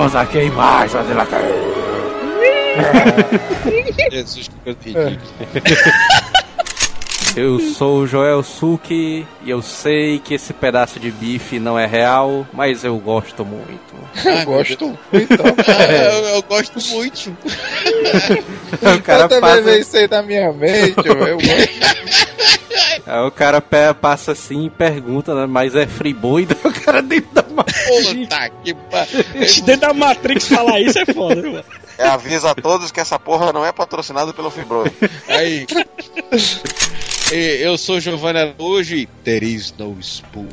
Estamos aqui em mais Azila Cast. Jesus, que coisa ridícula. Eu sou o Joel Suki e eu sei que esse pedaço de bife não é real, mas eu gosto muito. Eu gosto muito. Ah, eu, eu gosto muito. O cara eu também passa, aí na minha mente, eu gosto. Aí o cara passa assim e pergunta, né? Mas é friboi? Daí o cara dentro da matriz. Puta que Gente, Dentro da Matrix falar isso é foda, mano? É, avisa a todos que essa porra não é patrocinada pelo Fibroi. Aí. E Eu sou Giovanni Araújo e There is no spoon.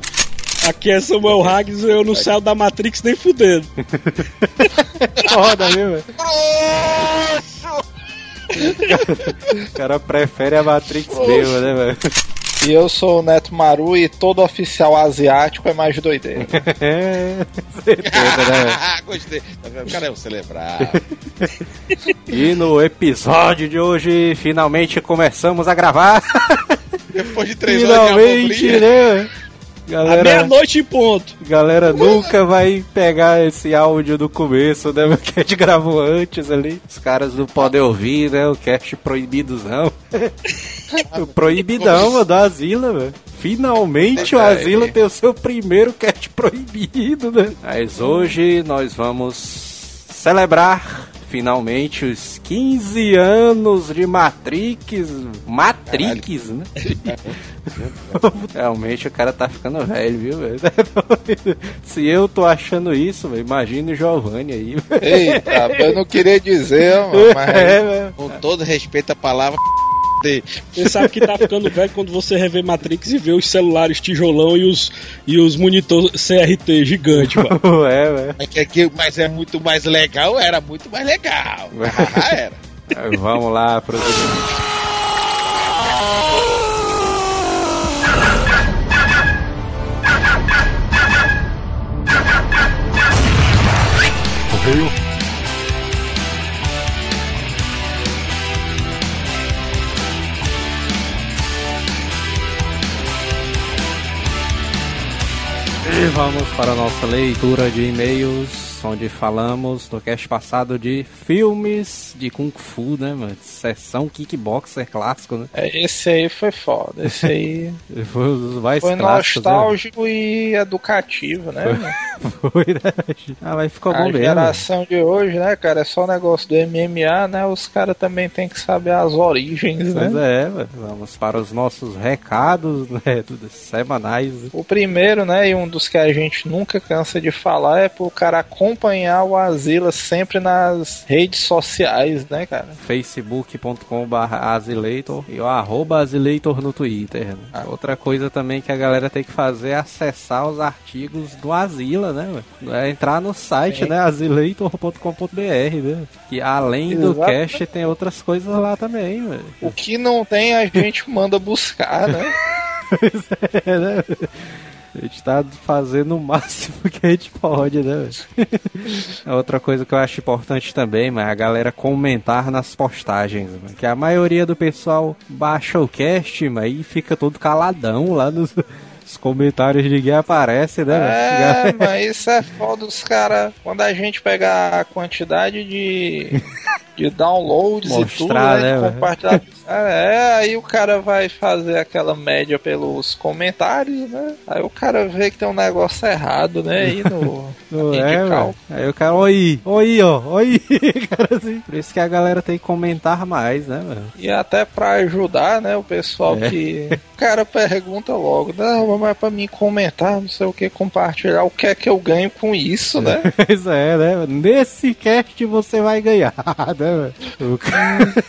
Aqui é Samuel Hags eu não saio da Matrix nem fudendo. Foda, viu, velho? O cara prefere a Matrix mesmo, né, velho? E eu sou o Neto Maru e todo oficial asiático é mais doideira. É, certeza, né? Gostei. O cara é um celebrado. E no episódio de hoje, finalmente começamos a gravar. Depois de três horas de Finalmente, né? À Galera, meia-noite em ponto. galera nunca vai pegar esse áudio do começo, né? Que a gente gravou antes ali. Os caras não podem ouvir, né? O cast proibidozão. o proibidão, mano, do Asila, velho. Finalmente o Asila tem o seu primeiro cast proibido, né? Mas hoje nós vamos celebrar finalmente os 15 anos de Matrix. Matrix, né? Realmente o cara tá ficando velho, viu, velho? Se eu tô achando isso, imagina o Giovanni aí. Eita, eu não queria dizer, mano, mas É. Com todo respeito à palavra Você sabe que tá ficando velho quando você revê Matrix e vê os celulares tijolão e os, e os monitor CRT gigante, mano. É, velho. Mas, que aqui- mas é muito mais legal, era muito mais legal. Ah, era. Vamos lá, prosseguir. E vamos para a nossa leitura de e-mails, onde falamos no cast passado de filmes de Kung Fu, né, mano? Sessão kickboxer clássico, né? é, esse aí foi foda. Esse aí Foi foi clássicos, né? nostálgico e educativo, né? Foi, né? Ah, mas ficou A bom mesmo. geração de hoje, né, cara, é só negócio do MMA, né? Os caras também tem que saber as origens, Pois né? é, velho. vamos para os nossos recados né, semanais. O primeiro, né, e um dos que a gente nunca cansa de falar é pro cara acompanhar o Asila sempre nas redes sociais, né, cara? facebook.com.br azileitor e o arroba azileitor no Twitter. né? Ah. Outra coisa também que a galera tem que fazer é acessar os artigos do Asila, né? velho? É entrar no site, né? azileitor.com.br, né? Que além do Exato. cache tem outras coisas lá também, velho. O que não tem a gente manda buscar, né? É, né? A gente tá fazendo o máximo que a gente pode, né? Outra coisa que eu acho importante também, mas é a galera comentar nas postagens, mano. Que a maioria do pessoal baixa o cast, mas aí fica todo caladão lá nos os comentários ninguém aparece, né? É, mas isso é foda os caras. Quando a gente pegar a quantidade de, de downloads e tudo, Mostrar, né? né, compartilhar. É, aí o cara vai fazer aquela média pelos comentários, né? Aí o cara vê que tem um negócio errado, né? Aí no. Não é. Aí o cara, oi, oi, ó, oi, cara assim. Por isso que a galera tem que comentar mais, né, velho? E até pra ajudar, né, o pessoal É. que. O cara pergunta logo, não, mas pra mim comentar, não sei o que, compartilhar, o que é que eu ganho com isso, né? Pois é, né? Nesse cast você vai ganhar, né? Né, velho?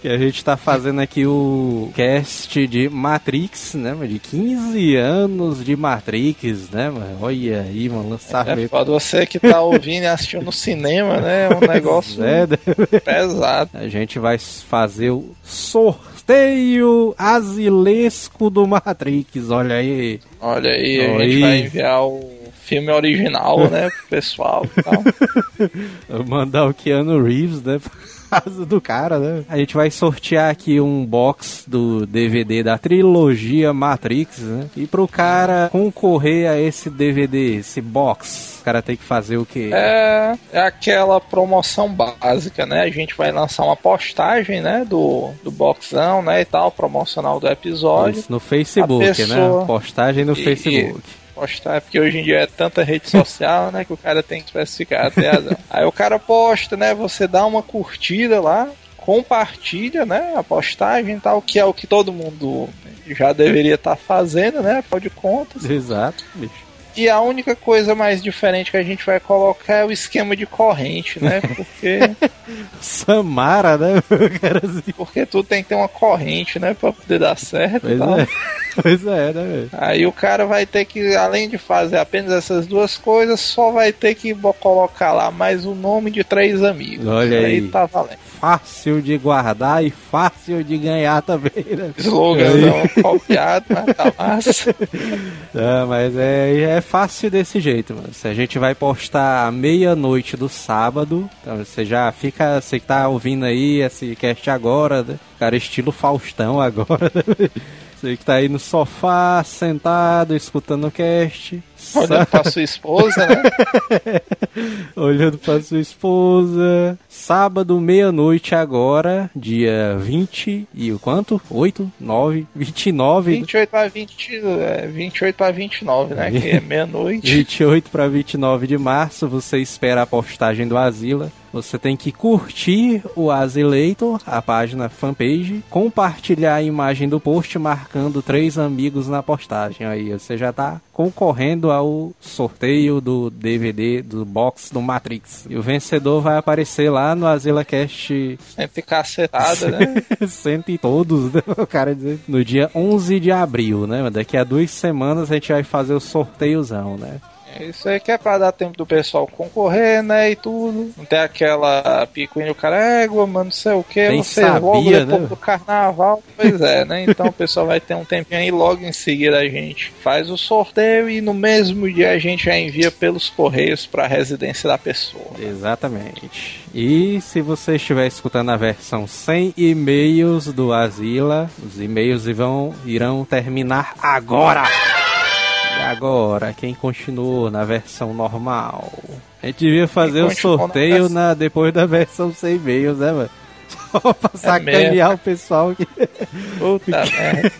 Que a gente tá fazendo aqui o cast de Matrix, né, mano? De 15 anos de Matrix, né, mano? Olha aí, mano, É lançamento. foda, você que tá ouvindo e assistindo no cinema, né? É um negócio É, né? pesado. A gente vai fazer o sorteio asilesco do Matrix, olha aí. Olha aí, a Oi. gente vai enviar o filme original, né, pro pessoal e tal. Mandar o Keanu Reeves, né? Por causa do cara, né? A gente vai sortear aqui um box do DVD da trilogia Matrix, né? E pro cara concorrer a esse DVD, esse box, o cara tem que fazer o quê? É, é aquela promoção básica, né? A gente vai lançar uma postagem, né, do, do boxão, né, e tal, promocional do episódio. Isso, no Facebook, a pessoa- né? Postagem no E- Facebook. Postar, porque hoje em dia é tanta rede social, né, que o cara tem que especificar, tem razão. Aí o cara posta, né, você dá uma curtida lá, compartilha, né, a postagem e tal, que é o que todo mundo já deveria estar fazendo, né, afinal de contas. Exato, bicho. E a única coisa mais diferente que a gente vai colocar é o esquema de corrente, né, porque, Samara, né? Porque tudo tem que ter uma corrente, né, pra poder dar certo e Pois tal. é. Pois é, né, velho? Aí o cara vai ter que, além de fazer apenas essas duas coisas, só vai ter que colocar lá mais o nome de três amigos. Olha aí. tá valendo. Fácil de guardar e fácil de ganhar também, né? Slogan Aí. não copiado, mas tá massa. É, mas é, é fácil desse jeito, mano. Se a gente vai postar meia-noite do sábado, então você já fica, você que tá ouvindo aí esse cast agora, né? Cara, estilo Faustão agora, né? Você que tá aí no sofá, sentado, escutando o cast. Olhando pra sua esposa, né? olhando pra sua esposa. Sábado, meia-noite agora, dia 20 e o quanto? 8? 9? 29? 28 pra 20, é, 28 pra 29, né? Que é meia-noite. 28 para 29 de março, você espera a postagem do Asila. Você tem que curtir o Asileitor, a página fanpage, compartilhar a imagem do post marcando três amigos na postagem. Aí você já tá concorrendo ao sorteio do DVD do box do Matrix. E o vencedor vai aparecer lá no AsilaCast Sempre cacetada, né? Sente todos, né? O cara dizer. No dia 11 de abril, né? Daqui a duas semanas a gente vai fazer o sorteiozão, né? Isso aí que é pra dar tempo do pessoal concorrer, né? E tudo. Não tem aquela picuinha, o cara, égua, mano, não sei o que, Nem você logo sabia, depois né? do carnaval. Pois é, né? Então o pessoal vai ter um tempinho aí, logo em seguida a gente faz o sorteio e no mesmo dia a gente já envia pelos correios pra residência da pessoa. Exatamente. E se você estiver escutando a versão sem e-mails do Asila, os e-mails vão, irão terminar agora! E agora, quem continuou na versão normal? A gente devia fazer o na sorteio versão- na, depois da versão sem e-mails, né, mano? Só pra É sacanear o pessoal que. Puta merda.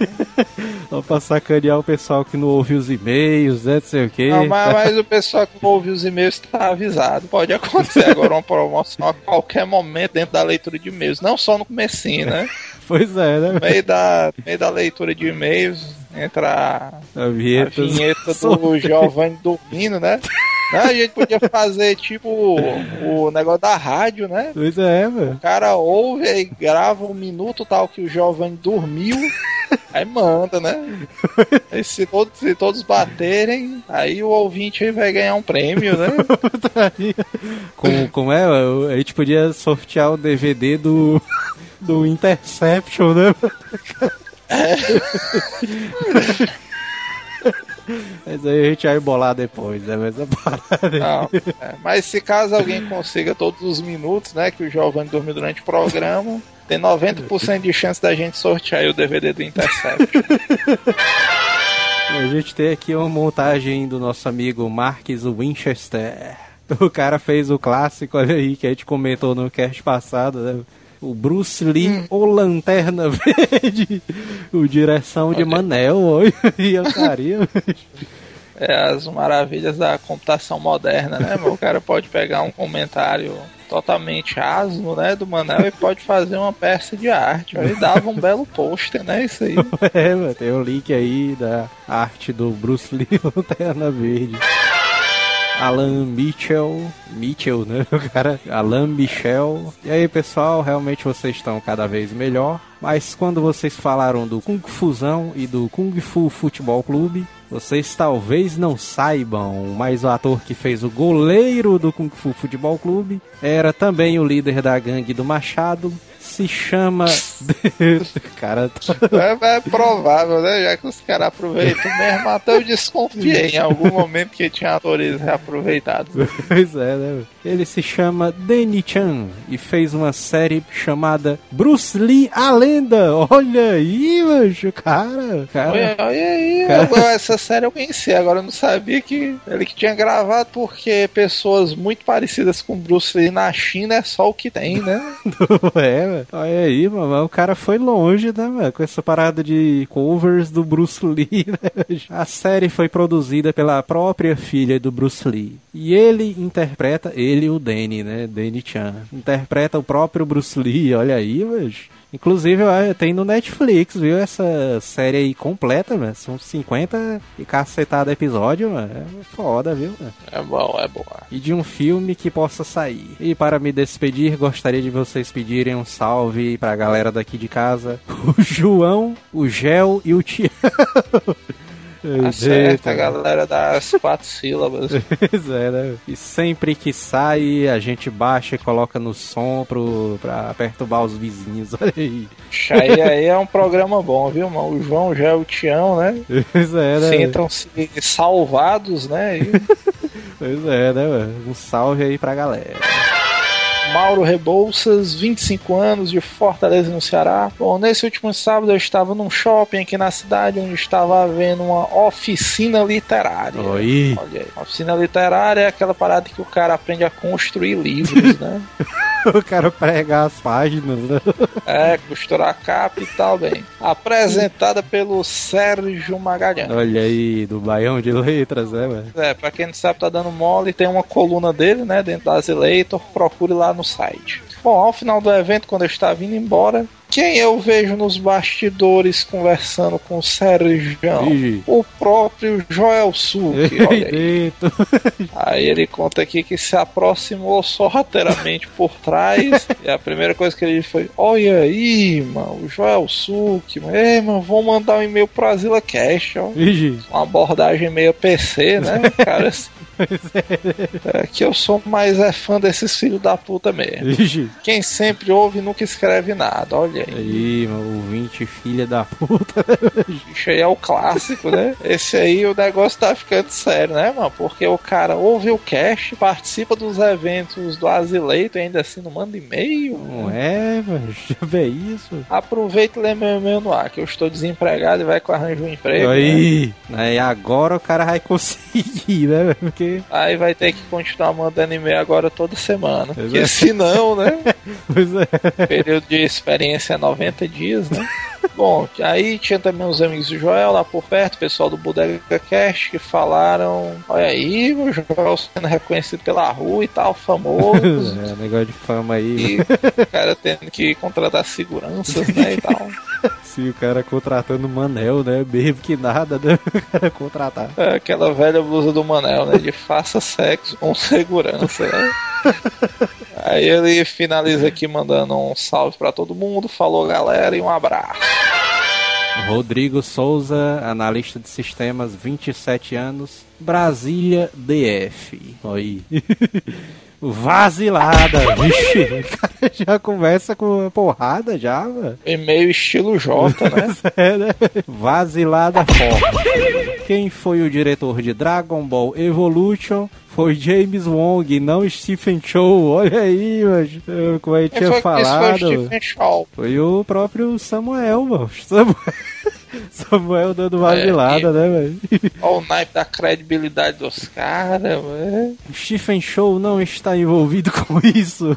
Só pra sacanear o pessoal que não ouve os e-mails, né? Não sei o quê. Não, mas, mas o pessoal que não ouve os e-mails está avisado. Pode acontecer agora uma promoção a qualquer momento dentro da leitura de e-mails. Não só no comecinho, né? Pois é, né? No meio da, no meio da leitura de e-mails, entra a vinheta, a vinheta do. Giovanni dormindo, né? Não, a gente podia fazer tipo o, o negócio da rádio, né? Pois é, mano. O cara ouve e grava um minuto tal que o Giovanni dormiu, aí manda, né? Aí se todos, se todos baterem, aí o ouvinte aí vai ganhar um prêmio, né? como, como é? A gente podia sortear o DVD do. Do Interception, né? Mas aí a gente vai bolar depois, né? Mas parada. Não, é, mas se caso alguém consiga todos os minutos, né, que o Giovanni dormiu durante o programa, tem 90% de chance da gente sortear aí o DVD do Intercept. A gente tem aqui uma montagem do nosso amigo Marques Winchester. O cara fez o clássico, olha aí, que a gente comentou no cast passado, né? O Bruce Lee, o Lanterna Verde, o Direção de Olha. Manel, olha aí, eu carinha. É as maravilhas da computação moderna, né? meu? O cara pode pegar um comentário totalmente asno, né, do Manel e pode fazer uma peça de arte. Aí dava um belo pôster, né? Isso aí. É, mano, tem o link aí da arte do Bruce Lee Lanterna Verde. Alan Mitchell. Mitchell, né? O cara, Alan Michel. E aí, pessoal, realmente vocês estão cada vez melhor. Mas quando vocês falaram do Kung Fusão e do Kung Fu Futebol Clube, vocês talvez não saibam, mas o ator que fez o goleiro do Kung Fu Futebol Clube era também o líder da gangue do Machado. Se chama. cara, É, é provável, né? Já que os caras aproveitam mesmo, até eu desconfiei em algum momento que tinha atores reaproveitados. Pois é, né? Ele se chama Danny Chan e fez uma série chamada Bruce Lee a Lenda. Olha aí, mancho, cara. cara Olha, olha aí, Cara. essa série eu conheci, agora eu não sabia que ele que tinha gravado, porque pessoas muito parecidas com Bruce Lee na China é só o que tem, né? é. Olha aí, mano. O cara foi longe, né, mano? Com essa parada de covers do Bruce Lee, né? A série foi produzida pela própria filha do Bruce Lee. E ele interpreta, ele o Danny, né? Danny Chan. Interpreta o próprio Bruce Lee, olha aí, mano. Inclusive, tem no Netflix, viu? Essa série aí completa, mano. São 50 e cacetada episódio, mano. É foda, viu, mano? É bom, é bom. e de um filme que possa sair. E para me despedir, gostaria de vocês pedirem um salve pra galera daqui de casa. O João, o Gel e o Tiago. Certo, a galera das quatro sílabas. Pois é, né? E sempre que sai, a gente baixa e coloca no som pro, pra perturbar os vizinhos. Olha aí. Puxa, Aí, aí é um programa bom, viu, mano? O João já é o Tião, né? Pois é, né? Sintam-se salvados, né? E Pois é, né? mano? Um salve aí pra galera. Mauro Rebouças, 25 anos, de Fortaleza, no Ceará. Bom, nesse último sábado eu estava num shopping aqui na cidade onde estava havendo uma oficina literária. Oi. Olha aí. Oficina literária é aquela parada que o cara aprende a construir livros, né? O cara pregar as páginas, né? É, costurar a capa e tal, bem. Apresentada pelo Sérgio Magalhães. Olha aí, do Baião de Letras, né, mano? É, pra quem não sabe, tá dando mole, tem uma coluna dele, né, dentro da Azileitor, procure lá no site. Bom, ao final do evento, quando eu estava indo embora, quem eu vejo nos bastidores conversando com o Sérgio? Ih. O próprio Joel Suki, olha aí. Aí ele conta aqui que se aproximou sorrateiramente por trás. e a primeira coisa que ele disse foi: Olha aí, mano, o Joel Suki, mano. Ei, mano, vou mandar um e-mail pro Azila Cash, ó. Ih, Uma abordagem meio PC, né? Cara, assim, é que eu sou mais é fã desses filhos da puta mesmo. ih. Quem sempre ouve nunca escreve nada, olha aí. Aí, mano, ouvinte, filha da puta. Isso aí é o clássico, né? Esse aí o negócio tá ficando sério, né, mano? Porque o cara ouve o cast, participa dos eventos do Azileito e ainda assim não manda e-mail. Não é, mano, vê isso. Aproveita e lê meu e-mail no ar, que eu estou desempregado e vai que eu arranjo um emprego. né? Aí, aí agora o cara vai conseguir, né? Porque, Aí vai ter que continuar mandando e-mail agora toda semana. Pois Porque é. senão, né? pois é. período de experiência é 90 dias, né? Bom, aí tinha também os amigos do Joel lá por perto, o pessoal do Bodega Cash, que falaram: Olha aí, o Joel sendo reconhecido pela rua e tal, famoso. É, negócio de fama aí, E mano. o cara tendo que contratar seguranças, né? E tal. Se o cara contratando Manel, né? Mesmo que nada, né? O cara contratar. É aquela velha blusa do Manel, né? De faça sexo com segurança, né? Aí ele finaliza aqui mandando um salve pra todo mundo, falou galera e um abraço. Rodrigo Souza, analista de sistemas, 27 anos, Brasília DF. Aí. Vazilada, vixe, o cara já começa com porrada já, mano. E-mail estilo J, né? É, né? Vazilada forte. Quem foi o diretor de Dragon Ball Evolution foi James Wong, não Stephen Chow. Olha aí, mano. Como Quem tinha falado. foi? Foi o próprio Samuel, mano. Samuel, Samuel dando vazilada, É, né, velho? Olha o naipe da credibilidade dos caras, velho. Stephen Show não está envolvido com isso.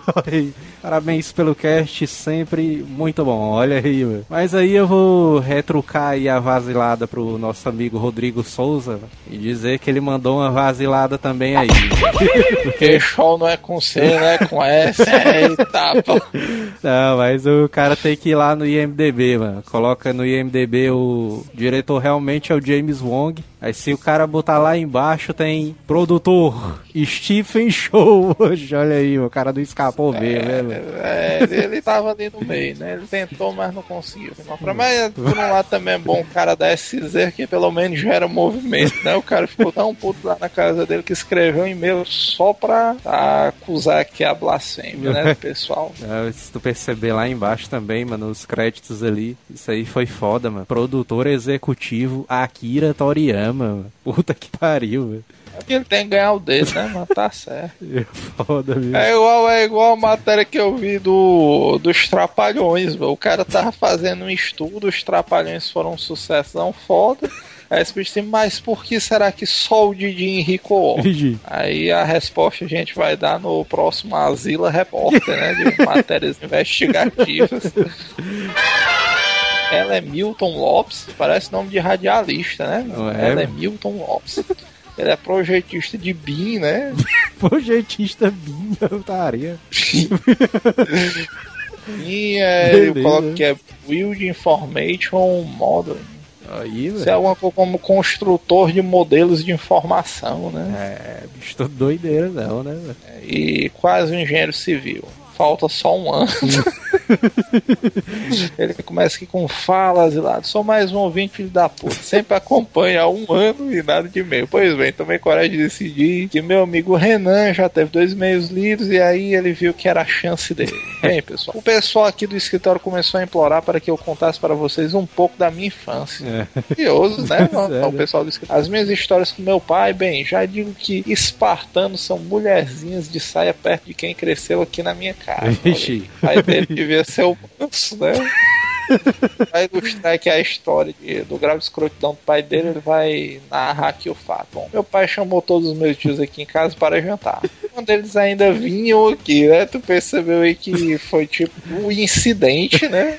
Parabéns pelo cast, sempre muito bom. Olha aí, mano. Mas aí eu vou retrucar aí a vasilada pro nosso amigo Rodrigo Souza e dizer que ele mandou uma vasilada também aí. Porque Shaw não é com C, né? Com S. Eita, pô. Não, mas o cara tem que ir lá no IMDB, mano. Coloca no IMDB o diretor realmente é o James Wong. Aí se o cara botar lá embaixo tem produtor Stephen Show. Olha aí, o cara não escapou bem, né? mano? É, ele, ele tava ali no meio, né? Ele tentou, mas não conseguiu. Mas por um lado também é bom o cara da SZ que pelo menos gera movimento, né? O cara ficou tão puto lá na casa dele que escreveu um e-mail só pra acusar aqui a blasfêmia, né, do pessoal. É, se tu perceber lá embaixo também, mano, os créditos ali, isso aí foi foda, mano. Produtor executivo Akira Toriyama, mano. Puta que pariu, velho. É porque ele tem que ganhar o dele, né? Mas tá certo. É foda, viu? É igual, é igual a matéria que eu vi do, dos Trapalhões, velho. O cara tava fazendo um estudo, os Trapalhões foram um sucessão foda. Aí esse bicho tem, mas por que será que só o Didi enricou? Didi. Aí a resposta a gente vai dar no próximo Asila Repórter, né? De matérias investigativas. Ela é Milton Lopes, parece nome de radialista, né? É, Ela é? Milton Lopes. Ele é projetista de BIM, né? Projetista binha, otaria. E é, eu coloco que é Build Information Modeling. Aí, Isso é alguma coisa como construtor de modelos de informação, né? É, bicho, tô doideira não, né? E quase um engenheiro civil. Falta só um ano. Ele começa aqui com falas e lá. Sou mais um ouvinte, filho da puta. Sempre acompanha há um ano e nada de e-mail. Pois bem, tomei coragem de decidir que meu amigo Renan já teve dois e-mails lidos e aí ele viu que era a chance dele. Bem, pessoal. O pessoal aqui do escritório começou a implorar para que eu contasse para vocês um pouco da minha infância. É. Curioso, né? É, o pessoal do escritório. As minhas histórias com meu pai, bem, já digo que espartanos são mulherzinhas de saia perto de quem cresceu aqui na minha casa. O pai dele devia ser o manso, né? Vai ilustrar aqui a história de- do grave escrotidão do pai dele, ele vai narrar aqui o fato. Bom, meu pai chamou todos os meus tios aqui em casa para jantar. Quando eles ainda vinham aqui, né? Tu percebeu aí que foi tipo um incidente, né?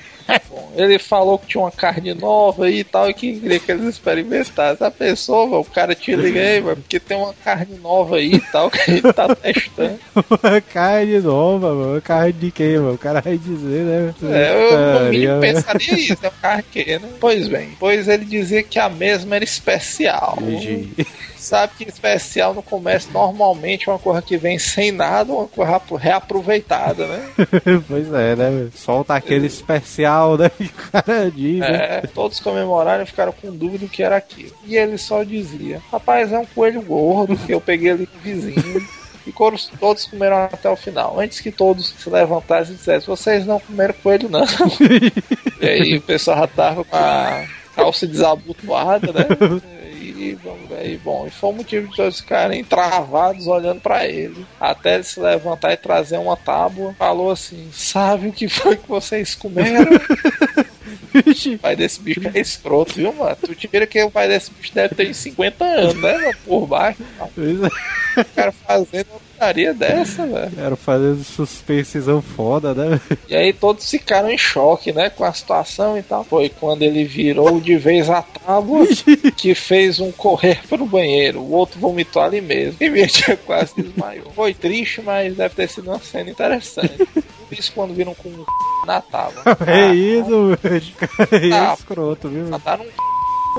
Ele falou que tinha uma carne nova aí e tal, e que queria que eles experimentassem. A pessoa, o cara te liga aí, mano, porque tem uma carne nova aí e tal, que a gente tá testando. Uma carne nova, mano. Carne de quem, mano? O cara vai dizer, né? É, eu no mínimo pensaria isso, é um carne que, né? Pois bem, pois ele dizia que a mesma era especial. Vixe. Sabe que especial no comércio normalmente é uma coisa que vem sem nada, uma coisa reaproveitada, né? pois é, né? Solta aquele especial, né? Que o cara diz, né? É, todos comemoraram e ficaram com dúvida do que era aquilo. E ele só dizia: Rapaz, é um coelho gordo que eu peguei ali com o vizinho. E todos, todos comeram até o final. Antes que todos se levantassem e dissessem: Vocês não comeram coelho, não. e aí o pessoal já tava com a calça desabotoada, né? E, ver, e, bom, e foi o motivo de todos ficarem travados olhando pra ele. Até ele se levantar e trazer uma tábua. Falou assim: Sabe o que foi que vocês comeram? O pai desse bicho é escroto, viu, mano? Tu tira que o pai desse bicho deve ter uns 50 anos, né, mano? Por baixo. Pois é. O cara fazendo putaria dessa, velho. Quero fazer suspensão foda, né? E aí todos ficaram em choque, né, com a situação e tal. Foi quando ele virou de vez a tábua que fez um correr pro banheiro. O outro vomitou ali mesmo. E minha tia quase desmaiou. Foi triste, mas deve ter sido uma cena interessante. Isso quando viram com um na tábua. É isso, velho. Cara, é Ah. escroto, viu? Mataram um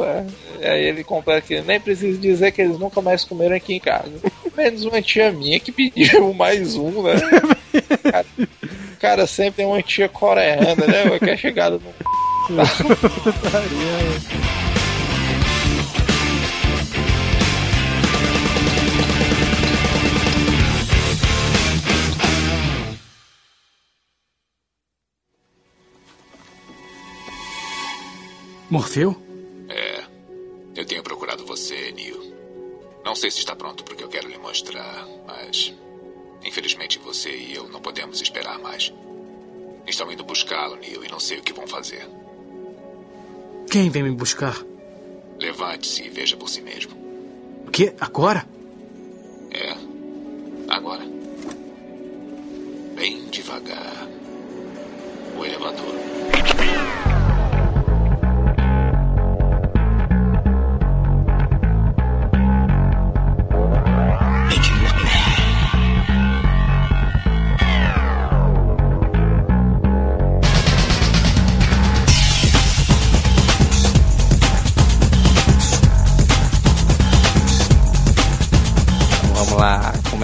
é. E aí ele completa que nem preciso dizer que eles nunca mais comeram aqui em casa. Menos uma tia minha que pediu mais um, né? Cara, o cara sempre tem uma tia coreana, né? Que é chegada no. Morfeu? Eu tenho procurado você, Neil. Não sei se está pronto porque eu quero lhe mostrar, mas. Infelizmente você e eu não podemos esperar mais. Estão indo buscá-lo, Neil, e não sei o que vão fazer. Quem vem me buscar? Levante-se e veja por si mesmo. O quê? Agora? É. Agora. Bem devagar. O elevador.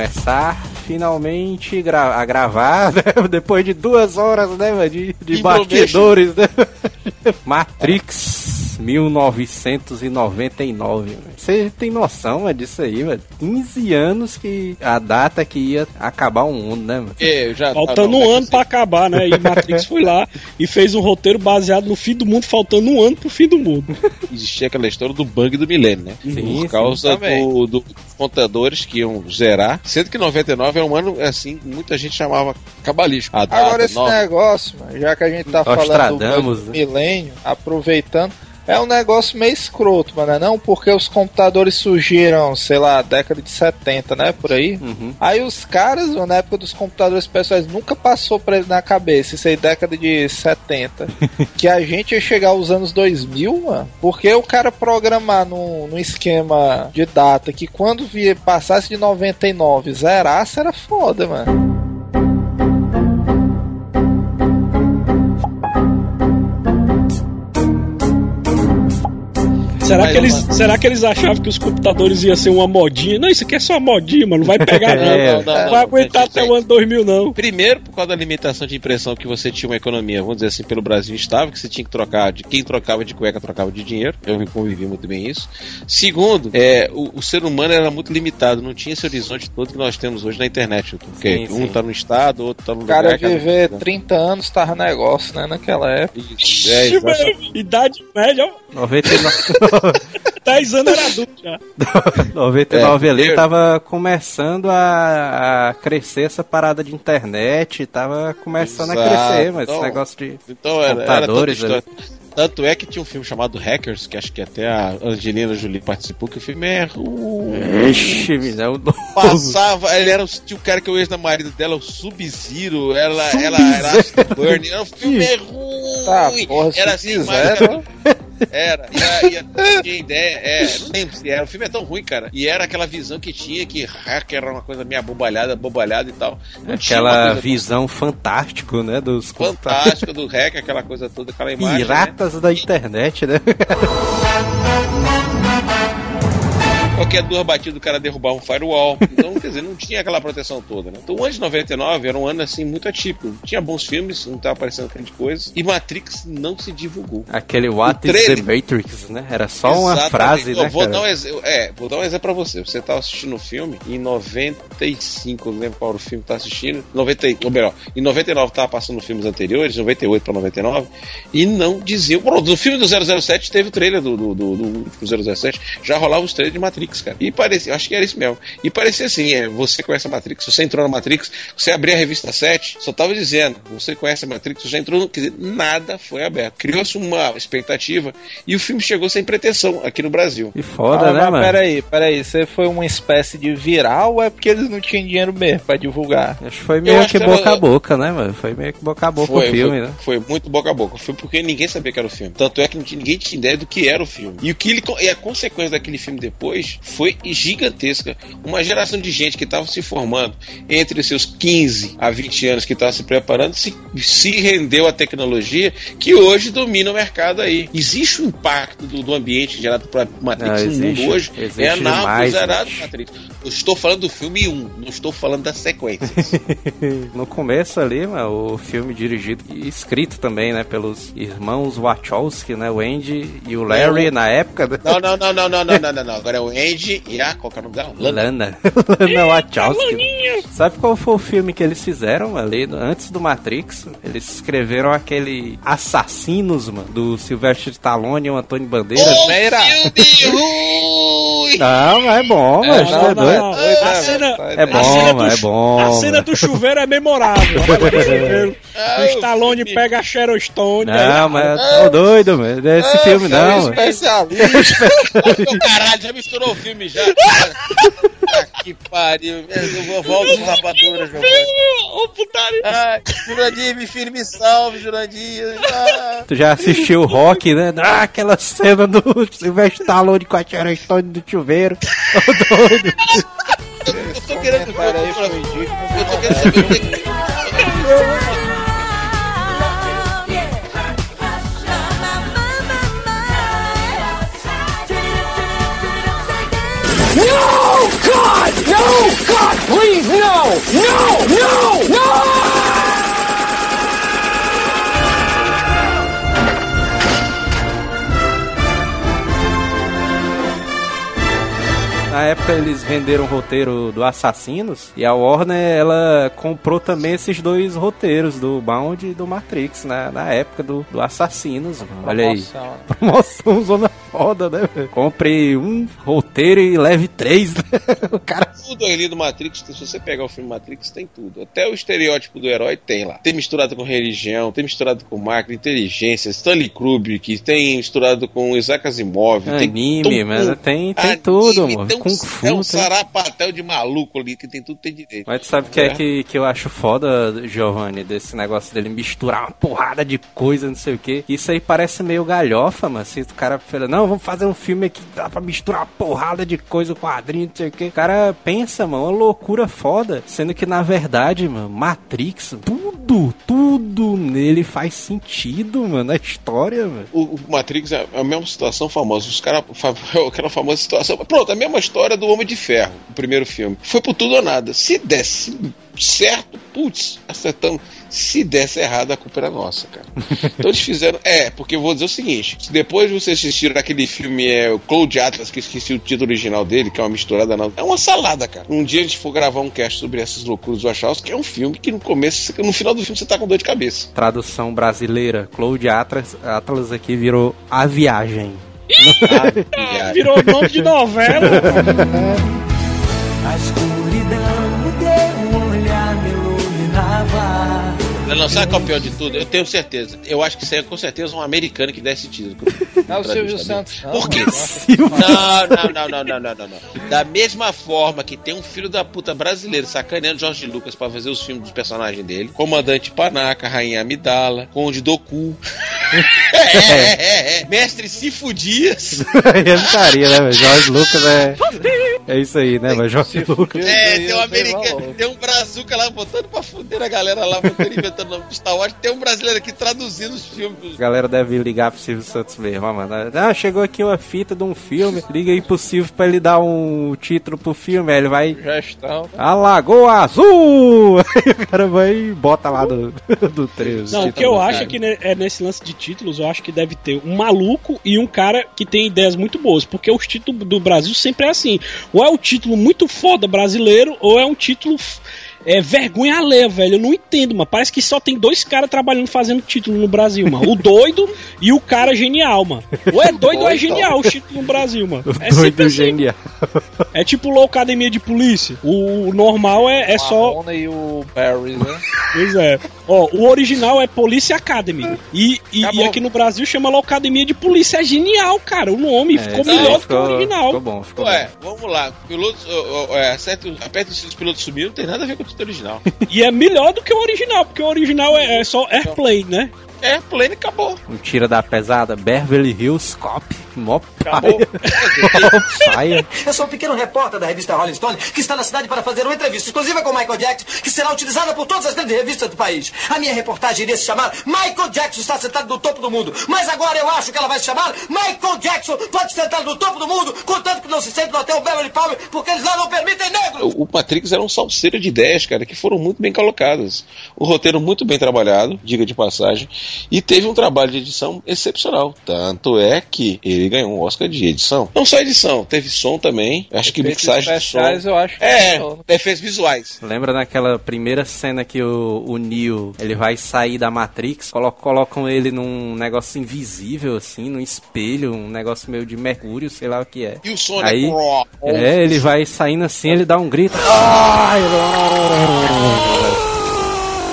Começar finalmente gra- a gravar, né? depois de duas horas, né, de, de bastidores, né? Matrix 1999, velho. Você tem noção, mano, disso aí, velho? 15 anos que a data que ia acabar o mundo, né, mano? É, eu já, Faltando não, um é ano pra acabar, né? E Matrix foi lá e fez um roteiro baseado no fim do mundo, faltando um ano pro fim do mundo. Existia aquela história do bug do milênio, né? Sim, Por sim, causa também. do, do- dos contadores que iam zerar. Sendo que 99 é um ano, assim, muita gente chamava cabalístico. Agora esse nova. negócio, mano, já que a gente tá Nostradamus, falando do né? milênio, aproveitando, é um negócio meio escroto, mano, não? Porque os computadores surgiram, sei lá, década de 70, né, por aí. Uhum. Aí os caras, mano, na época dos computadores pessoais, nunca passou pra eles na cabeça, isso aí década de 70, que a gente ia chegar aos anos 2000, mano, porque o cara programar num, num esquema de data que quando via, passasse de 99 zerasse, era foda, mano. Será que, eles, uma- será que eles achavam que os computadores iam ser uma modinha? Não, isso aqui é só modinha, mano. Não vai pegar, não. É, não, vai aguentar até o ano 2000, não. Primeiro, por causa da limitação de impressão que você tinha uma economia, vamos dizer assim, pelo Brasil estável, que você tinha que trocar de quem trocava de cueca trocava de dinheiro. Eu me convivi muito bem isso. Segundo, é, o, o ser humano era muito limitado, não tinha esse horizonte todo que nós temos hoje na internet. Porque Sim, um sim. tá no estado, outro tá no O cara lugar. cada- viver 30 anos tava negócio, né, naquela época. Isso, é, Ixi, exatamente. velho, idade média, ó. 99, 10 anos era adulto já. 99 É, ali eu- tava começando a, a crescer essa parada de internet, tava começando a Exato. crescer, mas esse Então, negócio de. Então era, era Computadores, história. Tanto é que tinha um filme chamado Hackers, que acho que até a Angelina Jolie participou, que o filme é ruim. Ixi, dá um Passava, ele era o, tinha o cara que é o ex-marido dela, o Sub-Zero, ela, ela era Afterburn, era um filme é ruim. Tá, porra, era assim, mas- né? Era, não tinha ideia, é, não lembro se era, o filme é tão ruim, cara. E era aquela visão que tinha que hacker era uma coisa meio abobalhada, abobalhada e tal. Não Aquela visão fantástico, né? Dos fantástica do hacker, aquela coisa toda, aquela imagem. né? Piratas da internet, né? Qualquer duas batidas o cara derrubar um firewall. Então, quer dizer, não tinha aquela proteção toda, né? Então, o ano de 99 era um ano, assim, muito atípico. Tinha bons filmes, não tava aparecendo grande coisa. E Matrix não se divulgou. Aquele What O is the Matrix, né? Era só uma Exatamente. frase, Não, né, vou cara? dar um ex- é, vou dar um exemplo pra você. Você tava assistindo o filme em 95, eu não lembro qual era o filme que tá assistindo. 90, ou melhor, em 99 tava passando filmes anteriores, 98 pra 99, e não diziam. Pronto, no filme do 007 teve o trailer do, do, do, do último 007, já rolava os trailers de Matrix, cara. E parecia, acho que era isso mesmo. E parecia assim: é, você conhece a Matrix, você entrou na Matrix, você abria a revista 7, só tava dizendo, você conhece a Matrix, você já entrou, no, quer dizer, nada foi aberto. Criou-se uma expectativa e o filme chegou sem pretensão aqui no Brasil. Que foda, Ah, né, mas mano? peraí, peraí, você foi uma espécie de viral ou é porque eles não tinham dinheiro mesmo pra divulgar? Acho que foi meio que que boca era- a boca, né, mano? Foi meio que boca a boca o filme, foi, né? foi muito boca a boca. Foi porque ninguém sabia que era o filme. Tanto é que ninguém tinha ideia do que era o filme. E o que ele, e a consequência daquele filme depois foi gigantesca. Uma geração de gente que estava se formando entre seus 15 a 20 anos que estava se preparando se, se rendeu à tecnologia que hoje domina o mercado aí. Existe um impacto do, do ambiente gerado por Matrix Não, no mundo hoje. É zerado bicho. Matrix. Eu estou falando do filme 1, não estou falando da sequência. No começo ali, mano, o filme dirigido e escrito também, né, pelos irmãos Wachowski, né, o Andy e o Larry Não. na época, né? Não, não, não, não, não, não, não, não, não. Agora é o Andy e a. Qual que é o nome dela? Lana. Lana. Lana Wachowski. Sabe qual foi o filme que eles fizeram ali antes do Matrix? Eles escreveram aquele Assassinos, mano, do Sylvester Stallone e o Antônio Bandeiras. Meira. Filme! Não, mas é bom, É, mas não, tá não, doido. não, A não, cena- É não, A bom, cena mano, do- é bom. A cena do chuveiro é memorável. Ah, o Stallone pega a Sharon Stone. Não, aí- mas tô doido, mano. É esse filme não, mano. especialista. Caralho, já misturou o filme já. Ah, que pariu. Eu vou volto com rapadura, Giovanni. Ô, putaria. Ai, Jurandir, me filho, me salve, Jurandir. Ah. Tu já assistiu o Rock, né? Ah, aquela cena do Sylvester Stallone com a Sharon Stone do chuveiro. Tô doido. Eu tô querendo Eu tô querendo saber o que. No! God! No! God, please, no! No! No! No! Na época eles venderam o roteiro do Assassinos e a Warner ela comprou também esses dois roteiros do Bound e do Matrix na, na época do, do Assassinos. Mano. Olha aí. Promoção. Promoção zona foda, né? velho? Compre um roteiro e leve três. né? o cara Tudo ali do Matrix, se você pegar o filme Matrix, tem tudo. Até o estereótipo do herói tem lá. Tem misturado com religião, tem misturado com máquina, inteligência, Stanley Kubrick, tem misturado com Isaac Asimov, tem anime, Tom mas tem, tem anime, tudo, mano. tem Kung Fu. É um tem... sarapatel de maluco ali que tem tudo tem direito. Mas tu sabe o que é que, que eu acho foda, Giovanni, desse negócio dele misturar uma porrada de coisa, não sei o que. Isso aí parece meio galhofa, mano. Se o cara fala, não, vamos fazer um filme aqui que dá pra misturar uma porrada de coisa, quadrinho, não sei o que. O cara pensa, mano, uma loucura foda. Sendo que, na verdade, mano, Matrix, tudo, tudo nele faz sentido, mano, na história, mano. O, o Matrix é a mesma situação famosa. Os caras. Aquela famosa situação. Pronto, a mesma história do Homem de Ferro, o primeiro filme. Foi por tudo ou nada. Se desse certo, putz, acertamos. Se desse errado, a culpa era nossa, cara. Então eles fizeram. É, porque eu vou dizer o seguinte: se depois vocês assistiram aquele filme, é, o Cloud Atlas, que esqueci o título original dele, que é uma misturada, não. É uma salada, cara. Um dia a gente for gravar um cast sobre essas loucuras do Wachowski, que é um filme que no começo, no final do filme, você tá com dor de cabeça. Tradução brasileira, Cloud Atlas, Atlas aqui virou A Viagem. Ah, Virou nome de novela. A escuridão, o teu olhar me iluminava. Não, sabe qual é o pior de tudo? Eu tenho certeza. Eu acho que aí é com certeza um americano que dá esse título. Não é o Silvio. Santos. Por quê? Não, Não, não, não, não, não, não, não, não. Da mesma forma que tem um filho da puta brasileiro sacaneando Jorge Lucas pra fazer os filmes dos personagens dele, Comandante Panaca, Rainha Amidala, Conde Doku. É, é, é, é. Mestre Cifu Dias. Eu não estaria, né, velho? Jorge Lucas é. É isso aí, né, velho? Jorge Lucas. É, tem um americano, tem um brazuca lá botando pra fuder a galera lá, botando inventando o nome de Star Wars. Tem um brasileiro aqui traduzindo os filmes. A galera deve ligar pro Silvio Santos mesmo, ó, mano. Ah, chegou aqui uma fita de um filme. Liga aí pro Silvio pra ele dar um título pro filme. Aí ele vai. Gestão. A Lagoa Azul! Aí o cara vai e bota lá do, do 13. Não, o que eu acho é que é nesse lance de títulos, eu acho que deve ter um maluco e um cara que tem ideias muito boas. Porque os títulos do Brasil sempre é assim. Ou é um título muito foda brasileiro, ou é um título. É vergonha alheia, velho. Eu não entendo, mano. Parece que só tem dois caras trabalhando fazendo título no Brasil, mano. O doido e o cara genial, mano. Ou é doido ou é genial o título no Brasil, mano. É Doido sempre assim. genial. É tipo Low Academia de Polícia. O normal é, é só. Marrone e o Barry, né? Pois é. Ó, o original é Police Academy. E, e, e aqui no Brasil chama lá Academia de Polícia. É genial, cara. O nome ficou esse melhor do que o original. Ficou bom, ficou Ué, vamos lá. Pilotos, ó, ó, é, acerta, o- aperta o os pilotos sumiram, não tem nada a ver com o título original. E é melhor do que o original, porque o original é, é só Airplane, né? É, plane acabou. Um tira da pesada, Beverly Hills Cop. Mó Acabou. paia. Eu sou um pequeno repórter da revista Rolling Stone que está na cidade para fazer uma entrevista exclusiva com Michael Jackson, que será utilizada por todas as grandes revistas do país. A minha reportagem iria se chamar Michael Jackson está sentado no topo do mundo. Mas agora eu acho que ela vai se chamar Michael Jackson pode sentar no topo do mundo, contanto que não se sente no hotel Beverly Palmer, porque eles lá não permitem negros. O Matrix era um salseiro de ideias, cara, que foram muito bem colocadas. O roteiro muito bem trabalhado, diga de passagem, e teve um trabalho de edição excepcional. Tanto é que ele ganhou um Oscar de edição. Não só edição, teve som também. Acho que mixagem de som. eu acho que É, funcionou. efeitos visuais. Lembra naquela primeira cena que o, o Neo ele vai sair da Matrix, colo- colocam ele num negócio invisível, assim, num espelho, um negócio meio de mercúrio, sei lá o que é. E o som Aí, é... é, ele vai saindo assim, ele dá um grito. Ai,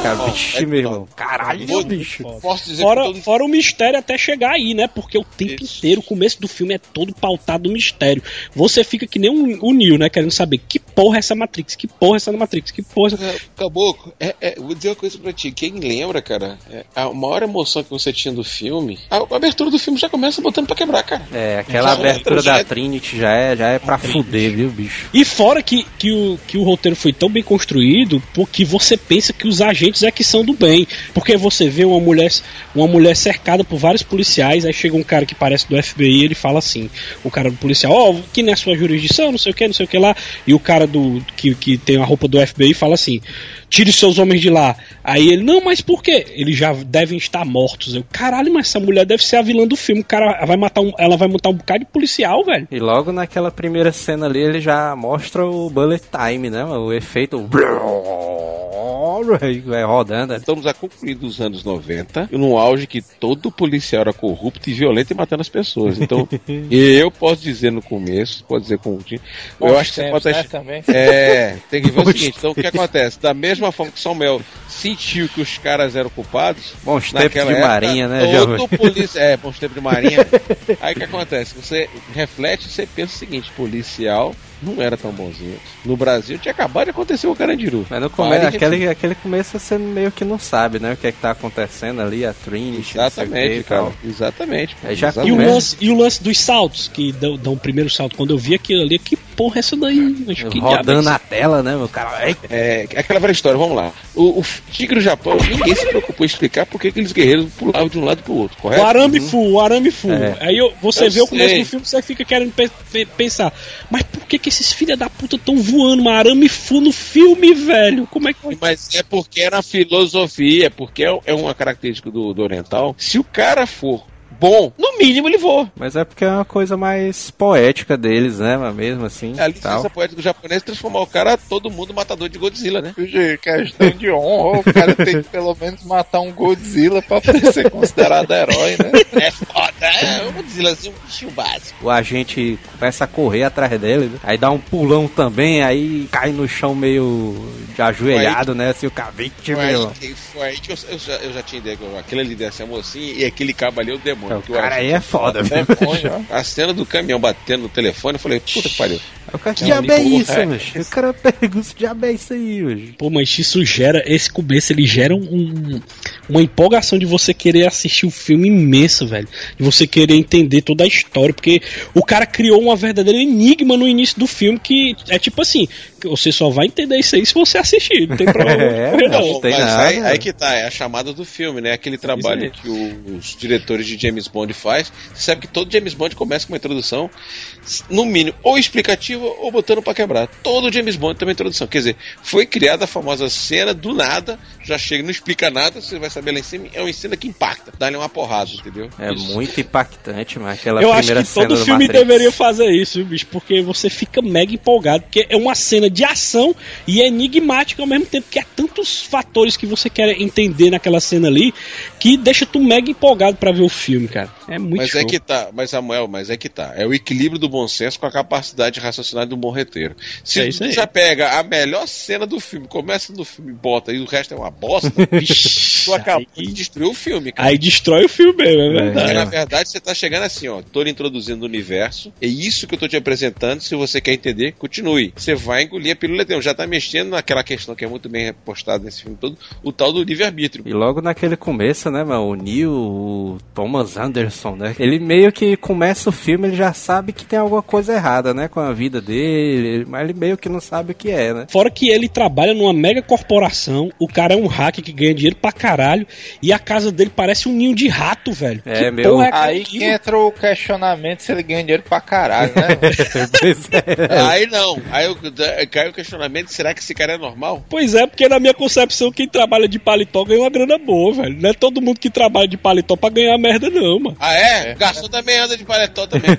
Cara, vixe, meu irmão. Caralho, Vou- bicho. Posso dizer Fora, que todo... fora o mistério até chegar aí, né? Porque o tempo Isso. inteiro, o começo do filme é todo pautado no mistério. Você fica que nem um, o Neo, né? Querendo saber que porra é essa Matrix, que porra é essa Matrix, que porra é essa... É, Caboclo, é, é, vou dizer uma coisa pra ti. Quem lembra, cara, é, a maior emoção que você tinha do filme, a, a abertura do filme já começa botando pra quebrar, cara. É, aquela Já- abertura já- da Trinity já é, já é pra fuder, viu, bicho? E fora que, que, o, que o roteiro foi tão bem construído, porque você pensa que os agentes é que são do bem. Porque você vê uma mulher, uma mulher cercada por vários policiais, aí chega um cara que parece do FBI ele fala assim, o cara do policial, ó, oh, que é sua jurisdição, não sei o que, não sei o que lá, e o cara do que, que tem a roupa do FBI fala assim, tire seus homens de lá. Aí ele, não, mas por quê? Eles já devem estar mortos. Eu, caralho, mas essa mulher deve ser a vilã do filme. O cara vai matar um, ela vai montar um bocado de policial, velho. E logo naquela primeira cena ali, ele já mostra o bullet time, né? O efeito. Vai rodando. Estamos a concluir dos anos 90, num auge que todo policial era corrupto e violento e matando as pessoas. Então, eu posso dizer no começo, pode dizer com eu acho que você pode né, também. É, tem que ver o seguinte, então o que acontece? Da mesma forma que Samuel sentiu que os caras eram culpados, bons tempos de época, marinha, né, todo polícia, é, bons tempos de marinha. Aí o que acontece? Você reflete, você pensa o seguinte, policial não era tão bonzinho. No Brasil tinha acabado de acontecer o Carandiru. Mas no começo, aquele, aquele começo você meio que não sabe, né? O que é que tá acontecendo ali, a Trinity, Exatamente, cara. Exatamente. Aí já e, o lance, e o lance dos saltos, que dão, dão o primeiro salto. Quando eu vi aquilo ali, que porra é essa daí? Acho que Rodando na tela, né, meu cara? É, é aquela velha história, vamos lá. O, o Tigre do Japão, ninguém se preocupou em explicar por que aqueles guerreiros pulavam de um lado pro outro, correto? O arame uhum. full, o arame full. É. Aí eu, você Eu vê o começo sei. do filme, você fica querendo pe- pe- pensar, mas por que que esses filha da puta tão voando uma arame full no filme, velho? Como é que Mas é porque era filosofia, é porque é é uma característica do, do oriental. Se o cara for bom, no mínimo ele voa. Mas é porque é uma coisa mais poética deles, né? Mas mesmo assim. É a licença tal. poética do japonês transformar o cara todo mundo matador de Godzilla, né? De questão de honra, o cara tem que pelo menos matar um Godzilla pra ser considerado herói, né? É foda, é um Godzillazinho, um bichinho básico. O agente começa a correr atrás dele, né? aí dá um pulão também, aí cai no chão meio de ajoelhado, né? Assim, o cara, "Vixe, Foi aí, meu. que- foi aí que eu, eu já, eu já tinha ideia que aquele ali deve ser a mocinha e aquele cabo ali é o demônio. O cara aí é foda, ó. A cena do caminhão batendo no telefone, eu falei, puta que pariu. O cara, que diabo é isso, é. bicho? O cara pergunta, que diabo é isso aí, bicho? Pô, mas isso gera, esse começo ele gera um- um, uma empolgação de você querer assistir o filme imenso, velho. De você querer entender toda a história, porque o cara criou uma verdadeira enigma no início do filme que é tipo assim, você só vai entender isso aí se você assistir, não tem problema. É, não. não tem Mas nada. aí, aí que tá, é a chamada do filme, né? Aquele trabalho que o- os diretores de James Bond faz. Você sabe que todo James Bond começa com uma introdução, no mínimo, ou explicativa ou botando pra quebrar. Todo James Bond tem uma introdução. Quer dizer, foi criada a famosa cena do nada, já chega, não explica nada, você vai saber lá em cima, é uma cena que impacta, dá-lhe uma porrada, entendeu? É Isso. muito impactante, mas aquela Eu acho primeira que todo cena do filme Matrix. deveria fazer isso, viu, bicho, porque você fica mega empolgado, porque é uma cena de ação e é enigmática ao mesmo tempo, que há tantos fatores que você quer entender naquela cena ali, que deixa tu mega empolgado pra ver o filme, cara. É muito Mas show. é que tá, mas Samuel, mas é que tá. É o equilíbrio do bom senso com a capacidade de raciocinar do bom roteiro. Se É isso tu aí. já pega a melhor cena do filme, começa no filme, bota e o resto é uma bosta, tu acabou aí- de destruir o filme, cara. Aí destrói o filme mesmo, é verdade. Porque, na verdade, você tá chegando assim, ó. Tô lhe introduzindo o universo. É isso que eu tô te apresentando. Se você quer entender, continue. Você vai engolir a pílula então, Já tá mexendo naquela questão que é muito bem repostada nesse filme todo, o tal do livre-arbítrio. E logo naquele começo, né, mano, o Neil, o Thomas Anderson, né? Ele meio que começa o filme, ele já sabe que tem alguma coisa errada, né, com a vida dele, mas ele meio que não sabe o que é, né? Fora que ele trabalha numa mega corporação, o cara é um hacker que ganha dinheiro pra caralho, e a casa dele parece um ninho de rato, velho. É, que meu- é Aí que entra o questionamento se ele ganha dinheiro pra caralho, né? É. Aí não. Aí eu- cai o questionamento: será que esse cara é normal? Pois é, porque na minha concepção, quem trabalha de paletó ganha uma grana boa, velho. Não é todo mundo que trabalha de paletó pra ganhar merda, não, mano. Ah, é? Garçom também anda de paletó também.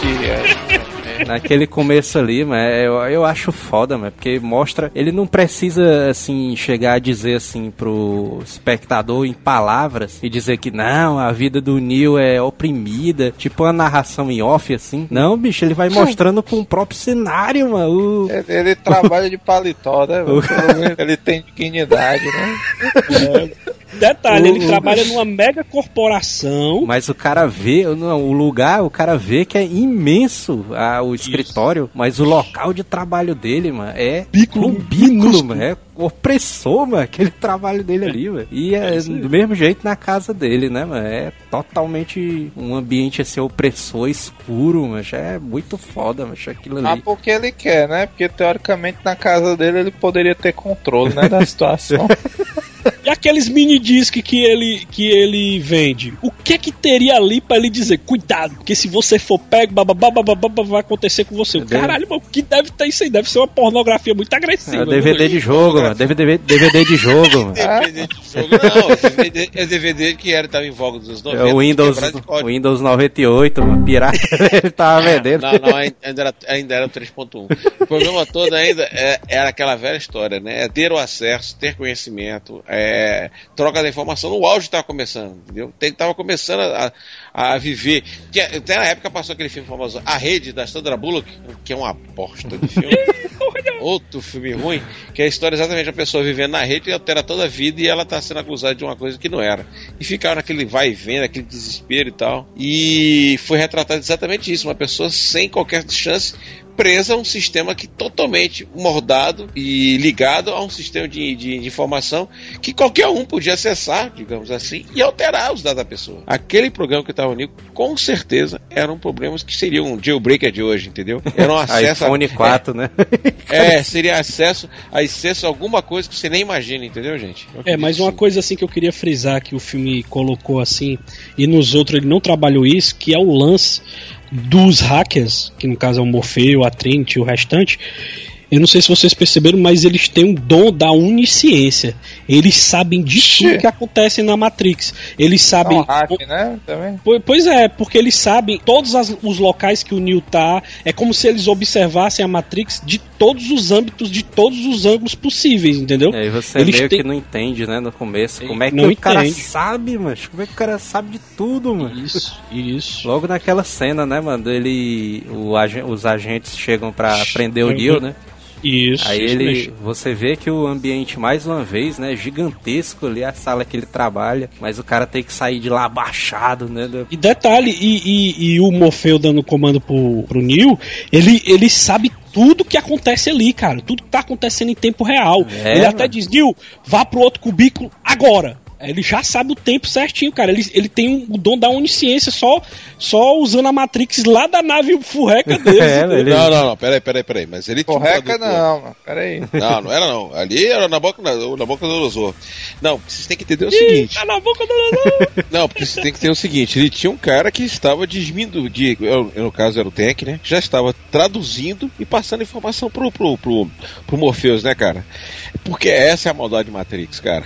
Que é- Naquele começo ali, mas eu, eu acho foda, mas porque mostra. Ele não precisa, assim, chegar a dizer assim pro espectador em palavras e dizer que não, a vida do Neil é oprimida, tipo uma narração em off, assim. Não, bicho, ele vai mostrando com o próprio cenário, mano. o- Ele, ele trabalha de paletó, né? menos Ele tem dignidade, né? Detalhe, ele O- trabalha numa mega corporação. Mas o cara vê, não, o lugar, o cara vê que é imenso ah, o escritório, mas o local de trabalho dele, mano, é cubículo, minúsculo. mano, é opressor, mano, aquele trabalho dele ali, mano. E é, isso aí. do mesmo jeito na casa dele, né, mano? É totalmente um ambiente assim opressor, escuro, mas é muito foda, mas aquilo Ah, ali. porque ele quer, né? Porque teoricamente na casa dele ele poderia ter controle, né, da situação. E aqueles mini discs que ele, que ele vende? O que é que teria ali pra ele dizer? Cuidado, porque se você for pego, bababá, bababá, vai acontecer com você. Deve- Caralho, mano, o que deve ter isso aí? Deve ser uma pornografia muito agressiva. É DVD né? de jogo, mano. DVD, DVD de jogo, mano. DVD de jogo, não, DVD, esse DVD que era, tava em voga dos anos 90. É o Windows, o Windows 98, mano, pirata, ele tava vendendo. Não, não, ainda era, ainda era o 3.1. O problema todo ainda é- era aquela velha história, né? É ter o acesso, ter conhecimento, é, troca da informação. O auge estava começando, entendeu? Tem que tava começando a, a viver. Que, até na época passou aquele filme famoso, A Rede, da Sandra Bullock, que é uma bosta de filme. Outro filme ruim, que é a história exatamente da pessoa vivendo na rede e altera toda a vida e ela tá sendo acusada de uma coisa que não era. E ficaram naquele vai e vem, naquele desespero e tal. E foi retratado exatamente isso, uma pessoa sem qualquer chance presa a um sistema que totalmente mordado e ligado a um sistema de, de- de informação que qualquer um podia acessar, digamos assim, e alterar os dados da pessoa. Aquele programa que estava unido, com certeza, eram problemas que seriam um jailbreaker de hoje, entendeu? Era um acesso a- iPhone 4, né? é, seria acesso a acesso a alguma coisa que você nem imagina, entendeu, gente? Eu É, mas uma coisa assim que eu queria frisar que o filme colocou assim, e nos outros ele não trabalhou isso, que é o lance dos hackers, que no caso é o Morfeu, a Trinity e o restante. Eu não sei se vocês perceberam, mas eles têm um dom da onisciência. Eles sabem de tudo que acontece na Matrix. Eles É sabem. um hack, né? Também. Po- Pois é, porque eles sabem todos as- os locais que o Neo tá. É como se eles observassem a Matrix de todos os âmbitos, de todos os ângulos possíveis, entendeu? E aí você Eles meio têm- que não entende, né, no começo. Como é que Não o cara entende. sabe, mano? Como é que o cara sabe de tudo, mano? Isso, isso. Logo naquela cena, né, mano? Ele. o os agentes chegam pra prender o. Neo, né? Isso. Aí isso ele. mesmo. Você vê que o ambiente, mais uma vez, né, gigantesco ali, a sala que ele trabalha. Mas o cara tem que sair de lá abaixado, né? do- E detalhe, e, e- e o Morfeu dando comando pro, pro Neo, ele, ele sabe tudo que acontece ali, cara. Tudo que tá acontecendo em tempo real. É, ele até mano. diz, Neo, vá pro outro cubículo agora. Ele já sabe o tempo certinho, cara. Ele, ele tem um- o dom da onisciência só, só usando a Matrix lá da nave furreca dele. É, ele- Não, não, não, peraí, peraí, peraí. Mas ele um tradutor. não, mano. Pera aí. Não, não era não. Ali era na boca, na, na boca do Lozor. Não, vocês têm que entender o seguinte. Tá na boca do Não, porque você tem que ter o seguinte: ele tinha um cara que estava desmindo, de, eu- no caso era o Tank, né? Já estava traduzindo e passando informação pro, pro, pro, pro Morpheus, né, cara? Porque essa é a maldade de Matrix, cara.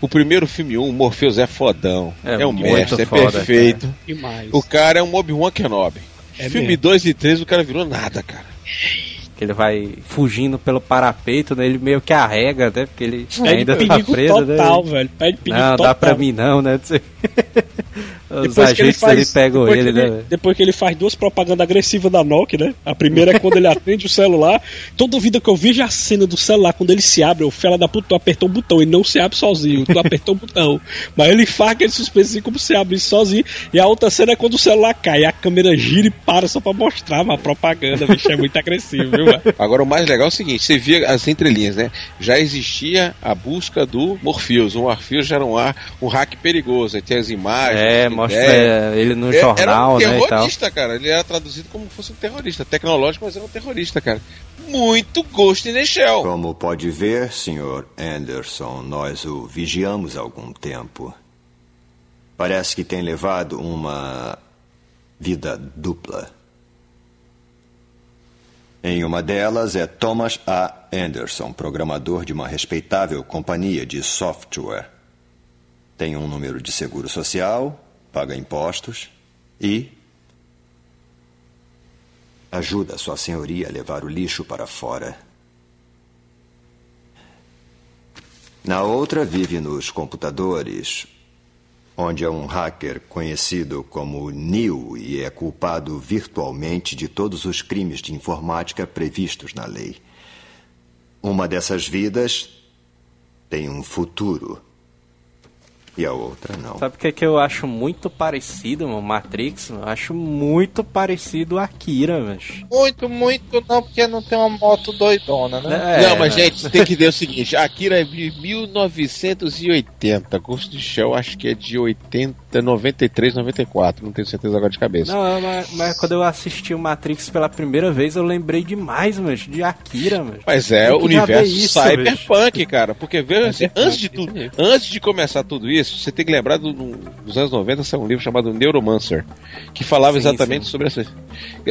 O primeiro filme 1, um, o Morpheus é fodão. É É, um mestre, é foda, perfeito. Demais. O cara é um Obi-Wan Kenobi. É filme mesmo. 2 e 3 o cara virou nada, cara. Que ele vai fugindo pelo parapeito, né? Ele meio que arrega, né? Porque ele Pede ainda tá preso, total, né? velho. Pede perigo Não, total. dá pra mim não, né? Os Depois que ele faz, pegam depois ele, que ele, né? depois que ele faz duas propagandas agressivas da Nokia, né? A primeira é quando ele atende o celular. Toda vida que eu vejo a cena do celular, quando ele se abre, eu falo da puta, tu apertou o botão, ele não se abre sozinho, tu apertou o botão. Mas ele faz aquele suspense assim como se abre sozinho. E a outra cena é quando o celular cai, a câmera gira e para só pra mostrar uma propaganda, bicho, é muito agressivo, viu, Agora o mais legal é o seguinte, você via as entrelinhas, né? Já existia a busca do Morpheus. O Morpheus já era um, ar, um hack perigoso, aí tem as imagens. É, mostra é, ele no É, jornal, era um né, e tal. terrorista, cara. Ele era traduzido como se fosse um terrorista. Tecnológico, mas era um terrorista, cara. Muito Ghost in the Shell. Como pode ver, Sr. Anderson, nós o vigiamos há algum tempo. Parece que tem levado uma vida dupla. Em uma delas é Thomas A. Anderson, programador de uma respeitável companhia de software. Tem um número de seguro social, paga impostos e ajuda Sua Senhoria a levar o lixo para fora. Na outra vive nos computadores, onde é um hacker conhecido como Neo e é culpado virtualmente de todos os crimes de informática previstos na lei. Uma dessas vidas tem um futuro. E a outra não. Sabe o que, é que eu acho muito parecido, mano? Matrix? Eu acho muito parecido a Akira, mas. Muito, muito não, porque não tem uma moto doidona, né? não, mas gente, você tem que ver o seguinte: a Akira é de 1980. Ghost of Shell acho que é de 80, 93, 94. Não tenho certeza agora de cabeça. Não, mas, mas quando eu assisti o Matrix pela primeira vez, eu lembrei demais, mas de Akira, mas. Mas é o universo isso, cyberpunk, cara. Porque veja assim, antes de tudo, antes de começar tudo isso, você tem que lembrar do, dos anos 90, saiu um livro chamado Neuromancer, que falava Sim, exatamente sim. sobre essa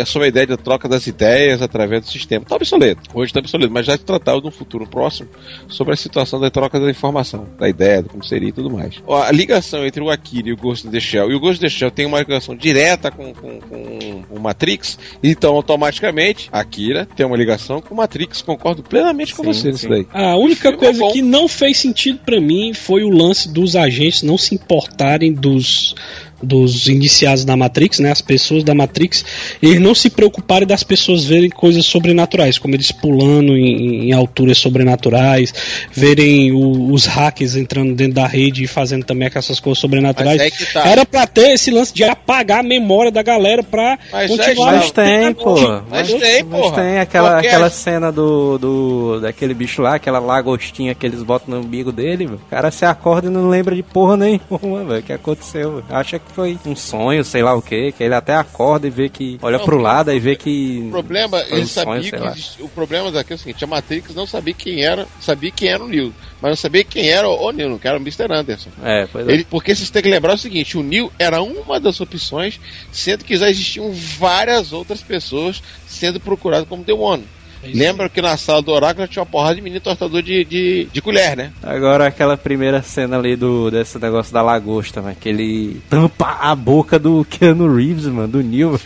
sobre a ideia da troca das ideias através do sistema. Tá obsoleto. Hoje tá obsoleto, mas já se tratava no futuro próximo sobre a situação da troca da informação, da ideia, do como seria e tudo mais. A ligação entre o Akira e o Ghost in the Shell, e o Ghost in the Shell tem uma ligação direta com, com, com o Matrix, então automaticamente Akira tem uma ligação com o Matrix. Concordo plenamente com Sim, você nisso sim. daí. A única é coisa bom. que não fez sentido pra mim foi o lance dos agentes não se importarem dos dos iniciados da Matrix, né, as pessoas da Matrix, eles não se preocuparem das pessoas verem coisas sobrenaturais, como eles pulando em, em alturas sobrenaturais, verem o- os hackers entrando dentro da rede e fazendo também essas coisas sobrenaturais. Mas é que tá. Era pra ter esse lance de apagar a memória da galera pra Mas continuar. Mas tem, pô. Mas tem, Mas porra. tem aquela, Qualquer- aquela cena do, do. daquele bicho lá, aquela lagostinha que eles botam no umbigo dele. O cara se acorda e não lembra de porra nenhuma, velho. O que aconteceu, velho. Acha que foi um sonho, sei lá o que, que ele até acorda e vê que. Olha Não, pro lado e vê que. O problema, ele um sonho, sabia sei que lá. existia, o problema daqui é o seguinte, a Matrix não sabia quem era, sabia quem era o Neo, mas não sabia quem era o Neo, que era o Mr. Anderson. É, pois é. Ele, porque vocês têm que lembrar o seguinte, o Neo era uma das opções, sendo que já existiam várias outras pessoas sendo procuradas como The One. Lembra que na sala do oráculo tinha uma porrada de menino tortador de, de, de colher, né? Agora aquela primeira cena ali do desse negócio da lagosta, mano, que ele tampa a boca do Keanu Reeves, mano, do Neil.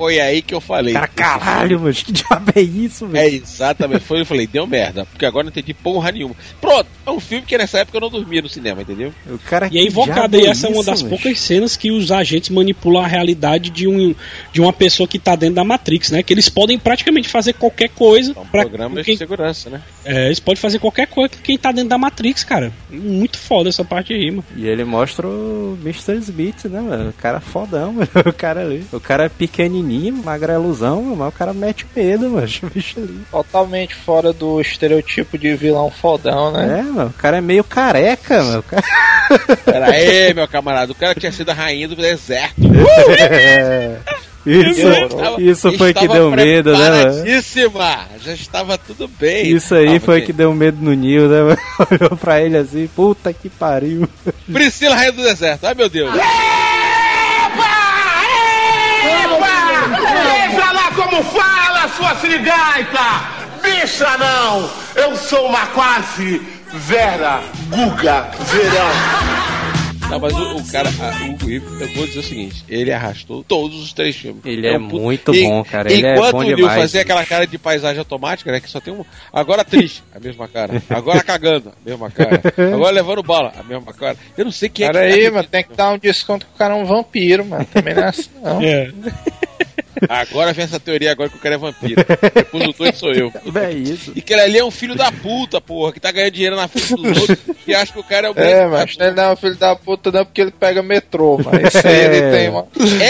Foi, aí que eu falei. Cara, caralho, mano, que diabo é isso, É, velho? exatamente. Foi eu falei, deu merda. Porque agora não entendi porra nenhuma. Pronto, é um filme que nessa época eu não dormia no cinema, entendeu? O cara E aí, que invocada diabo aí, é essa é uma das poucas cenas que os agentes manipulam a realidade de, um, de uma pessoa que tá dentro da Matrix, né? Que eles podem praticamente fazer qualquer coisa. É um pra programa de quem, segurança, né? é, eles podem fazer qualquer coisa com quem tá dentro da Matrix, cara. Muito foda essa parte aí, mano. E ele mostra o Mr. Smith, né, mano? O cara fodão, mano. O cara ali. O cara é pequenininho, magreluzão, mano, mas o cara mete medo, mano. Bicho ali. Totalmente fora do estereotipo de vilão fodão, né? É, mano. O cara é meio careca, mano. Cara... Pera aí, meu camarada. O cara tinha sido a rainha do deserto. É. Isso, estava- isso foi que deu medo, né, mano? Já estava tudo bem. Isso aí Ah, foi que deu medo no Nil, né? mano? Olhou pra ele assim, puta que pariu. Priscila, rainha do deserto. Ai, meu Deus. Como fala, sua sirigaita! Bicha não! Eu sou uma quase Vera Guga Verão. Não, mas o, o cara, a- o Ivo, eu vou dizer o seguinte: ele arrastou todos os três filmes. Ele é um puto- muito E- bom, cara. Ele é enquanto bom o Neil fazia aquela cara de paisagem automática, né? Que só tem um. Agora triste, a mesma cara. Agora cagando, a mesma cara. Agora levando bala, a mesma cara. Eu não sei quem é Pera que. aí, tá mano, tem que dar um desconto que o cara é um vampiro, mano. Também não é assim, não. É. Agora vem essa teoria agora que o cara é vampiro. Depois o doido sou eu. É isso. E que ele ali é um filho da puta, porra, que tá ganhando dinheiro na frente dos outros e acha que o cara é o É, mas ele não é um filho da puta, não, porque ele pega metrô, mas esse aí ele É. tem uma.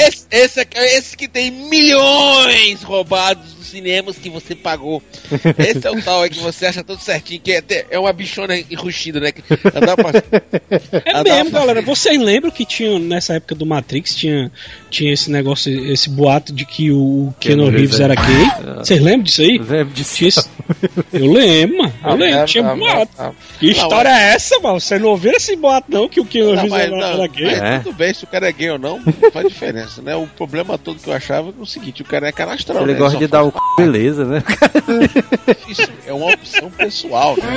Esse, esse, esse que tem milhões roubados dos cinemas que você pagou. Esse é o tal aí que você acha tudo certinho, que é, até- é uma bichona enrustida, né? Que andava pra... É andava mesmo, pra- galera. Vocês lembram que tinha, nessa época do Matrix, tinha, tinha esse negócio, esse boato de que o Keanu Reeves era é- gay? Vocês lembram disso aí? Eu lembro disso. Tinha esse- Eu lembro, mano. Eu Ah, lembro, é, tinha ah, boato. ah, Que história é essa, mano? Você não ouviu esse boato, não? Que o Keanu Reeves era, não, era gay? É. tudo bem, se o cara é gay ou não, não faz diferença, né? O problema todo que eu achava é o seguinte, o cara é canastrão, Ele né? gosta de dar o. beleza, né? Isso é uma opção pessoal, né?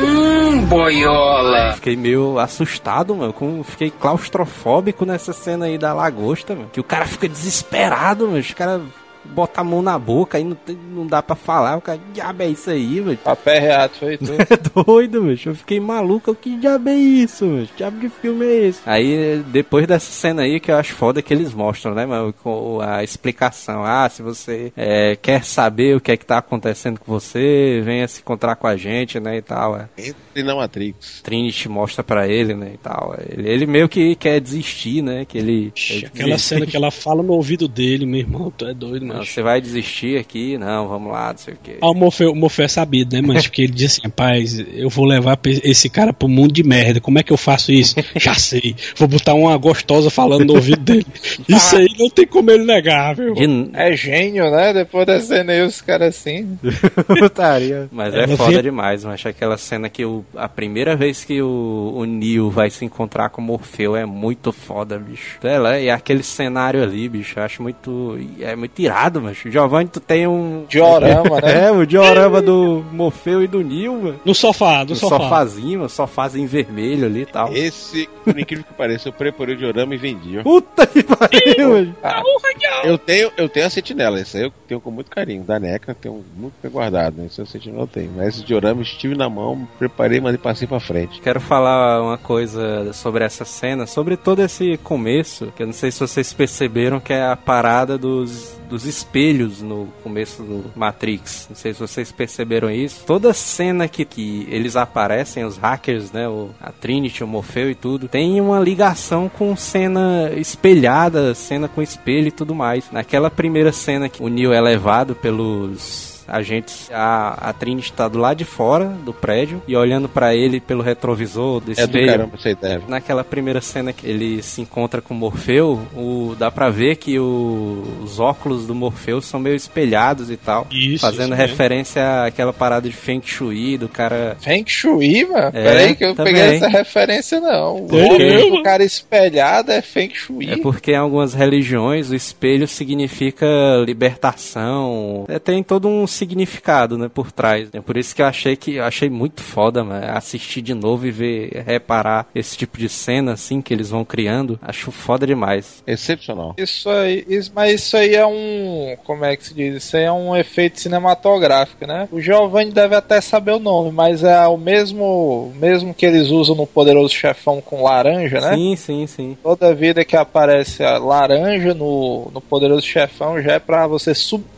Fiquei meio assustado, mano. Com, fiquei claustrofóbico nessa cena aí da lagosta, mano. Que o cara fica desesperado, mano. Os caras bota a mão na boca, aí não, tem- não dá pra falar. O cara, que diabo é isso aí, velho? Papel reato foi tudo. É doido, bicho. Eu fiquei maluco. Eu, Que diabo é isso, bicho? Que diabo de filme é esse? Aí, depois dessa cena aí, que eu acho foda que eles mostram, né, mano? Com a explicação. Ah, se você é, quer saber o que é que tá acontecendo com você, venha se encontrar com a gente, né, e tal. É. Entre na Matrix. Trinity mostra pra ele, né, e tal. Ele, ele meio que quer desistir, né, que ele... ele Aquela cena que ela fala no ouvido dele, meu irmão, tu é doido, Não, você vai desistir aqui? Não, vamos lá, não sei o quê. Ah, o Morfeu, o Morfeu é sabido, né, mas porque ele diz assim, rapaz, eu vou levar esse cara pro mundo de merda, como é que eu faço isso? Já sei, vou botar uma gostosa falando no ouvido dele. Isso aí não tem como ele negar, viu? É gênio, né? Depois da cena aí, os caras assim. Putaria. Mas é Ela foda vê- demais, mas aquela cena que o, a primeira vez que o, o Neo vai se encontrar com o Morfeu é muito foda, bicho. Lá, e aquele cenário ali, bicho, eu acho muito. É muito irado, bicho. Giovanni, tu tem um. Diorama, né? É, o diorama do Morfeu e do Neo, mano. No sofá, do No sofá. sofazinho, mano, sofázinho vermelho ali e tal. Esse, por incrível que pareça, eu preparei o diorama e vendi. ó. Puta que pariu, mano. Eu tenho, eu tenho a sentinela, esse aí eu tenho com muito carinho. Da NECA, tenho muito bem guardado, né? Esse é o sentinela eu tenho. Mas esse diorama eu estive na mão, preparei, mandei passei pra frente. Quero falar uma coisa sobre essa cena, sobre todo esse começo, que eu não sei se vocês perceberam que é a parada dos, dos espelhos no começo do Matrix. Não sei se vocês perceberam isso. Toda cena que, que eles aparecem, os hackers, né, o, a Trinity, o Morfeu e tudo, tem uma ligação com cena espelhada, cena com espelho e tudo mais. Naquela primeira cena que o Neo é levado pelos agentes, a, a Trinity tá do lado de fora do prédio e olhando pra ele pelo retrovisor do É do espelho. caramba essa ideia. Naquela primeira cena que ele se encontra com o Morfeu, o, dá pra ver que o- os óculos do Morfeu são meio espelhados e tal. Isso, fazendo isso referência àquela parada de Feng Shui, do cara. Feng Shui, mano? É, Peraí que eu também. peguei essa referência, não. O Por quê? óculos do cara espelhado é Feng Shui. É porque em algumas religiões o espelho significa libertação. É, tem todo um significado, né, por trás. É por isso que eu achei que eu achei muito foda, mano, assistir de novo e ver, reparar esse tipo de cena assim que eles vão criando. Acho foda demais. Excepcional. Isso aí, isso- mas isso aí é um. Como é que se diz? Isso aí é um efeito cinematográfico, né? O Giovanni deve até saber o nome, mas é o mesmo, mesmo que eles usam no Poderoso Chefão com laranja, né? Sim, sim, sim. Toda vida que aparece a laranja no, no Poderoso Chefão já é pra você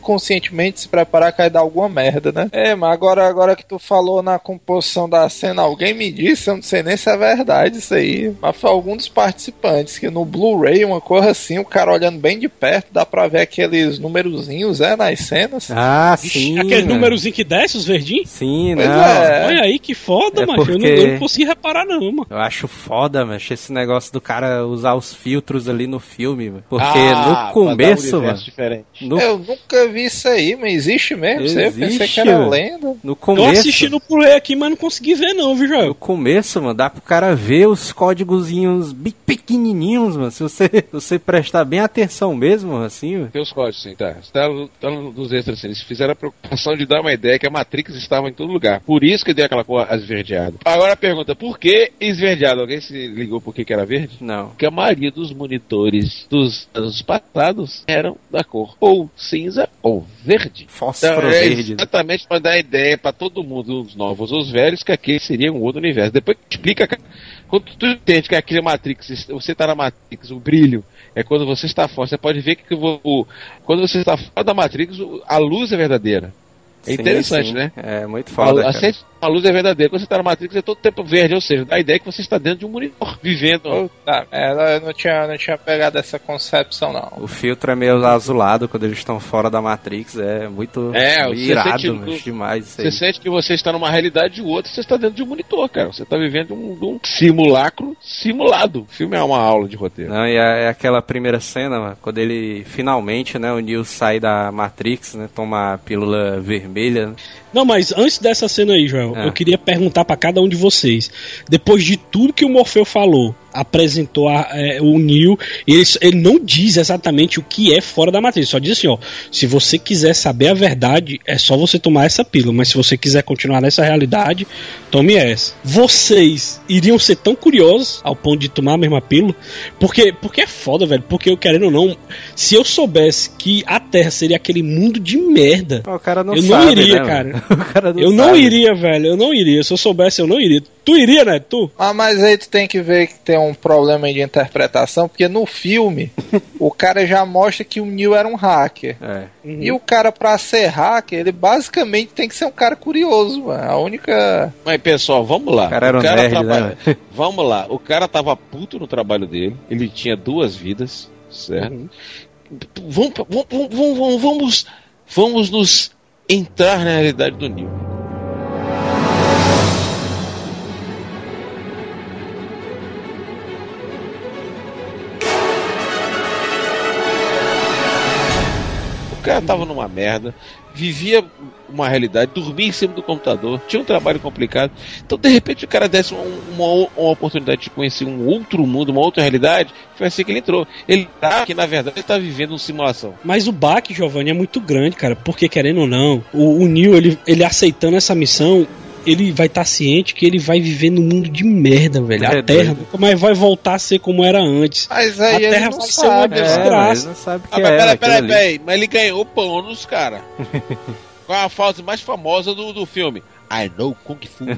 subconscientemente se preparar que vai dar alguma merda, né? É, mas agora, agora que tu falou na composição da cena, alguém me disse, eu não sei nem se é verdade isso aí, mas foi algum dos participantes que no Blu-ray, uma coisa assim, o cara olhando bem de perto, dá pra ver aqueles numerozinhos, é, nas cenas. Ah, Vixe, sim. Aquele númerozinho que desce, os verdinhos? Sim, Pois não. é. Olha aí que foda, É mano. Eu, não, porque- eu não consegui reparar, não, mano. Eu acho foda, mas esse negócio do cara usar os filtros ali no filme, mano. Porque Ah, no começo, um mano. Diferente. No, Eu nunca vi isso aí, mas existe mesmo, isso aí, eu pensei Existe, que era mano. lenda. no Eu começo. assisti no Blu-ray aqui, mas não consegui ver, não, viu, No Joel? começo, mano, dá pro cara ver os códigozinhos bem pequenininhos, mano. Se você, você prestar bem atenção mesmo, assim, mano. Tem os códigos, sim, tá. Tá, no- tá no- nos extras, assim. Eles fizeram a preocupação de dar uma ideia que a Matrix estava em todo lugar. Por isso que deu aquela cor esverdeada. Agora a pergunta, por que esverdeado? Alguém se ligou por que que era verde? Não. Porque a maioria dos monitores dos anos passados eram da cor ou cinza ou verde. Fósforo É verde. exatamente para dar ideia para todo mundo, os novos, os velhos, que aquele seria um outro universo. Depois explica, quando tu entende que aquele Matrix, você tá na Matrix, o brilho é quando você está fora. Você pode ver que o, quando você está fora da Matrix, a luz é verdadeira. É Sim, interessante, sim. né? É muito foda, a, a luz é verdadeira. Quando você está na Matrix, é todo tempo verde, ou seja, dá a ideia que você está dentro de um monitor, vivendo. Puta merda, eu não tinha, não tinha pegado essa concepção, não. O filtro é meio azulado quando eles estão fora da Matrix. É muito É, você irado, sente- mas demais isso aí. Você sente que você está numa realidade e outra, você está dentro de um monitor, cara. Você está vivendo um, um simulacro simulado. O filme é uma aula de roteiro. Não, e é, é aquela primeira cena, mano, quando ele finalmente, né, o Neo sai da Matrix, né, toma a pílula vermelha vermelha. Não, mas antes dessa cena aí, Joel, Ah. eu queria perguntar pra cada um de vocês. Depois de tudo que o Morfeu falou, apresentou a- é, o Neo, ele, ele não diz exatamente o que é fora da matriz, só diz assim, ó, se você quiser saber a verdade, é só você tomar essa pílula, mas se você quiser continuar nessa realidade, tome essa. Vocês iriam ser tão curiosos ao ponto de tomar a mesma pílula? Porque, porque é foda, velho, porque eu querendo ou não, se eu soubesse que a Terra seria aquele mundo de merda, O cara não eu sabe, não iria, né, cara. cara não eu não sabe. iria, velho, eu não iria. Se eu soubesse, eu não iria. Tu iria, né? Tu? Ah, mas aí tu tem que ver que tem um problema aí de interpretação, porque no filme o cara já mostra que o Neo era um hacker. É. E o cara, pra ser hacker, ele basicamente tem que ser um cara curioso, mano. A única. Mas pessoal, vamos lá. O cara era um nerd, trabalha- né? Vamos lá. O cara tava puto no trabalho dele. Ele tinha duas vidas, certo? Uhum. Vamos, vamos, vamos, vamos, vamos, vamos nos entrar na realidade do Neo. O cara tava numa merda, vivia uma realidade, dormia em cima do computador, tinha um trabalho complicado. Então, de repente, o cara desse um- uma, uma oportunidade de conhecer um outro mundo, uma outra realidade, foi assim que ele entrou. Ele tá que, na verdade, ele tá vivendo uma simulação. Mas o baque, Giovanni, é muito grande, cara. Porque, querendo ou não, o, o Neo, ele, ele aceitando essa missão, ele vai estar ciente que ele vai viver num mundo de merda, velho. É a Terra doido. nunca mais vai voltar a ser como era antes. Mas a aí ele Terra não vai ser uma sabe, É, mas desgraça. ele não sabe o Ah, que mas é. peraí, peraí, peraí. Mas ele ganhou bônus, cara. Com a frase mais famosa do, do filme. I know Kung Fu.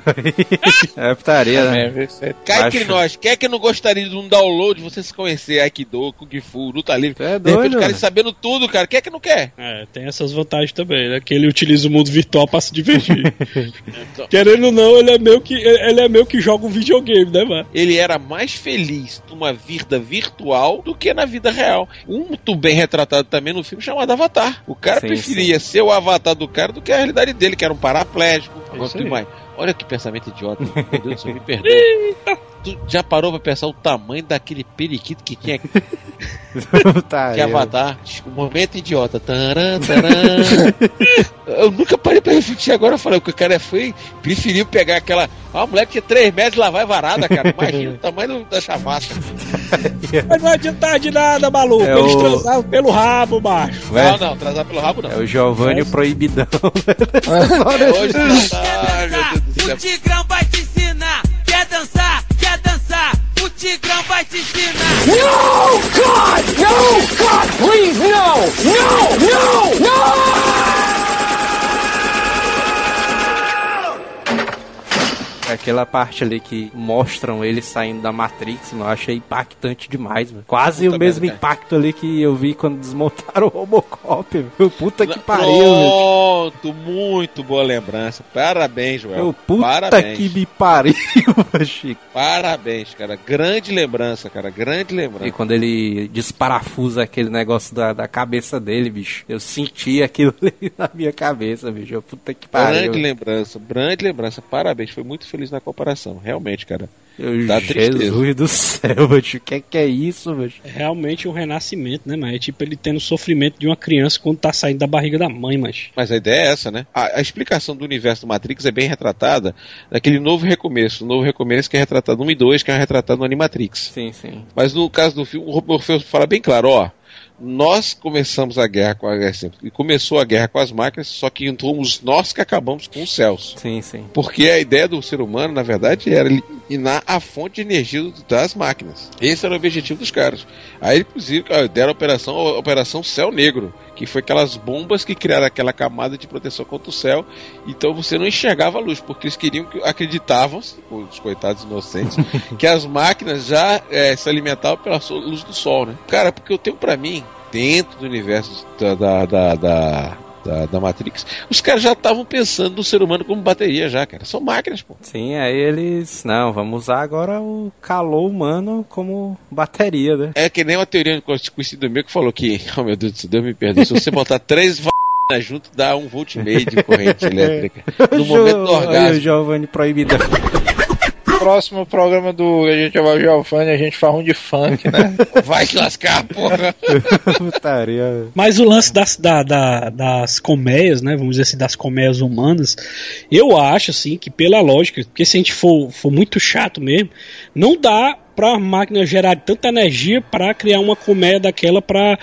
É putaria, né? Cá entre Acho. nós, quem é que não gostaria de um download você se conhecer Aikido, Kung Fu, luta livre? É de repente doido, o cara sabendo tudo, cara. Quem é que não quer? É, tem essas vantagens também, né? Que ele utiliza o mundo virtual pra se divertir. Querendo ou não, ele é meio que ele é meio que joga um videogame, né, mano? Ele era mais feliz numa vida virtual do que na vida real. Um muito bem retratado também no filme chamado Avatar. O cara Sim, preferia ser o avatar do cara do que a realidade dele, que era um paraplégico. Agora mais. Olha que pensamento idiota. Meu Deus do céu, me perdoa. Tu já parou pra pensar o tamanho daquele periquito que tinha que Putaria. Avatar? O momento idiota. Taran, taran. eu nunca parei pra refletir agora. Eu falei, o que o cara é foi, preferiu pegar aquela. Ah, a mulher que tinha 3 metros lá vai varada, cara. Imagina o tamanho da chavasca. Mas não adianta de nada, maluco. É Eles o- transavam pelo rabo, macho. Ué, Não, não, trazar pelo rabo não. É o Giovanni proibidão. É hoje Ai, meu Deus do céu. O Tigrão vai te ensinar. Quer dançar? O Tigrão vai te ensinar. No, God! No, God, please, no! No, no, no! Aquela parte ali que mostram ele saindo da Matrix, mano, eu achei impactante demais, mano. Quase Puta o mesmo merda, impacto ali que eu vi quando desmontaram o Robocop. Meu, puta que pariu. Pronto, muito boa lembrança. Parabéns, Joel. Meu, puta Parabéns. que me pariu, Chico. Parabéns, cara. Grande lembrança, cara. Grande E lembrança. quando ele desparafusa aquele negócio da, da cabeça dele, bicho, eu senti aquilo ali na minha cabeça, bicho. Eu, Puta que pariu. Grande lembrança, grande lembrança. Parabéns, foi muito feliz na comparação. Realmente, cara. Eu, Dá tristeza. Jesus do céu, bicho. O que é, que é isso, bicho? É realmente um renascimento, né, mas é tipo ele tendo o sofrimento de uma criança quando tá saindo da barriga da mãe, mas. Mas a ideia é essa, né? A, a explicação do universo do Matrix é bem retratada naquele novo recomeço. O novo recomeço que é retratado no 1 e 2, que é retratado no Animatrix. Sim, sim. Mas no caso do filme, o Morpheus fala bem claro, ó. Nós começamos a guerra com a e começou a guerra com as máquinas, só que fomos nós que acabamos com os céus. Sim, sim. Porque a ideia do ser humano, na verdade, era eliminar a fonte de energia das máquinas. Esse era o objetivo dos caras. Aí, inclusive, deram a operação, a operação Céu Negro, que foi aquelas bombas que criaram aquela camada de proteção contra o céu. Então você não enxergava a luz, porque eles queriam que acreditavam, os coitados inocentes, que as máquinas já eh, se alimentavam pela luz do sol, né? Cara, porque eu tenho pra mim, dentro do universo da, da, da, da, da- Matrix, os caras já estavam pensando no ser humano como bateria já, cara. São máquinas, pô. Sim, aí eles. Não, vamos usar agora o calor humano como bateria, né? É que nem uma teoria de conhecido meu que falou que, oh meu Deus do céu, Deus me perdoe, se você botar três junto, dá um volt e meio de corrente elétrica. No momento do Olha o orgasmo. Giovanni proibidão. Próximo programa do A gente vai o Giovanni, a gente faz um de funk, né? Vai te lascar, porra! Putaria. Mas o lance das, da- da- das colmeias, né? Vamos dizer assim, das colmeias humanas, eu acho assim que pela lógica, porque se a gente for, for muito chato mesmo, não dá pra máquina gerar tanta energia pra criar uma colmeia daquela pra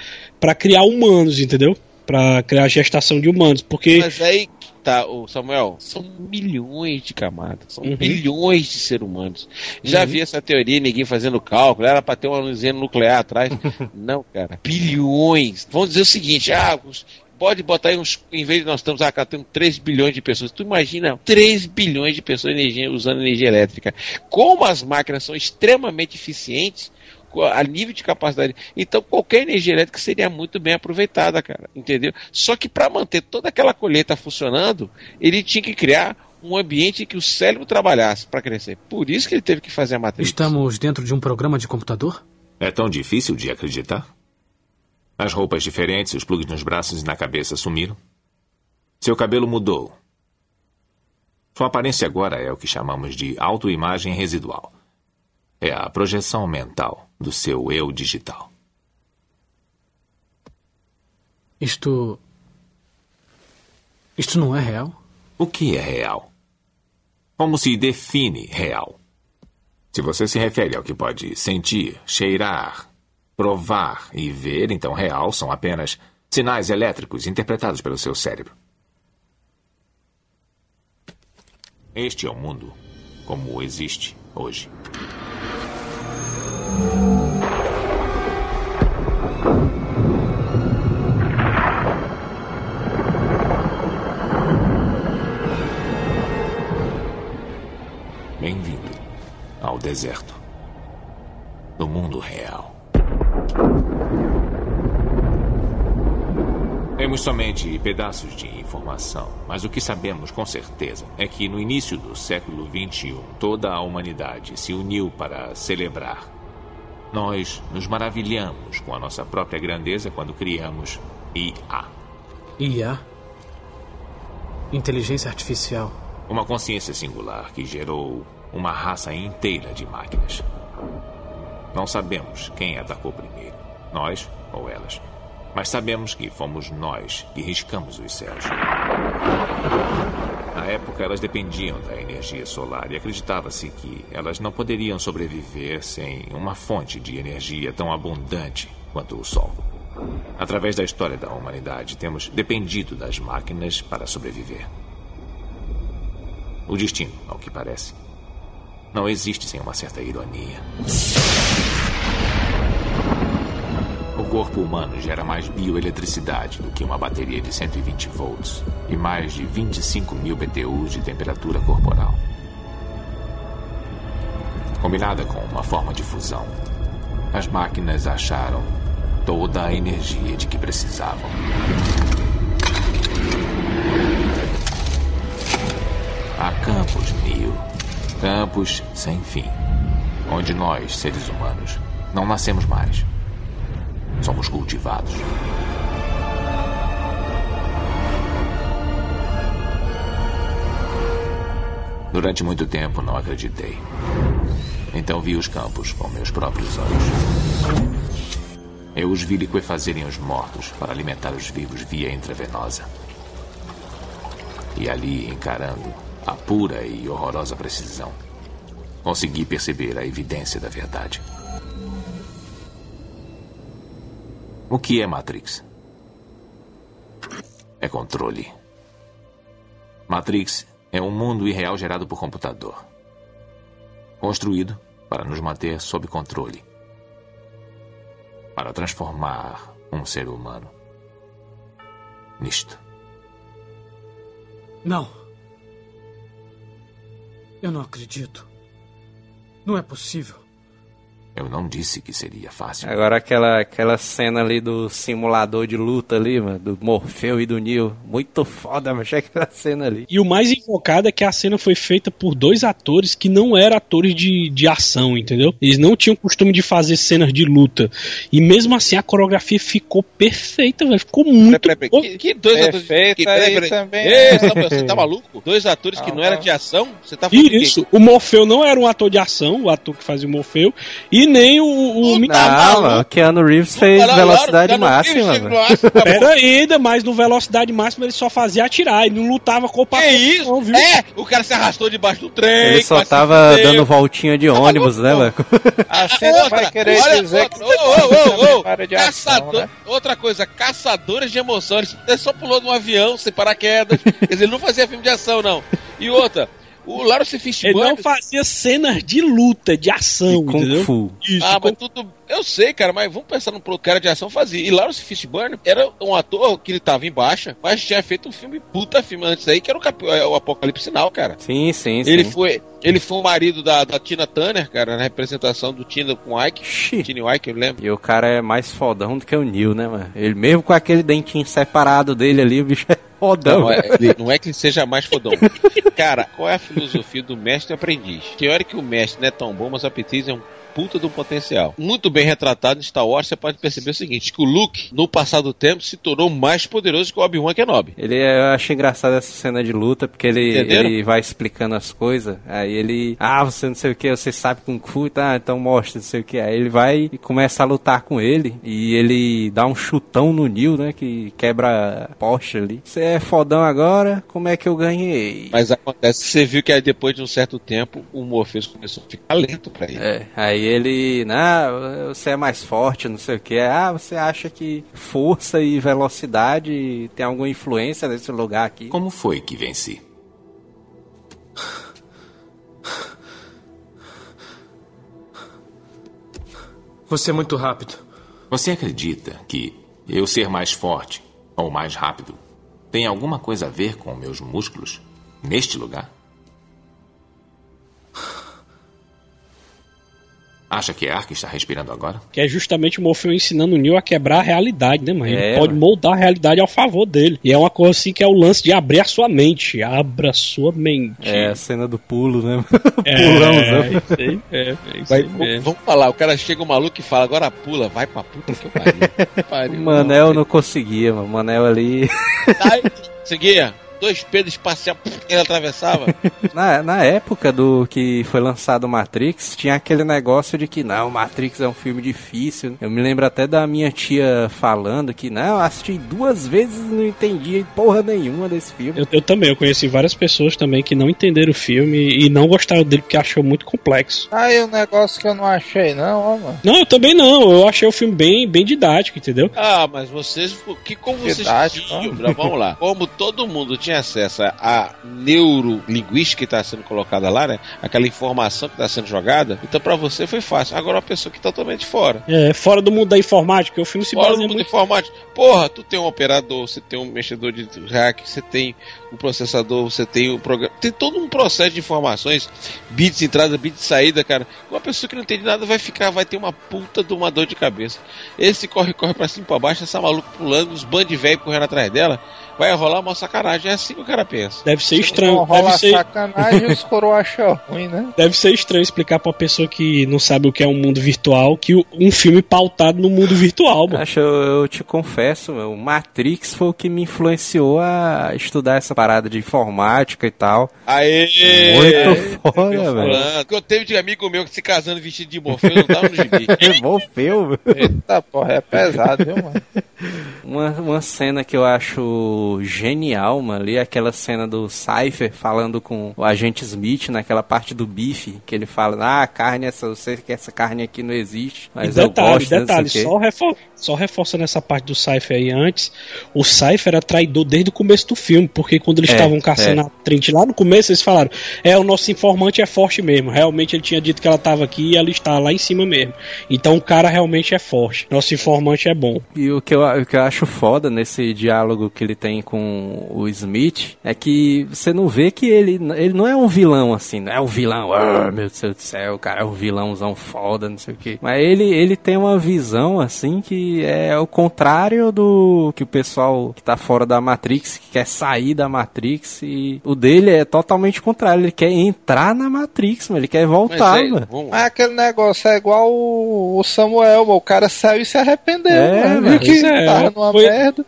criar humanos, entendeu? Pra criar a gestação de humanos. Porque. Mas aí tá, o Samuel, são milhões de camadas, são Uhum. bilhões de seres humanos. Já Uhum. vi essa teoria, ninguém fazendo cálculo, era pra ter uma usina nuclear atrás. Não, cara, bilhões. Vamos dizer o seguinte, ah, os- pode botar aí uns, em vez de nós estamos, ah, cá temos 3 bilhões de pessoas. Tu imagina 3 bilhões de pessoas energia- usando energia elétrica. Como as máquinas são extremamente eficientes, a nível de capacidade. Então, qualquer energia elétrica seria muito bem aproveitada, cara. Entendeu? Só que para manter toda aquela colheita funcionando, ele tinha que criar um ambiente em que o cérebro trabalhasse para crescer. Por isso que ele teve que fazer a matriz. Estamos dentro de um programa de computador? É tão difícil de acreditar? As roupas diferentes, os plugs nos braços e na cabeça sumiram. Seu cabelo mudou. Sua aparência agora é o que chamamos de autoimagem residual. É a projeção mental do seu eu digital. Isto. Isto não é real? O que é real? Como se define real? Se você se refere ao que pode sentir, cheirar, provar e ver, então real são apenas sinais elétricos interpretados pelo seu cérebro. Este é o mundo como existe hoje. Bem-vindo ao deserto do mundo real. Temos somente pedaços de informação, mas o que sabemos com certeza é que no início do século XXI toda a humanidade se uniu para celebrar. Nós nos maravilhamos com a nossa própria grandeza quando criamos IA. IA? Inteligência artificial. Uma consciência singular que gerou uma raça inteira de máquinas. Não sabemos quem atacou primeiro, nós ou elas. Mas sabemos que fomos nós que riscamos os céus. Na época, elas dependiam da energia solar e acreditava-se que elas não poderiam sobreviver sem uma fonte de energia tão abundante quanto o Sol. Através da história da humanidade, temos dependido das máquinas para sobreviver. O destino, ao que parece, não existe sem uma certa ironia. Corpo humano gera mais bioeletricidade do que uma bateria de 120 volts e mais de 25 mil BTUs de temperatura corporal. Combinada com uma forma de fusão, as máquinas acharam toda a energia de que precisavam. Há campos, Neo. Campos sem fim. Onde nós, seres humanos, não nascemos mais. Somos cultivados. Durante muito tempo não acreditei. Então vi os campos com meus próprios olhos. Eu os vi liquefazerem os mortos para alimentar os vivos via intravenosa. E ali, encarando a pura e horrorosa precisão, consegui perceber a evidência da verdade. O que é Matrix? É controle. Matrix é um mundo irreal gerado por computador. Construído para nos manter sob controle. Para transformar um ser humano nisto. Não. Eu não acredito. Não é possível. Eu não disse que seria fácil. Agora aquela, aquela cena ali do simulador de luta ali, mano, do Morfeu e do Neo. Muito foda, mas achei aquela cena ali. E o mais invocado é que a cena foi feita por dois atores que não eram atores de, de ação, entendeu? Eles não tinham costume de fazer cenas de luta. E mesmo assim a coreografia ficou perfeita, velho. Ficou muito Peraí, peraí, boa. que, que dois atores. Perfeita que, aí peraí. também. Ei, você tá maluco? Dois atores que Não, não eram de ação? Você tá falando Isso, o Morfeu não era um ator de ação, o ator que fazia o Morfeu, e e nem o. o Não, mano, o Keanu Reeves fez Olha velocidade Keanu máxima, Reeves velho. Pera ainda, mas no velocidade máxima ele só fazia atirar, ele não lutava com o Que isso? não, viu? É, o cara se arrastou debaixo do trem. Ele só tava dando voltinha de ônibus, né, velho? A cena Outra, vai querer olha, dizer outra, que ô, ô, ô, ô, área de ação, caçador- né? Outra coisa, caçadores de emoções. Ele só pulou de um avião sem paraquedas. Quer dizer, ele não fazia filme de ação, não. E outra, o Lawrence Ele Fishburne... não fazia cenas de luta, de ação, Kung entendeu? Fu. Isso, Ah, com- mas tudo. Eu sei, cara, mas vamos pensar no pro cara de ação fazia. E Lawrence Fishburne era um ator que ele tava em baixa, mas tinha feito um filme, puta filme antes aí, que era o, Cap- é, o Apocalipse Sinal, cara. Sim, sim, sim. Ele foi, ele foi o marido da, da Tina Turner, cara, na representação do Tina com o Ike. Xi. Tina Ike, eu lembro. E o cara é mais fodão do que o Neil, né, mano? Ele mesmo com aquele dentinho separado dele ali, o bicho é fodão. Não é, não é que ele seja mais fodão. Cara, qual é a filosofia do mestre aprendiz? Hora que o mestre não é tão bom, mas o aprendiz é um puta do potencial. Muito bem retratado em Star Wars, você pode perceber o seguinte, que o Luke, no passar do tempo, se tornou mais poderoso que o Obi-Wan Kenobi. Ele eu acho engraçado essa cena de luta, porque ele, Entenderam? ele vai explicando as coisas, aí ele, ah, você não sei o que, você sabe Kung Fu, tá, então mostra, não sei o que. Aí ele vai e começa a lutar com ele, e ele dá um chutão no Neil, né, que quebra a Porsche ali. Você é fodão agora, como é que eu ganhei? Mas acontece, você viu que aí depois de um certo tempo, o Morpheus começou a ficar lento pra ele. É, aí ele, não, você é mais forte, não sei o que. Ah, você acha que força e velocidade tem alguma influência nesse lugar aqui? Como foi que venci? Você é muito rápido. Você acredita que eu ser mais forte ou mais rápido tem alguma coisa a ver com meus músculos neste lugar? Acha que é ar que está respirando agora? Que é justamente o Morfeu ensinando o Neo a quebrar a realidade, né, mano? Ele É, pode mano. moldar a realidade ao favor dele. E é uma coisa assim que é o lance de abrir a sua mente. Abra a sua mente. É a cena do pulo, né? É, Pulãozão. é aí, é, é isso Vai, aí mesmo. vamos falar, o cara chega um maluco e fala, agora pula, vai pra puta que eu pariu. pariu. O Manel não conseguia, mano. O Manel ali. Aí, seguia, dois pedos espacial, ele atravessava. Na, na época do que foi lançado Matrix, tinha aquele negócio de que não, Matrix é um filme difícil. Eu me lembro até da minha tia falando que não, assisti duas vezes e não entendi porra nenhuma desse filme. Eu, eu também, eu conheci várias pessoas também que não entenderam o filme e não gostaram dele porque achou muito complexo. Aí o negócio que eu não achei, não, ó, mano. Não, eu também não. Eu achei o filme bem, bem didático, entendeu? Ah, mas vocês, que como vocês Didático, tinham, ó. vamos lá, como todo mundo tinha acesso à neurolinguística que está sendo colocada lá, né, aquela informação que está sendo jogada, então pra você foi fácil. Agora uma pessoa que tá totalmente fora. É, fora do mundo da informática, o filme se Fora do mundo muito. informático. Porra, tu tem um operador, você tem um mexedor de hack, você tem um processador, você tem o programa. Tem todo um processo de informações, bits de entrada, bits de saída, cara. Uma pessoa que não entende nada vai ficar, vai ter uma puta de uma dor de cabeça. Esse corre, corre pra cima e pra baixo, essa maluca pulando, os band velho correndo atrás dela, vai rolar uma sacanagem. É assim que o cara pensa. Deve ser Não estranho. rola Deve ser, sacanagem e os coroa acham ruim, né? deve ser estranho explicar pra uma pessoa que não sabe o que é um mundo virtual que um filme pautado no mundo virtual, mano. Acho, eu, eu te confesso, meu, o Matrix foi o que me influenciou a estudar essa parada de informática e tal. Aê! Muito foda, Eu velho. eu teve de amigo meu que se casando vestido de morfeu não tava no gibi. Morfeu. Eita porra, é pesado, viu, mano? Uma, uma cena que eu acho genial, mano, ali é aquela cena do Cypher falando com o agente Smith naquela parte do bife, que ele fala, ah, carne, essa, eu sei que essa carne aqui não existe, mas e eu detalhe, gosto, detalhe, o quê." só, refor só reforçando essa parte do Cypher aí antes, o Cypher era traidor desde o começo do filme, porque quando eles É, estavam caçando é. a Trent lá no começo, eles falaram, é, o nosso informante é forte mesmo, realmente ele tinha dito que ela estava aqui e ela está lá em cima mesmo. Então o cara realmente é forte, nosso informante é bom. E o que, eu, o que eu acho foda nesse diálogo que ele tem com o Smith é que você não vê que ele, ele não é um vilão assim, não é um vilão, ah, meu Deus do céu, o cara é um vilãozão foda, não sei o que. Mas ele, ele tem uma visão assim que é o contrário do que o pessoal que tá fora da Matrix, que quer sair da Matrix e o dele é totalmente contrário, ele quer entrar na Matrix, mano, ele quer voltar, aí, mano. vamos- Mas aquele negócio é igual o Samuel, mano. o cara saiu e se arrependeu. É, que É, Tava numa foi- merda.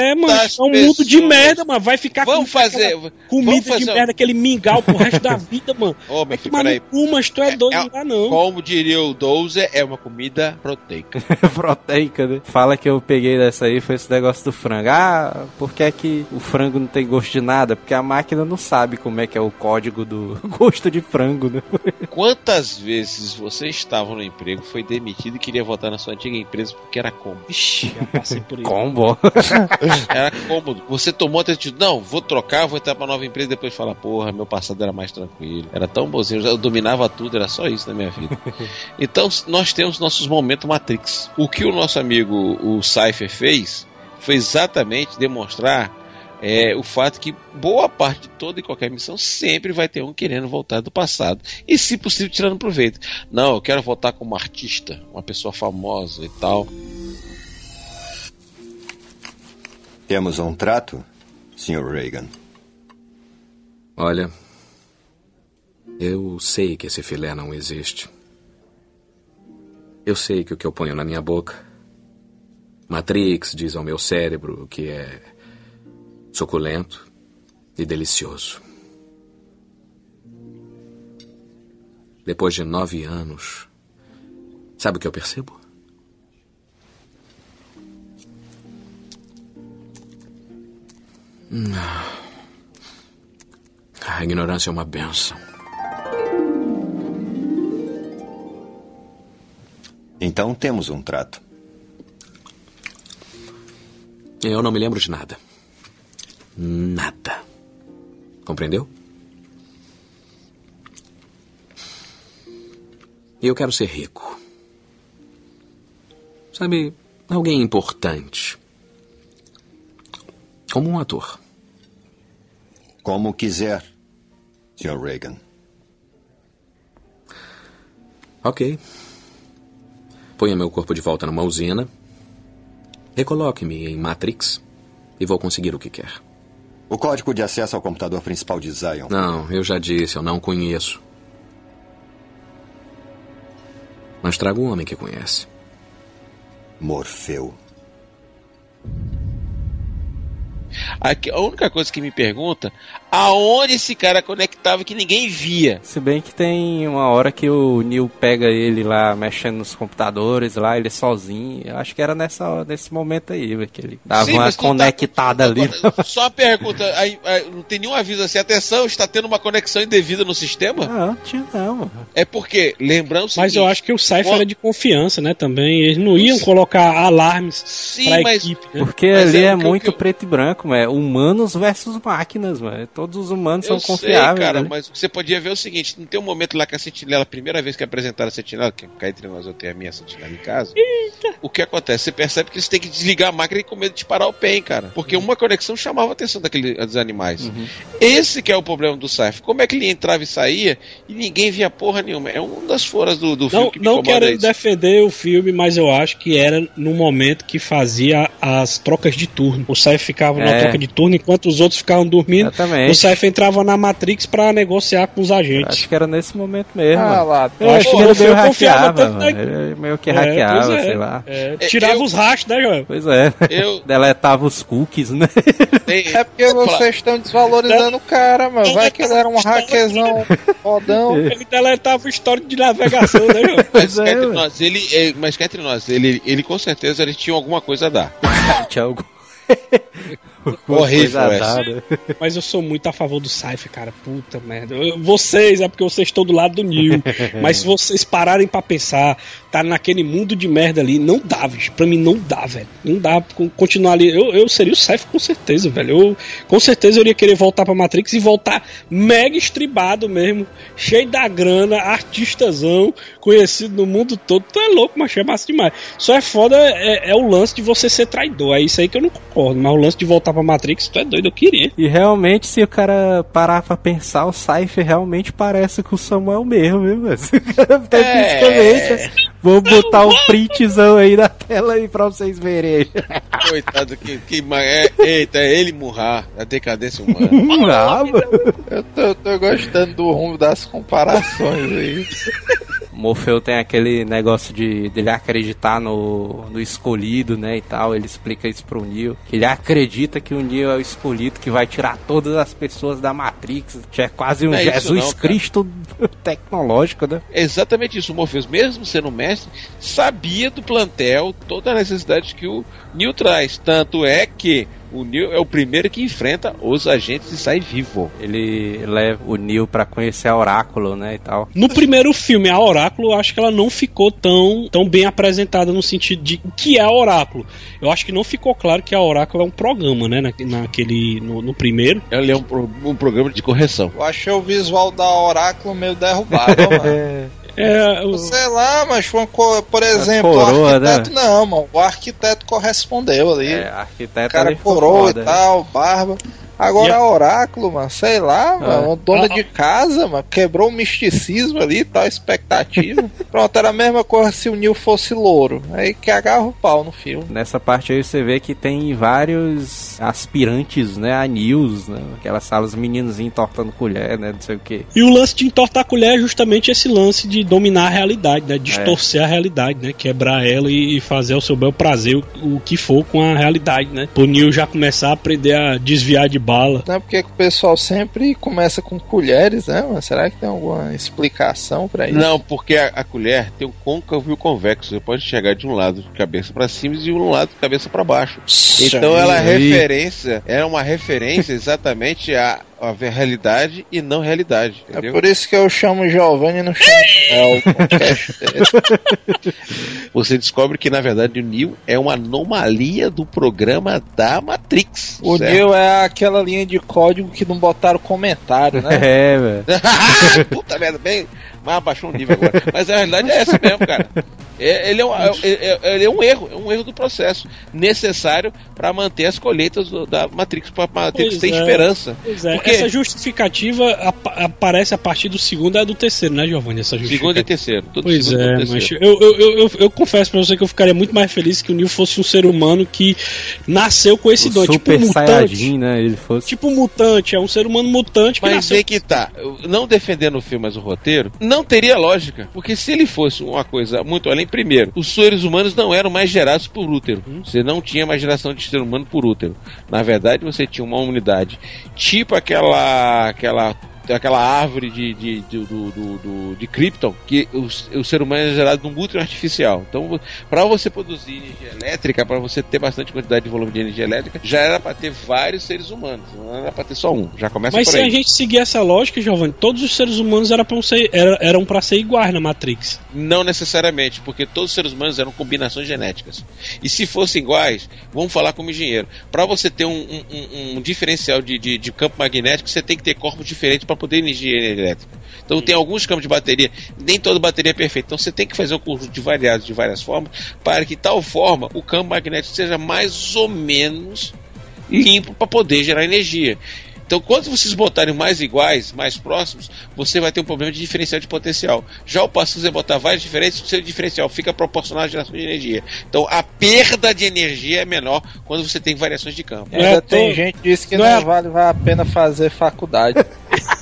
É, mano, é um mundo de merda, mano. Vai ficar Vamos com fazer- comida vamos fazer de merda, aquele mingau pro resto da vida, mano. Ô, meu filho, peraí. mas tu é doido, não dá não. Como diria o Dozer, é uma comida proteica. Proteica, né? Fala que eu peguei dessa aí foi esse negócio do frango. Ah, por que é que o frango não tem gosto de nada? Porque a máquina não sabe como é que é o código do gosto de frango, né? Quantas vezes você estava no emprego, foi demitido e queria voltar na sua antiga empresa porque era cômodo? Ixi, já passei por isso. Combo. Era cômodo. Você tomou a atitude, não, vou trocar, vou entrar pra nova empresa e depois falar, porra, meu passado era mais tranquilo. Era tão bonzinho, eu dominava tudo, era só isso na minha vida. Então, nós temos nossos momentos Matrix. O que o nosso amigo, o Cypher, fez foi exatamente demonstrar é, o fato que boa parte de toda e qualquer missão sempre vai ter um querendo voltar do passado. E, se possível, tirando proveito. Não, eu quero voltar como artista, uma pessoa famosa e tal. Temos um trato, Sr. Reagan. Olha, eu sei que esse filé não existe. Eu sei que o que eu ponho na minha boca, Matrix diz ao meu cérebro que é suculento e delicioso. Depois de nove anos, sabe o que eu percebo? A ignorância é uma benção. Então temos um trato. Eu não me lembro de nada. Nada. Compreendeu? Eu quero ser rico. Sabe, alguém importante. Como um ator. Como quiser, Sr. Reagan. Ok. Ponha meu corpo de volta numa usina. Recoloque-me em Matrix e vou conseguir o que quer. O código de acesso ao computador principal de Zion. Não, eu já disse, eu não conheço. Mas trago um homem que conhece. Morfeu. A única coisa que me pergunta, aonde esse cara conectava que ninguém via? Se bem que tem uma hora que o Neil pega ele lá mexendo nos computadores lá, ele sozinho. Eu acho que era nessa, nesse momento aí, velho, que ele dava Sim, uma tá- conectada ali. Só a pergunta, aí, aí, não tem nenhum aviso assim, atenção, está tendo uma conexão indevida no sistema? Não, tinha não, mano. É porque, lembrando o Mas eu acho que o Cypher era de confiança, né, também. Eles não iam colocar alarmes Sim, pra mas- equipe, né? Porque Mas ali é é, muito eu- preto e branco, mano. É humanos versus máquinas, mano. Todos os humanos eu são sei, confiáveis. cara, né? mas o que você podia ver o seguinte, não tem um momento lá que a sentinela, a primeira vez que apresentaram a sentinela, que cá entre nós eu tenho a minha sentinela em casa, o que acontece? Você percebe que eles têm que desligar a máquina e com medo de parar o PEN, cara. Porque uma conexão chamava a atenção daqueles dos animais. Uhum. Esse que é o problema do Cypher. Como é que ele entrava e saía e ninguém via porra nenhuma? É uma das foras do, do filme Não, que me não quero isso. defender o filme, mas eu acho que era no momento que fazia as trocas de turno. O Cypher ficava na É. troca de turno enquanto os outros ficavam dormindo. Exatamente. O Cypher entrava na Matrix pra negociar com os agentes. Acho que era nesse momento mesmo. Ah, lá, eu acho acho que que ele meio confiava hackeava, tanto mano. na- Ele meio que É, hackeava, é. sei lá. É, tirava eu- os rastros, né, Joel? Pois é. Eu- Deletava os cookies, né? É porque vocês estão desvalorizando o cara, mano. Vai que ele era um hackerzão fodão. Ele deletava o histórico de navegação, né, Joel? Mas é, entre nós, ele, é, mas entre nós, ele, ele com certeza ele tinha alguma coisa a dar. Tinha algum... Horrível essa. Mas eu sou muito a favor do Cypher, cara. Puta merda. Eu- vocês, é porque vocês estão do lado do Neil. Mas se vocês pararem pra pensar, tá naquele mundo de merda ali, não dá, bicho. Pra mim não dá, velho. Não dá con- continuar ali. Eu, eu seria o Cypher com certeza, velho. Eu, com certeza eu iria querer voltar pra Matrix e voltar mega estribado mesmo. Cheio da grana, artistazão, conhecido no mundo todo. Tu é louco, mas é massa demais. Só é foda é, é o lance de você ser traidor. É isso aí que eu não concordo. Mas o lance de voltar pra Matrix, tu é doido, eu queria. E realmente, se o cara parar pra pensar, o Cypher realmente parece com o Samuel mesmo, viu? velho? Até É. fisicamente. Vou botar o printzão aí na tela aí pra vocês verem aí. Coitado, que, que é, eita, é ele murrar, a decadência humana. Ah, mano. Eu tô, eu tô gostando do rumo das comparações aí. Morfeu tem aquele negócio de dele acreditar no, no escolhido, né, e tal. Ele explica isso pro Neo. Que ele acredita que o Neo é o escolhido que vai tirar todas as pessoas da Matrix. Já é quase um é Jesus não. Cristo tecnológico, né? É exatamente isso. O Morpheus, mesmo sendo mestre, sabia do plantel toda a necessidade que o Neo traz. Tanto é que o Neo é o primeiro que enfrenta os agentes e sai vivo. Ele leva o Neo pra conhecer a Oráculo, né, e tal. No primeiro filme, a Oráculo, eu acho que ela não ficou tão, tão bem apresentada no sentido de o que é a Oráculo. Eu acho que não ficou claro que a Oráculo é um programa, né? na- Naquele. No, no primeiro. Ele é um, pro- um programa de correção. Eu achei o visual da Oráculo meio derrubado, mano. É, o- Sei lá, mas foi uma co- por exemplo, coroa, o arquiteto né? não, mano. O arquiteto correspondeu ali. É, o arquiteto cara ali ficou coroa foda, e né? tal, barba. Agora a- Oráculo, mano, sei lá, mano, uma dona Ah, de casa, mano, quebrou o misticismo ali tal, expectativa. Pronto, era a mesma coisa se o Neil fosse louro. Aí que agarra o pau no filme. Nessa parte aí você vê que tem vários aspirantes, né, a News, né, aquelas salas meninos entortando colher, né, não sei o que. E o lance de entortar a colher é justamente esse lance de dominar a realidade, né? Distorcer a realidade, né? Quebrar ela e fazer ao seu bel prazer o, o que for com a realidade, né? Pro Neil já começar a aprender a desviar de bala. Não é porque que o pessoal sempre começa com colheres, né, mano? Será que tem alguma explicação pra isso? Não, porque a, a colher tem o côncavo e o convexo. Você pode chegar de um lado de cabeça pra cima e de um lado de cabeça pra baixo. Então ela é referência, é uma referência exatamente à, à realidade e não realidade. É Entendeu? por isso que eu chamo Giovanni e não chamo é o podcast dele. Você descobre que na verdade o Neo é uma anomalia do programa da Matrix. O certo? Neil é aquela linha de código que não botaram comentário, né? É, velho. Puta merda, bem. Mas abaixou o nível agora. Mas a realidade é essa mesmo, cara. É- ele, é um, é- é- ele é um erro, é um erro do processo necessário para manter as colheitas do- da Matrix, para Matrix Pois ter é. esperança. Pois é, Porque essa justificativa ap- aparece a partir do segundo e a do terceiro, né, Giovanni? Essa segundo e justificativa. terceiro. Tudo Pois segundo é, mas eu, eu, eu, eu, eu confesso pra você que eu ficaria muito mais feliz que o Neil fosse um ser humano que nasceu com esse O dom, tipo um mutante. Né, ele fosse... Tipo um mutante, é um ser humano mutante que Mas nasceu aí que tá, não defendendo o filme, mas o roteiro, não teria lógica. Porque se ele fosse uma coisa muito além, primeiro, os seres humanos não eram mais gerados por útero. Você não tinha mais geração de ser humano por útero. Na verdade, você tinha uma unidade tipo aquela. aquela aquela árvore de, de, de, do, do, do- de Krypton, que o, o ser humano é gerado num útero artificial. Então, para você produzir energia elétrica, para você ter bastante quantidade de volume de energia elétrica, já era para ter vários seres humanos, não era para ter só um. Já começa Mas por se aí. a gente seguir essa lógica, Giovanni, todos os seres humanos eram pra ser, era- eram pra ser iguais na Matrix. Não necessariamente, porque todos os seres humanos eram combinações genéticas. E se fossem iguais, vamos falar como engenheiro. Para você ter um, um- um- um diferencial de, de- de campo magnético, você tem que ter corpos diferentes para poder energia elétrica. Então tem alguns campos de bateria, nem toda bateria é perfeita. Então você tem que fazer um conjunto de variados de várias formas, para que tal forma o campo magnético seja mais ou menos limpo para poder gerar energia. Então, quando vocês botarem mais iguais, mais próximos, você vai ter um problema de diferencial de potencial. Já o passo, se você botar vários diferentes, o seu diferencial fica proporcional à geração de energia. Então, a perda de energia é menor quando você tem variações de campo. Ainda É, tem tô- gente que diz que não não, é- vale, vale a pena fazer faculdade.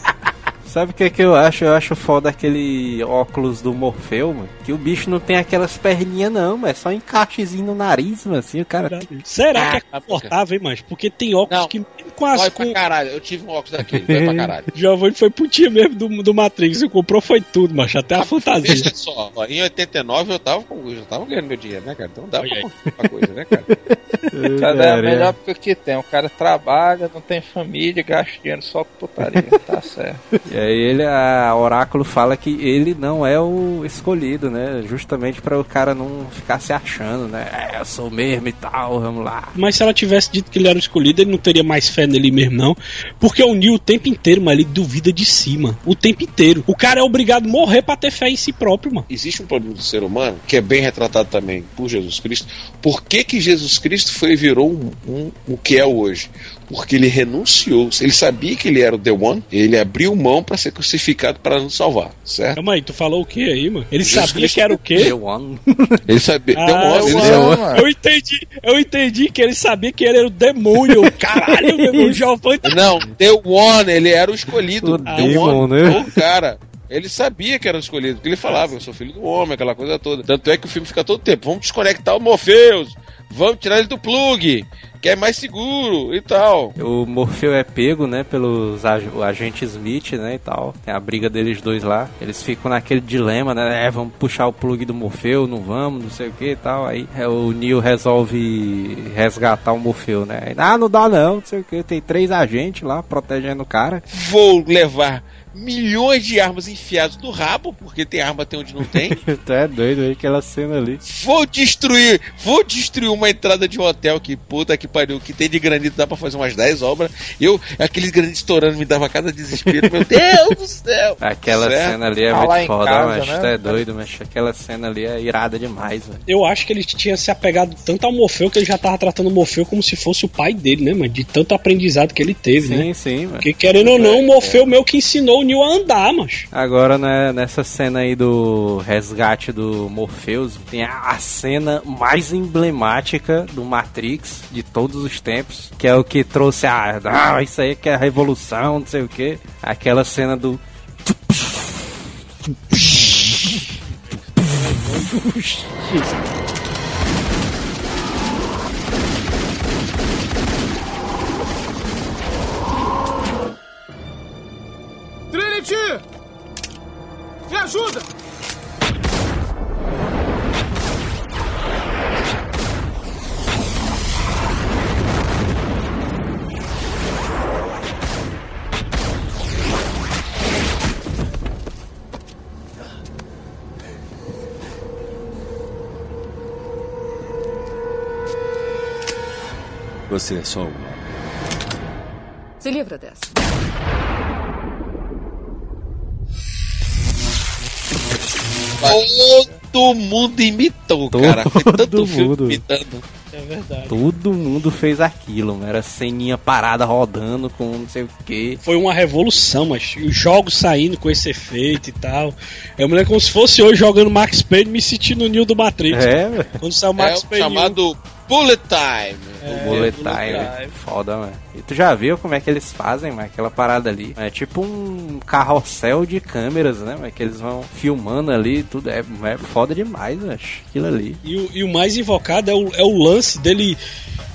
Sabe o que que eu acho? Eu acho foda aquele óculos do Morfeu, mano. Que o bicho não tem aquelas perninhas não, mas é só um encaixezinho no nariz, mano, assim, o cara... Será que é Ah, confortável, hein, mas? Porque tem óculos Não. que com as Dói com... pra caralho. Eu tive um óculos daquele, dói pra caralho. Giovanni foi putinha mesmo do, do Matrix, ele comprou foi tudo, mas até a fantasia. Veja só, ó, em 89 eu tava, com, eu já tava ganhando meu dinheiro, né, cara? Então dá Olha pra comprar coisa, né, cara? Cara, é a melhor época que tem. O cara trabalha, não tem família, gasta dinheiro só com putaria. tá certo. E aí ele, a Oráculo fala que ele não é o escolhido, né? Justamente pra o cara não ficar se achando, né? É, eu sou mesmo e tal, vamos lá. Mas se ela tivesse dito que ele era o escolhido, ele não teria mais fé nele mesmo, não. Porque o Neil o tempo inteiro, mas ele duvida de si, mano. O tempo inteiro. O cara é obrigado a morrer pra ter fé em si próprio, mano. existe um problema do ser humano que é bem retratado também por Jesus Cristo. Por que, que Jesus Cristo foi e virou um, um- o que é hoje? Porque ele renunciou. Ele sabia que ele era o The One, ele abriu mão para ser crucificado para nos salvar, certo? Calma aí, tu falou o que aí, mano? Ele Jesus sabia Cristo- que era o quê? The One. Ele sabia. The Ah, One, ele sabia- eu entendi, eu entendi que ele sabia que ele era o demônio. Caralho, meu irmão, Giovanni. Não, The One, ele era o escolhido. O The Demon, One, né? o cara. Ele sabia que era o escolhido, porque ele falava, eu sou filho do homem, aquela coisa toda. Tanto é que o filme fica todo tempo, vamos desconectar o Morpheus, vamos tirar ele do plug, que é mais seguro e tal. O Morfeu é pego, né, pelos ag o agente Smith, né, e tal. Tem a briga deles dois lá. Eles ficam naquele dilema, né, é, vamos puxar o plug do Morfeu, não vamos, não sei o que e tal. Aí é, o Neo resolve resgatar o Morfeu, né. Aí, ah, não dá não, não sei o que. Tem três agentes lá protegendo o cara. Vou levar milhões de armas enfiadas no rabo, porque tem arma até onde não tem. tu é doido aí, aquela cena ali. Vou destruir, vou destruir uma entrada de um hotel que puta que pariu, que tem de granito, dá pra fazer umas 10 obras. Eu, aqueles granitos estourando me dava cada desespero, meu Deus do céu! Aquela Certo? cena ali é Tá muito foda, casa, mas né? tu é doido, mas aquela cena ali é irada demais, velho. Eu acho que ele tinha se apegado tanto ao Morfeu que ele já tava tratando o Morfeu como se fosse o pai dele, né, mano? De tanto aprendizado que ele teve, né? Sim, sim, mano. Porque querendo ou não, o Morfeu meio que ensinou o Neo a andar, mano. Agora, né, nessa cena aí do resgate do Morpheus, tem a, a cena mais emblemática do Matrix de todos os tempos, que é o que trouxe a. Ah, isso aí que é a revolução, não sei o que. Aquela cena do. Trinity! Me ajuda! Você é só uma. Se livra dessa. Todo mundo imitou, cara. Foi tanto Todo filme mundo. imitando. É verdade. Todo mundo fez aquilo, mano. Era ceninha parada rodando com não sei o que. Foi uma revolução, mas os jogos saindo com esse efeito e tal. Eu me lembro como se fosse hoje jogando Max Payne me sentindo no Neo do Matrix. É, velho. Quando saiu o É Max o Payne. chamado Bullet Time. O Bullet Time, Time. foda, mano. E tu já viu como é que eles fazem, mano, aquela parada ali? É tipo um carrossel de câmeras, né, mano, que eles vão filmando ali, tudo é, é foda demais, mano, aquilo ali. E o, e o mais invocado é o, é o lance dele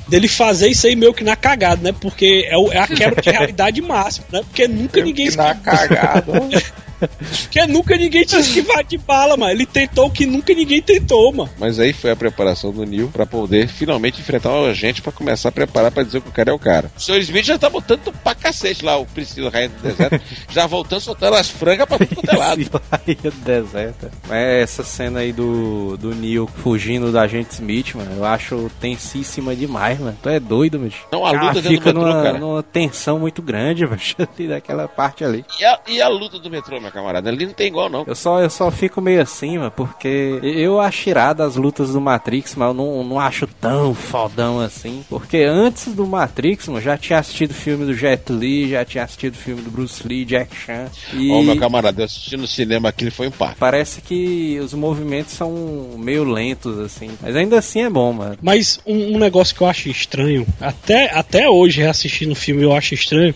dele fazer isso aí meio que na cagada, né? Porque é, o- é a quebra de realidade máxima, né? Porque nunca ninguém Na cagada. Porque nunca ninguém tinha esquivado de bala, mano. Ele tentou o que nunca ninguém tentou, mano. Mas aí foi a preparação do Neil pra poder finalmente enfrentar o agente pra começar a preparar pra dizer que o cara é o cara. O Sr. Smith já tá botando pra cacete lá o Priscila Rainha do Deserto, já voltando soltando as frangas pra tudo quanto é lado. Aí do deserto. Mas essa cena aí do, do Neo fugindo da agente Smith, mano, eu acho tensíssima demais, mano. Tu é doido, bicho. Não, a Ela luta do fica metrô, numa, cara. numa tensão muito grande, bicho, daquela parte ali. E a, e a luta do metrô, meu camarada? Ali não tem igual, não. Eu só, eu só fico meio assim, mano, porque eu acho irado as lutas do Matrix, mas eu não, não acho tão fodão assim. Porque antes do Matrix, mano, já tinha assistido filme do Jet Li, já tinha assistido filme do Bruce Lee, Jack Chan. E Ó, meu camarada, eu assisti no cinema aquilo foi um par. parece que os movimentos são meio lentos, assim. Mas ainda assim é bom, mano. Mas um, um negócio que eu acho estranho, até, até hoje, reassistindo o filme, eu acho estranho,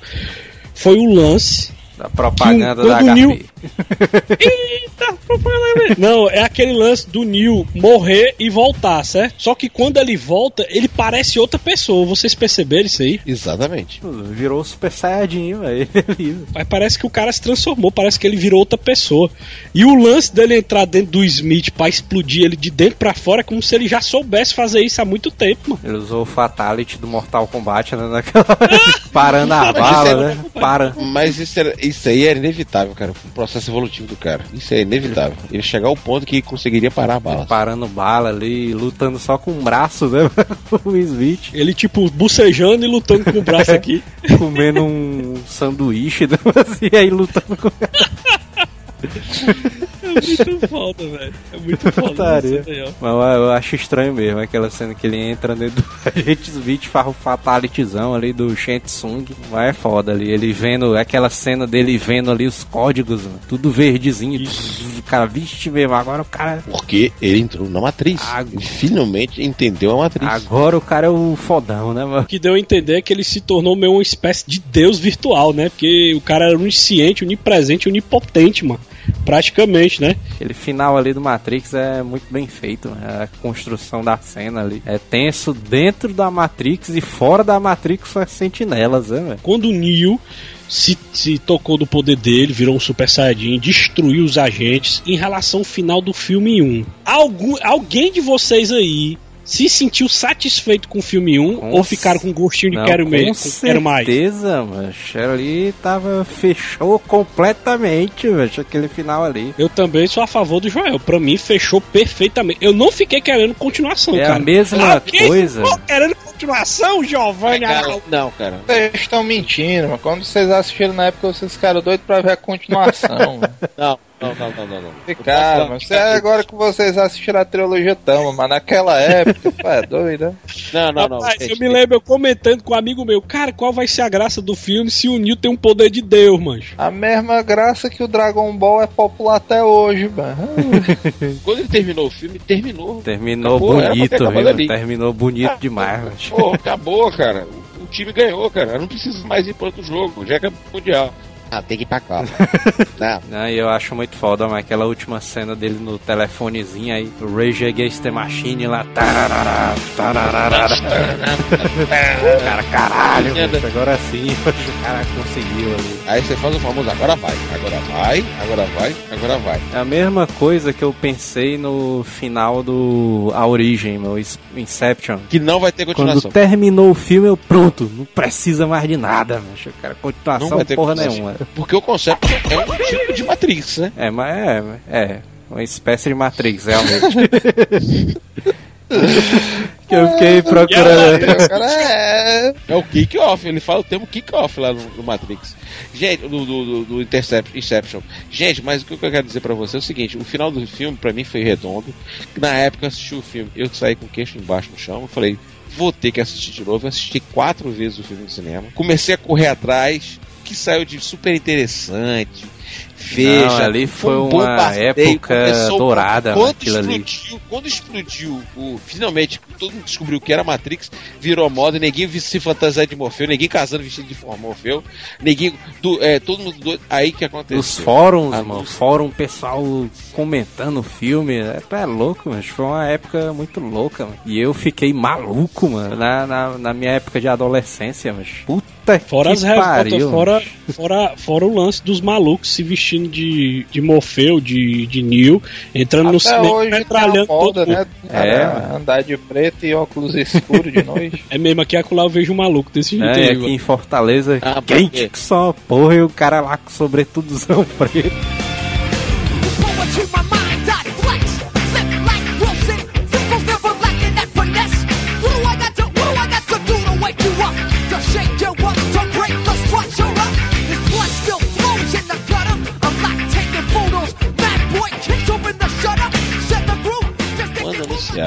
foi o lance. Da propaganda da Neo- HP. Eita, propaganda. Não, é aquele lance do Neil morrer e voltar, certo? Só que quando ele volta, ele parece outra pessoa. Vocês perceberam isso aí? Exatamente. Virou Super Saiyajin, velho. Mas parece que o cara se transformou, parece que ele virou outra pessoa. E o lance dele entrar dentro do Smith pra explodir ele de dentro pra fora é como se ele já soubesse fazer isso há muito tempo, mano. Ele usou o Fatality do Mortal Kombat, né? Naquela... Parando a bala, é- né? Para. Mas isso, era- isso aí era inevitável, cara. O processo evolutivo do cara. Isso é inevitável. Ele chegar ao ponto que conseguiria parar a bala. Parando bala ali, lutando só com o braço, né? o Smith. Ele, tipo, bucejando e lutando com o braço aqui. Comendo um sanduíche, né? Assim, aí lutando com. É muito foda, velho. É muito foda. Putaria. isso aí, ó. Mas eu, eu acho estranho mesmo aquela cena que ele entra dentro do agente Smith, faz o fatalityzão ali do Shensung. Mas é foda ali. Ele vendo, aquela cena dele vendo ali os códigos, mano, tudo verdezinho. O cara, vixe mesmo, agora o cara. Porque ele entrou na matriz. Ele finalmente entendeu a matriz. Agora o cara é o fodão, né, mano? O que deu a entender é que ele se tornou meio uma espécie de deus virtual, né? Porque o cara era onisciente, onipresente, onipotente, mano. Praticamente, né? Aquele final ali do Matrix é muito bem feito, né? a construção da cena ali. É tenso dentro da Matrix e fora da Matrix são as sentinelas, né, velho? Quando o Neo se, se tocou do poder dele, virou um Super Saiyajin, destruiu os agentes. Em relação ao final do filme 1, algum, alguém de vocês aí se sentiu satisfeito com o filme 1 Com ou ficaram com gostinho de Não, quero, com mesmo, quero mais? certeza, mano. Ali tava fechou completamente, velho, aquele final ali. Eu também sou a favor do Joel. Pra mim, fechou perfeitamente. Eu não fiquei querendo continuação, É a cara. mesma Alguém coisa. ficou querendo continuação, Giovanni? Cara, não, cara. Vocês estão mentindo, mas quando vocês assistiram na época, vocês ficaram doidos pra ver a continuação. Não, não, não, não, não. não. Ficaram, mas é agora que vocês assistiram a trilogia tamo, mas naquela época, pô, é doido, né? Não, não, não. Rapaz, eu me lembro eu comentando com um amigo meu, cara, qual vai ser a graça do filme se o Neo tem um poder de Deus, mancho? A mesma graça que o Dragon Ball é popular até hoje, mano. Quando ele terminou o filme, terminou. Terminou Acabou, bonito, viu? ali. Terminou bonito demais, velho. Pô, acabou, cara. O time ganhou, cara. Eu não preciso mais ir para outro jogo. Já que é mundial. Ah, tem que ir pra Copa. não. Não, e eu acho muito foda, mas aquela última cena dele no telefonezinho aí, o Rage Against the Machine lá, tararara, tararara. cara, caralho, bicho, agora sim, o cara conseguiu ali. Aí você faz o famoso agora vai, agora vai, agora vai, agora vai. É a mesma coisa que eu pensei no final do A Origem, meu Inception. Que não vai ter Quando continuação. terminou o filme, eu pronto, não precisa mais de nada, bicho, cara. Não Continuação vai ter porra continuação. nenhuma. Porque o conceito é um tipo de Matrix, né? É, mas é, é, uma espécie de Matrix, realmente. que eu fiquei procurando. Cara, é... é o kick-off, ele fala o termo kick-off lá no, no Matrix. Gente, do, do, do, do Intercept, Inception. Gente, mas o que eu quero dizer pra você é o seguinte: o final do filme pra mim foi redondo. Na época eu assisti o filme, eu saí com o queixo embaixo no chão, eu falei, vou ter que assistir de novo. Eu assisti quatro vezes o filme no cinema. Comecei a correr atrás, que saiu de super interessante. Veja, Não, ali foi um uma época dourada Quando aquilo ali. explodiu, quando explodiu, o, finalmente todo mundo descobriu que era Matrix, virou moda, ninguém se fantasiar de Morfeu, ninguém casando vestido de Morfeu, ninguém, do, é, todo mundo doido. Aí que aconteceu? Os fóruns, Ah, mano, fórum pessoal comentando o filme, é, é louco, mas foi uma época muito louca, mano. E eu fiquei maluco, mano, na, na, na minha época de adolescência, mas puta Fora que as pariu. fora, fora, fora o lance dos malucos se vestindo de, de Morfeu, de, de Neo, entrando no Até cinema, hoje tem a metralhando moda, todo né? É, andar de preto e óculos escuros de noite. É mesmo, aqui acolá eu vejo um maluco desse jeito É, aí, aqui mano. em Fortaleza, Ah, quente que só porra, e o cara lá com sobretudozão preto.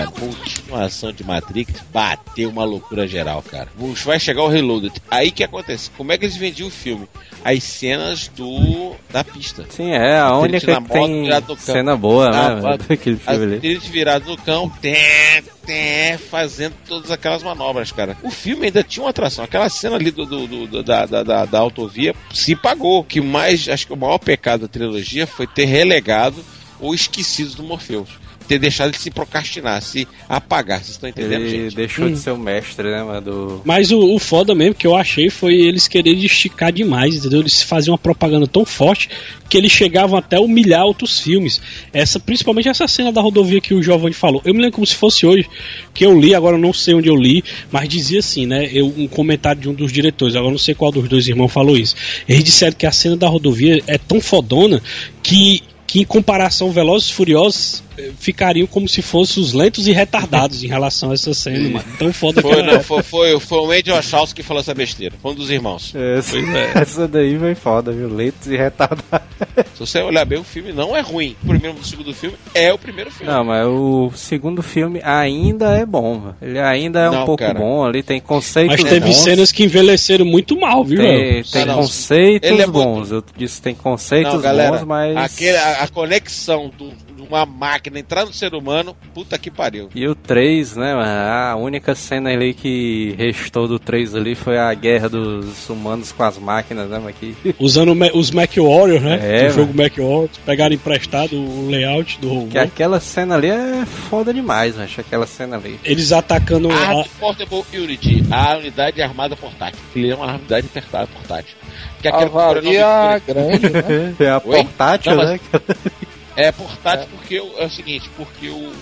Anunciaram continuação de Matrix, bateu uma loucura geral, cara. Vai chegar o Reloaded. Aí que acontece? Como é que eles vendiam o filme? As cenas do da pista. Sim, é a Aquele única que moto tem cena boa, Ah, né, ah, daquele filme ali. Eles virados no cão, té, té, fazendo todas aquelas manobras, cara. O filme ainda tinha uma atração. Aquela cena ali do, do- do- do- da, da, da, da autovia se pagou. Que mais, acho que o maior pecado da trilogia foi ter relegado ou esquecido do Morpheus. Ter deixado ele se procrastinar, se apagar. Vocês estão entendendo, Ele gente? deixou Hum. de ser o mestre, né, mano, do... Mas o, o foda mesmo que eu achei foi eles quererem esticar demais, entendeu? Eles faziam uma propaganda tão forte que eles chegavam até a humilhar outros filmes. Essa, principalmente essa cena da rodovia que o Giovanni falou. Eu me lembro como se fosse hoje, que eu li, agora eu não sei onde eu li, mas dizia assim, né? Eu, um comentário de um dos diretores, agora eu não sei qual dos dois irmãos falou isso. Eles disseram que a cena da rodovia é tão fodona que que em comparação Velozes e Furiosos ficariam como se fossem os lentos e retardados em relação a essa cena, mano. Tão foda que Foi, era. não, foi, foi, foi o Andy Wachowski que falou essa besteira. Foi um dos irmãos. Essa, Pois é. essa daí foi foda, viu? Leitos e retardados. Se você olhar bem, o filme não é ruim. O primeiro e o segundo filme é o primeiro filme. Não, mas o segundo filme ainda é bom, velho. Ele ainda é um Não, pouco cara. bom ali, tem conceitos Mas teve bons. cenas que envelheceram muito mal, viu, Tem, velho? tem Não, conceitos Ele é muito- bons. Eu disse tem conceitos Não, galera, bons, mas. aquele- a, a conexão do, do uma máquina entrar no ser humano, puta que pariu. E o 3, né, mano? A única cena ali que restou do 3 ali foi a guerra dos humanos com as máquinas, né, mas que... Usando o os Mac Warriors, né? É, do jogo Mac Warriors, pegaram emprestado o layout do robô. que aquela cena ali é foda demais, acho aquela cena ali. Eles atacando a, Portable Unity, a unidade armada portátil. Ele é uma unidade portá- portátil. Que é aquela Avalia que o sobrenome- grande, né? É a Oi? portátil, Não, mas- né? É portátil porque o- é o seguinte, porque o. o-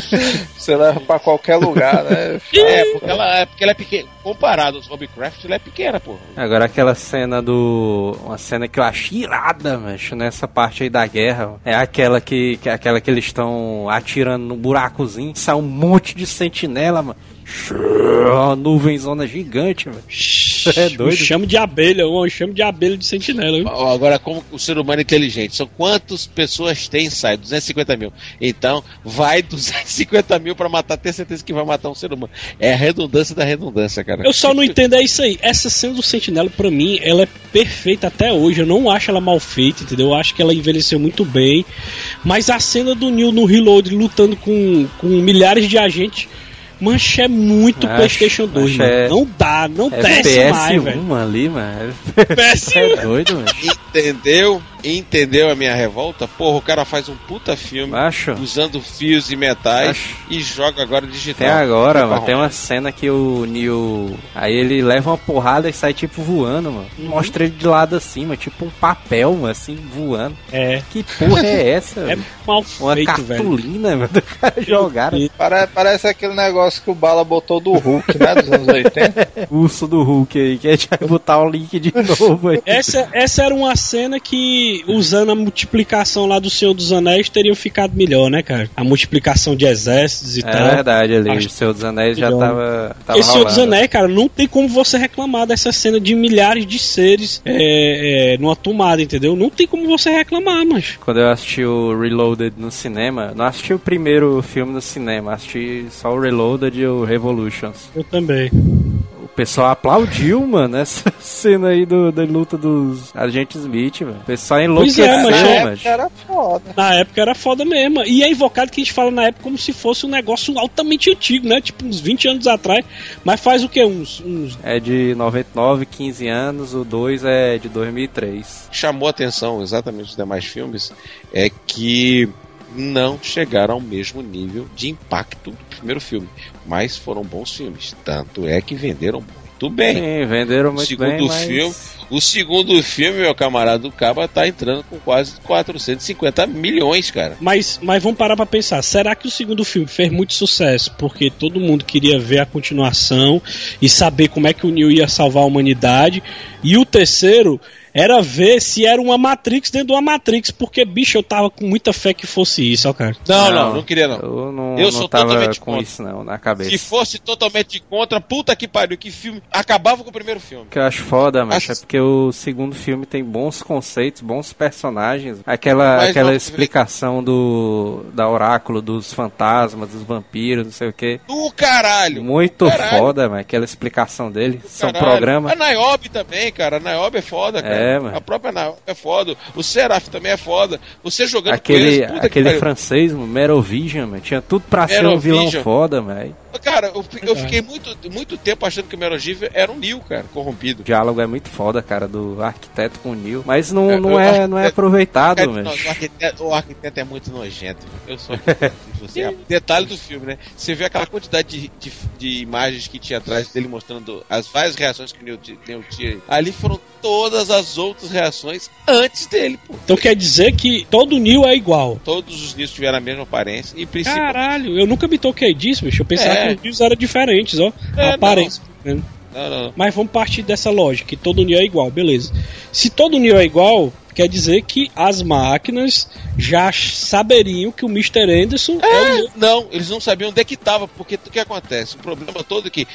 Você leva pra qualquer lugar, né? é, porque ela, é porque ela é pequena. Comparado aos Hobbycraft, ela é pequena, pô. Agora aquela cena do. Uma cena que eu achei irada, macho, nessa parte aí da guerra. É aquela que. que é aquela que eles estão atirando no buracozinho, sai um monte de sentinela, mano. Uma nuvenzona gigante, mano. É Um doido. chamo de abelha, um chamo de abelha de sentinela. viu? Agora, como o ser humano é inteligente? São quantas pessoas tem sai? 250 mil. Então, vai 250 mil pra matar, ter certeza que vai matar um ser humano. É a redundância da redundância, cara. Eu só não entendo é isso aí. Essa cena do Sentinela, pra mim, ela é perfeita até hoje. Eu não acho ela mal feita, entendeu? Eu acho que ela envelheceu muito bem. Mas a cena do Neil no Reload lutando com, com milhares de agentes. Mancha é muito Acho- PlayStation 2, acho mano. é- Não dá, não É desce mais, velho. PS1 ali, mano. PS1. É doido, mano. Entendeu? Entendeu a minha revolta? Porra, o cara faz um puta filme Macho. usando fios e metais Acho. e joga agora digital. Até agora, mano, tem uma cena que o Neil. Aí ele leva uma porrada e sai tipo voando, mano. Mostra ele de lado assim, mano, tipo um papel, mano, assim, voando. É. Que porra é essa? É velho? mal uma feito, velho. cartolina, mano, do cara jogaram. Pare- Parece aquele negócio que o Bala botou do Hulk, né? Dos anos 80. Urso do Hulk aí, que a gente vai botar o link de novo aí. Essa, essa era uma cena que, usando a multiplicação lá do Senhor dos Anéis, teriam ficado melhor, né, cara? A multiplicação de exércitos e É tal. verdade, ali, Acho o Senhor dos Anéis já tava, tava Esse Senhor dos. Anéis, cara, não tem como você reclamar dessa cena de milhares de seres é, é, numa tomada, entendeu? Não tem como você reclamar, mas. Quando eu assisti o Reloaded no cinema, não assisti o primeiro filme no cinema, assisti só o Reloaded e o Revolutions. Eu também. O pessoal aplaudiu, mano, essa cena aí do, da luta dos agentes Smith, mano. O pessoal Pois enlouqueceu, é, mas mano. é- Era foda. Na época era foda mesmo. E é invocado que a gente fala na época como se fosse um negócio altamente antigo, né? Tipo uns 20 anos atrás. Mas faz o que? Uns, uns É de 99, 15 anos, o 2 é de 2003. chamou a atenção exatamente dos demais filmes é que não chegaram ao mesmo nível de impacto do primeiro filme, mas foram bons filmes. Tanto é que venderam muito bem. Sim, venderam o muito segundo bem, mas... filme, o segundo filme, meu camarada do Caba, tá entrando com quase 450 milhões, cara. Mas, mas vamos parar pra pensar. Será que o segundo filme fez muito sucesso porque todo mundo queria ver a continuação e saber como é que o Neo ia salvar a humanidade? E o terceiro era ver se era uma Matrix dentro de uma Matrix, porque, bicho, eu tava com muita fé que fosse isso, ó, cara. Não, não, não, queria não. Eu não, Eu não sou tava totalmente com contra. isso não, na cabeça. Se fosse totalmente contra, puta que pariu, que filme acabava com o primeiro filme. O que eu acho foda, mas Acho- é porque o segundo filme tem bons conceitos, bons personagens. Aquela, Mas aquela não- explicação do da oráculo dos fantasmas, dos vampiros, não sei o que. Do caralho. Muito Caralho. foda, mas aquela explicação dele. São Caralho. programas. A Niobe também, cara. A Niobe é foda, cara. É, mano. A própria Niobe é foda. O Seraph também é foda. Você jogando com Aquele, eles, puta que aquele francês, mano, Merovision, mano, tinha tudo pra ser um vilão Merovision. foda, velho. Cara, eu, eu fiquei muito, muito tempo achando que o Merogive era um Neo, cara, corrompido. O diálogo é muito foda, cara, do arquiteto com o Neil. Mas não, É, não, eu é, acho não é aproveitado, velho. o, arquiteto, o arquiteto é muito nojento. Eu sou você é. Detalhe do filme, né? Você vê aquela quantidade de, de, de imagens que tinha atrás dele mostrando as várias reações que o ti- Neo tinha. Ali foram todas as outras reações antes dele, pô. Então quer dizer que todo Neo é igual. Todos os Neos tiveram a mesma aparência e principalmente. Caralho, eu nunca me toquei disso, bicho. Eu pensava É. que os Neos eram diferentes, ó. É, aparência. né? Não, não, não. Mas vamos partir dessa lógica, que todo Neo é igual, beleza. Se todo Neo é igual, quer dizer que as máquinas já saberiam que o Mr. Anderson é, o Neo. Não, eles não sabiam onde é que tava, porque o que acontece? O problema todo é que,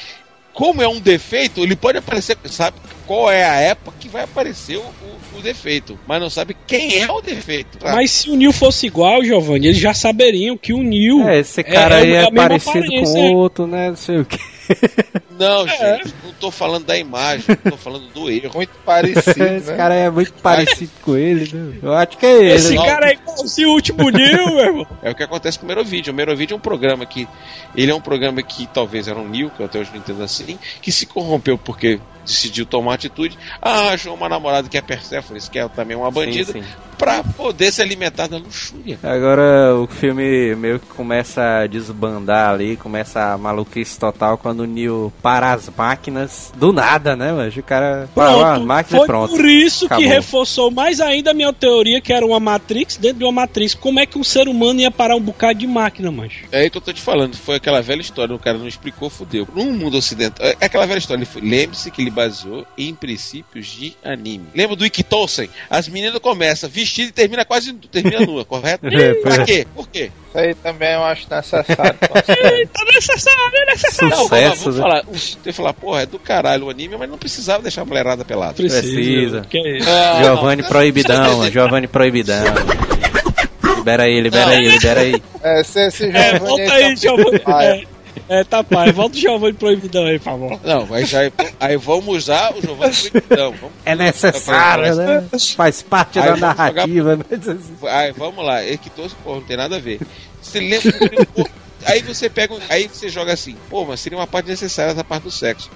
como é um defeito, ele pode aparecer, sabe qual é a época que vai aparecer o, o- o defeito, mas não sabe quem é o defeito. tá? Mas se o Neo fosse igual, Giovanni, eles já saberiam que o Neo É, esse cara aí é, mesma parecido com outro, né? Não sei o que. Não, gente, não tô falando da imagem, tô falando do erro. Muito parecido, Esse né? cara é muito parecido com ele, né? Eu acho que é ele. Esse né? cara é igualzinho o último Nil, meu irmão. É o que acontece com o Merovídeo. O Merovídeo é um programa que. Ele é um programa que talvez era um Neo, que eu até hoje não entendo assim, que se corrompeu porque decidiu tomar atitude. Ah, achou uma namorada que é Persephone, que é também uma bandida, sim. Pra poder se alimentar da luxúria. Agora o filme meio que começa a desbandar ali, começa a maluquice total quando o Neo para as máquinas do nada, né, mas o cara parou as Pronto. máquinas Foi e pronto. por isso Acabou. que reforçou mais ainda a minha teoria que era uma Matrix dentro de uma Matrix. Como é que um ser humano ia parar um bocado de máquina, macho? É aí que eu tô te falando, foi aquela velha história, o cara não explicou, fudeu. No mundo ocidental, é aquela velha história, lembre-se que ele baseou em princípios de anime. Lembra do Ikitosen? As meninas começam e termina quase termina nua, correto? É, pra é. quê? Por quê? Isso aí também eu acho necessário. Tá necessário, é necessário. Não, vamos, lá, Sucesso, vamos né? falar. Você falar, porra, é do caralho o anime, mas não precisava deixar a mulherada pelada. Precisa. Que é isso? Ah, Giovanni não. Proibidão, Giovanni Proibidão. Libera aí, libera aí, libera aí. É, se esse É, Giovanni volta aí Giovanni. É, tá pai. Volta o Giovanni Proibidão aí, por favor. Não, aí, já, aí vamos usar o Giovanni Proibidão. Vamos, É necessário, né? Faz parte Aí da vamos jogar- narrativa. né? aí, vamos lá, é que todo porra, não tem nada a ver. Você lembra do- pô, Aí você pega. um- Aí você joga assim, pô, mas seria uma parte necessária essa parte do sexo.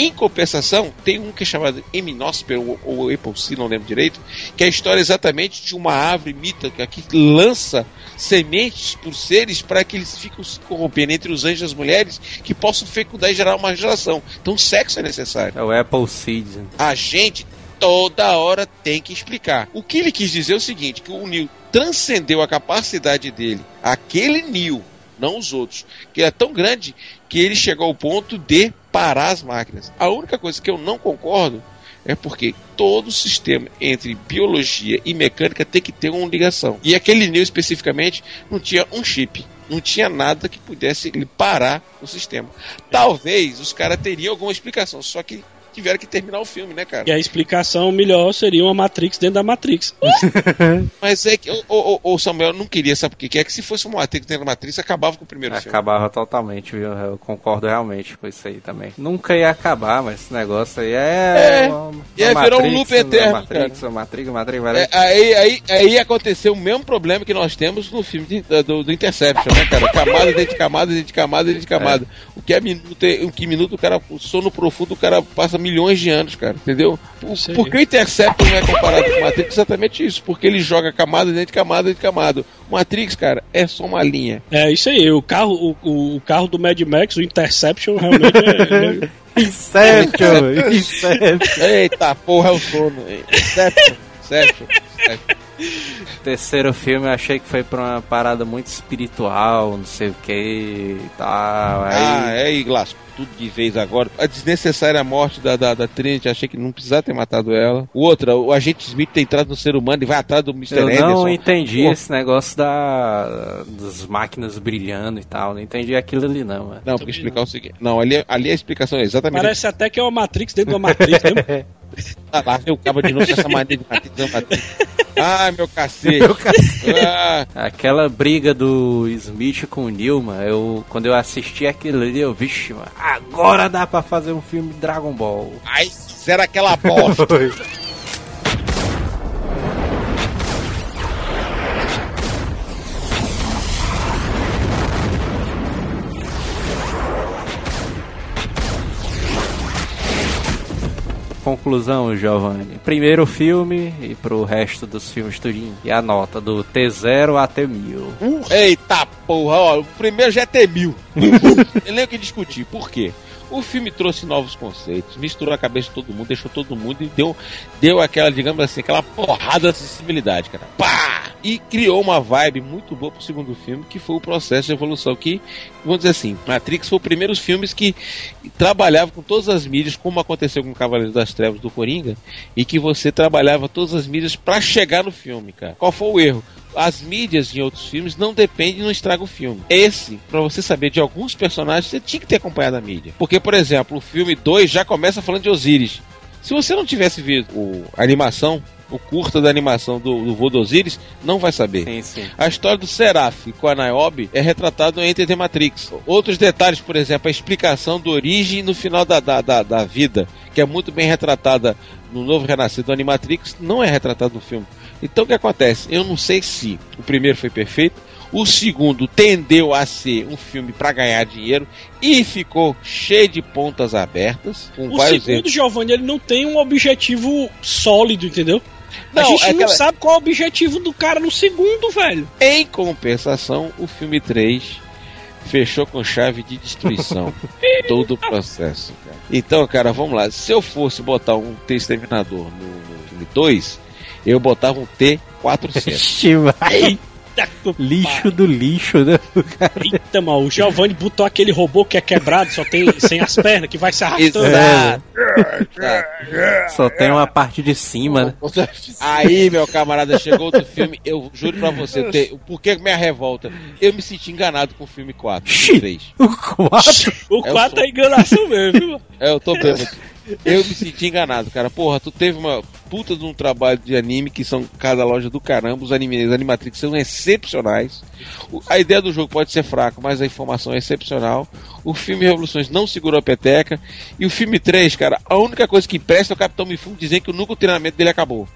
Em compensação, tem um que é chamado Eminósper, ou, ou Apple não lembro direito, que é a história exatamente de uma árvore mítica que lança sementes por seres para que eles fiquem se corrompendo entre os anjos e as mulheres que possam fecundar e gerar uma geração. Então, sexo é necessário. É o Apple Seed. A gente toda hora tem que explicar. O que ele quis dizer é o seguinte: que o Neil transcendeu a capacidade dele, aquele Neil, não os outros, que é tão grande que ele chegou ao ponto de parar as máquinas. A única coisa que eu não concordo é porque todo sistema entre biologia e mecânica tem que ter uma ligação. E aquele Neo especificamente não tinha um chip. Não tinha nada que pudesse parar o sistema. Talvez os caras teriam alguma explicação, só que tiveram que terminar o filme, né, cara? E a explicação melhor seria uma Matrix dentro da Matrix. Mas é que o, o, o Samuel não queria, sabe por quê? Que é que se fosse uma Matrix dentro da Matrix, acabava com o primeiro filme. Acabava totalmente, viu? Eu concordo realmente com isso aí também. Nunca ia acabar, mas esse negócio aí é. É, uma- ia uma virar um Matrix, loop uma eterno, Matrix, uma Matrix, uma Matrix, vai É, aí, aí, aí aconteceu o mesmo problema que nós temos no filme de- do, do Interception, né, cara? Camada dentro de camada, dentro de camada, dentro de camada. O que é minuto, é- o que minuto o cara, o sono profundo, o cara passa milhões de anos, cara, entendeu? Por, que o Interception não é comparado com o Matrix? Exatamente isso, porque ele joga camada dentro de camada, dentro de camada. O Matrix, cara, é só uma linha. É isso aí, o carro, o, o- o carro do Mad Max, o Interception, realmente é. é- Inception, Inception. Eita, porra, é o sono. Inception, Inception, Inception. Terceiro filme eu achei que foi pra uma parada muito espiritual, não sei o que e tal. Aí... Ah, é, e lascou tudo de vez agora. A desnecessária morte da, da, da Trinity, achei que não precisava ter matado ela. Outra, o agente Smith tem entrado no ser humano e vai atrás do Mr. Eu Anderson. não entendi Pô, esse negócio da das máquinas brilhando e tal. Não entendi aquilo ali não. mano. Não, porque explicar o seguinte. Não, ali, ali a explicação é exatamente. Parece até que é uma Matrix dentro de uma Matrix, né? Ah, lá, eu acaba de novo essa mania de Matrix, não, Matrix. Ah, meu cacete. Meu cacete. Ah, Aquela briga do Smith com o Nilma, eu quando eu assisti aquilo ali, eu vixe, mano, agora dá pra fazer um filme de Dragon Ball. aí fizeram aquela bosta. Conclusão, Giovanni. Primeiro filme e pro resto dos filmes tudinho. E a nota do T0 até 1000. Uh, Eita porra, ó, o primeiro já é ter mil. Eu nem o que discutir. Por quê? O filme trouxe novos conceitos, misturou a cabeça de todo mundo, deixou todo mundo e deu, deu aquela, digamos assim, aquela porrada de sensibilidade, cara. Pá! E criou uma vibe muito boa pro segundo filme, que foi o processo de evolução. Que, vamos dizer assim, Matrix foi o primeiro filmes que trabalhava com todas as mídias, como aconteceu com Cavaleiros das Trevas do Coringa, e que você trabalhava todas as mídias para chegar no filme, cara. Qual foi o erro? As mídias em outros filmes não dependem e não estragam o filme. Esse, pra você saber de alguns personagens, você tinha que ter acompanhado a mídia. Porque, por exemplo, o filme 2 já começa falando de Osiris. Se você não tivesse visto a animação, o curta da animação do, do Vô do Osiris, não vai saber. Sim, sim. A história do Seraph com a Niobe é retratado em Enter the Matrix. Outros detalhes, por exemplo, a explicação do origem no final da, da, da, da vida, que é muito bem retratada no Novo Renascido do Animatrix, não é retratado no filme. Então o que acontece? Eu não sei se o primeiro foi perfeito, o segundo tendeu a ser um filme para ganhar dinheiro e ficou cheio de pontas abertas, com O segundo, erros. Giovanni, ele não tem um objetivo sólido, entendeu? A Não, gente é não aquela- sabe qual é o objetivo do cara no segundo, velho. Em compensação, o filme 3 fechou com chave de destruição todo o processo. Cara. Então, cara, vamos lá. Se eu fosse botar um T exterminador no, no filme 2, eu botava um T400. Lixo do lixo, né? Eita, mano, o Giovanni botou aquele robô que é quebrado, só tem sem as pernas, que vai se arrastando. É. Só tem uma parte de cima, né? Aí, meu camarada, chegou outro filme. Eu juro pra você, te- por que minha revolta? Eu me senti enganado com o filme 4, filme 3. O 4? O 4 é enganação mesmo, viu? É, eu tô bêbado. Eu me senti enganado, cara. Porra, tu teve uma puta de um trabalho de anime que são cada loja do caramba. Os animes, animatrix são excepcionais. O- A ideia do jogo pode ser fraca, mas a informação é excepcional. O filme Revoluções não segurou a peteca. E o filme 3, cara, a única coisa que presta é o Capitão Mifune dizer que o núcleo de treinamento dele acabou.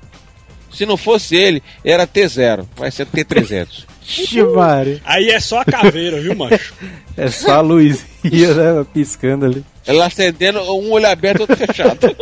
Se não fosse ele, era T0, vai ser T300. Ixi, Maria. Aí é só a caveira, viu, macho? É só a luzinha, né? Piscando ali. Ela acendendo um olho aberto e outro fechado.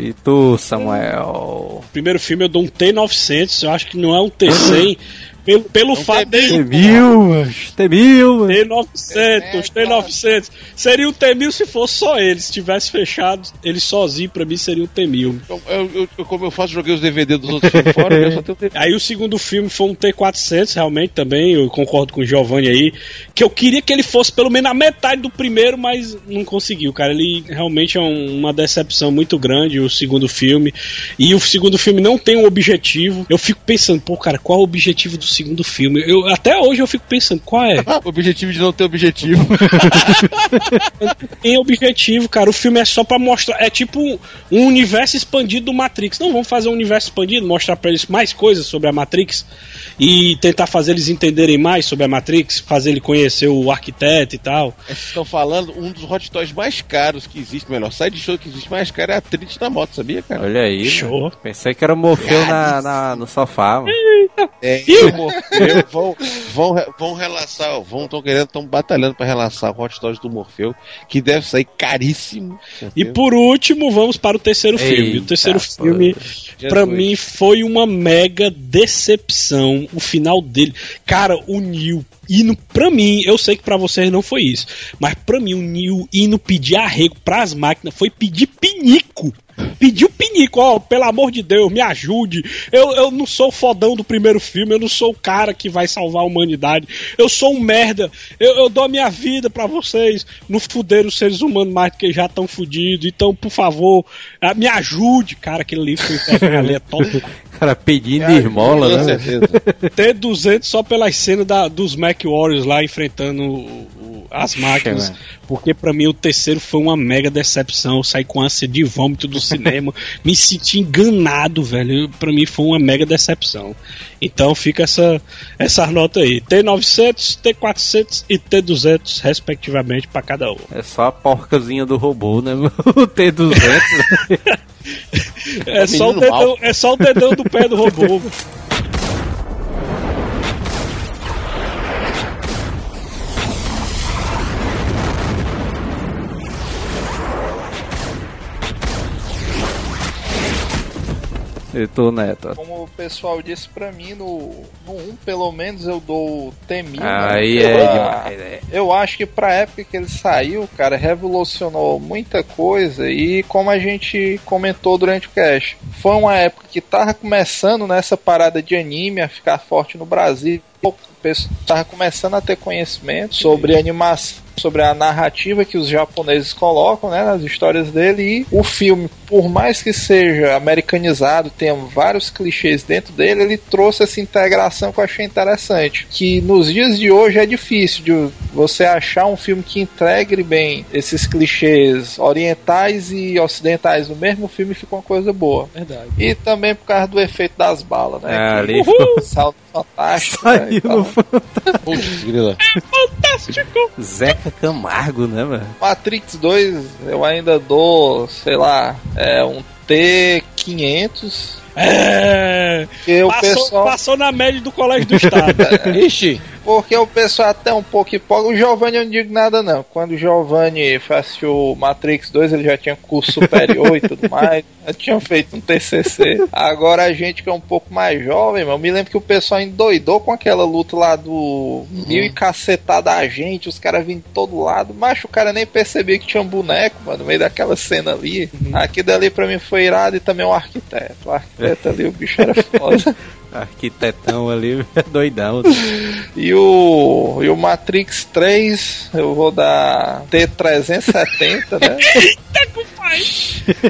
E tu, Samuel? Primeiro filme eu dou um T900, eu acho que não é um T100. Pelo, pelo fato dele. T1000, macho. T1000, mano. T900, T900. Seria um T1000 se fosse só ele. Se tivesse fechado, ele sozinho, pra mim seria um T1000. Eu, eu- eu- como eu faço, joguei os DVD dos outros filmes fora, eu só tenho. Aí o segundo filme foi um T400, realmente também, eu concordo com o Giovanni aí, que eu queria que ele fosse pelo menos a metade do primeiro, mas não conseguiu, cara. Ele realmente é um- uma decepção muito grande, o segundo filme. E o segundo filme não tem um objetivo. Eu fico pensando, pô, cara, qual é o objetivo do segundo filme? Eu, até hoje eu fico pensando, qual é? O objetivo de não ter objetivo. tem objetivo, cara. O filme é só pra mostrar. É tipo um, um universo expandido do Matrix. Não, vamos fazer um universo expandido, mostrar pra eles mais coisas sobre a Matrix e tentar fazer eles entenderem mais sobre a Matrix, fazer ele conhecer o arquiteto e tal. Vocês estão falando um dos hot toys mais caros que existe, melhor, side show que existe mais caro é a Trinity na moto, sabia, cara? Olha aí. Show. Pensei que era o Morfeu na, na- no sofá, mano. É, e o Morfeu vão, vão, vão relançar, vão, estão querendo, estão batalhando pra relançar o hot toys do Morfeu, que deve sair caríssimo. E por último, vamos para o terceiro Eita, filme. O terceiro pô. filme, pra Jesus. mim, foi uma mega decepção. O final dele. Cara, o Neil indo pra mim, eu sei que pra vocês não foi isso, mas pra mim o Neil indo pedir arrego pras máquinas foi pedir pinico. Pediu pinico, ó, pelo amor de Deus, me ajude. Eu, eu não sou o fodão do primeiro filme, eu não sou o cara que vai salvar a humanidade. Eu sou um merda. Eu, eu dou a minha vida pra vocês. Não fuder os seres humanos mais do que já estão fudidos. Então, por favor, ah, me ajude. Cara, aquele livro foi ali, é top. Cara, pedindo esmola, Com né? certeza. T200 só pelas cenas da, dos Mac Warriors lá enfrentando o- o- as máquinas. Porque pra mim o terceiro foi uma mega decepção. Eu saí com ânsia de vômito do cinema. me senti enganado, velho. Pra mim foi uma mega decepção. Então fica essa, essa nota aí: T900, T400 e T200, respectivamente, pra cada um. É só a porcazinha do robô, né? O T200. É só, o dedão, é só o dedão do pé do robô. Tu, Neto? Como o pessoal disse pra mim, no, no 1 pelo menos eu dou T1000. Aí né? é demais, né? Eu acho que pra época que ele saiu, cara, revolucionou muita coisa e como a gente comentou durante o cast, foi uma época que tava começando nessa parada de anime a ficar forte no Brasil. pessoa tava começando a ter conhecimento sobre animação, sobre a narrativa que os japoneses colocam né, nas histórias dele e o filme, por mais que seja americanizado, tenha vários clichês dentro dele, ele trouxe essa integração que eu achei interessante. Que nos dias de hoje é difícil de você achar um filme que integre bem esses clichês orientais e ocidentais no mesmo filme e fica uma coisa boa. Verdade. E também por causa do efeito das balas, né? É, que- ali Uhul! Salto fantástico. né, e Saiu tal. no Putz, grila. Fantástico! Zeca Camargo, né, mano? Matrix 2 eu ainda dou, sei lá, é um T500. É. Porque o Passou, pessoal. passou na média do colégio do estado. Ixi, Porque o pessoal é até um pouco hipócrita. O Giovanni eu não digo nada não. Quando o Giovanni fazia o Matrix 2, ele já tinha curso superior e tudo mais. Já tinha feito um TCC. Agora a gente que é um pouco mais jovem, mano, eu me lembro que o pessoal endoidou com aquela luta lá do mil e cacetada a gente, os caras vindo de todo lado. Mas o cara nem percebia que tinha um boneco, mano, no meio daquela cena ali. Aqui dali pra mim foi irado e também um arquiteto. O arquiteto ali, o bicho era foda. Arquitetão ali, doidão. E o, e o Matrix 3, eu vou dar T370, né? Eita,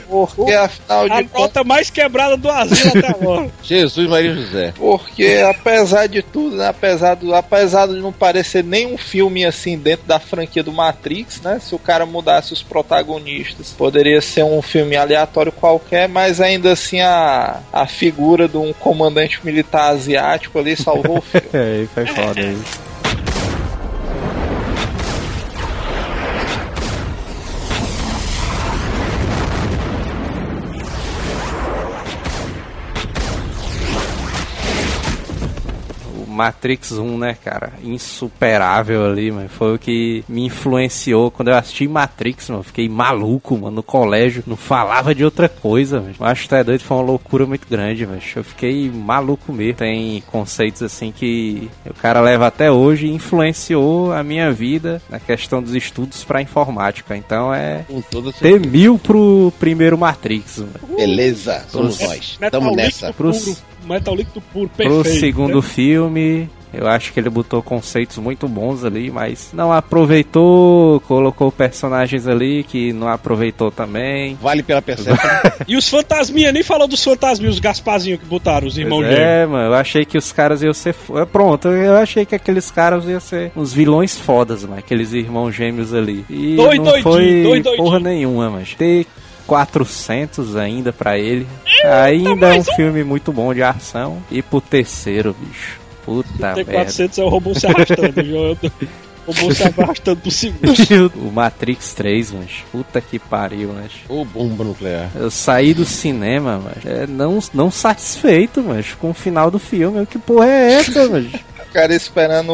Porque afinal de A contas. nota mais quebrada do asilo até agora. Jesus Maria José. Porque apesar de tudo, né? Apesar, do, apesar de não parecer nenhum filme assim dentro da franquia do Matrix, né? Se o cara mudasse os protagonistas, poderia ser um filme aleatório qualquer, mas ainda assim a, a figura de um comandante militar asiático ali salvou o filme. É, aí foi foda aí. Matrix 1, né, cara? Insuperável ali, mano. Foi o que me influenciou quando eu assisti Matrix, mano. Fiquei maluco, mano, no colégio. Não falava de outra coisa, mano. Acho que é doido, foi uma loucura muito grande, mano. Eu fiquei maluco mesmo. Tem conceitos assim que o cara leva até hoje e influenciou a minha vida na questão dos estudos pra informática. Então é Com toda ter mil pro primeiro Matrix, mano. Beleza, somos Pro- nós. Tamo nessa. Pros- puro. Metal líquido puro, Pro perfeito. segundo né? filme, eu acho que ele botou conceitos muito bons ali, mas não aproveitou, colocou personagens ali que não aproveitou também. Vale pela percepção. E os fantasminha, nem falou dos fantasminhos, os Gasparzinhos que botaram, os irmãos Pois gêmeos. é, mano, eu achei que os caras iam ser. Pronto, eu achei que aqueles caras iam ser uns vilões fodas, mano, aqueles irmãos gêmeos ali. E Dois não doidinho, foi dois doidinho. porra nenhuma, mas ter 400 ainda pra ele. ainda é um filme muito bom de ação. E pro terceiro, bicho. Puta merda. T400 é o robô se arrastando, viu? O robô se arrastando pro segundo. o Matrix 3, mas puta que pariu, mas. Ô, bomba nuclear. Eu saí do cinema, mas é, não, não satisfeito, mas com o final do filme. Que porra é essa, mas? O cara esperando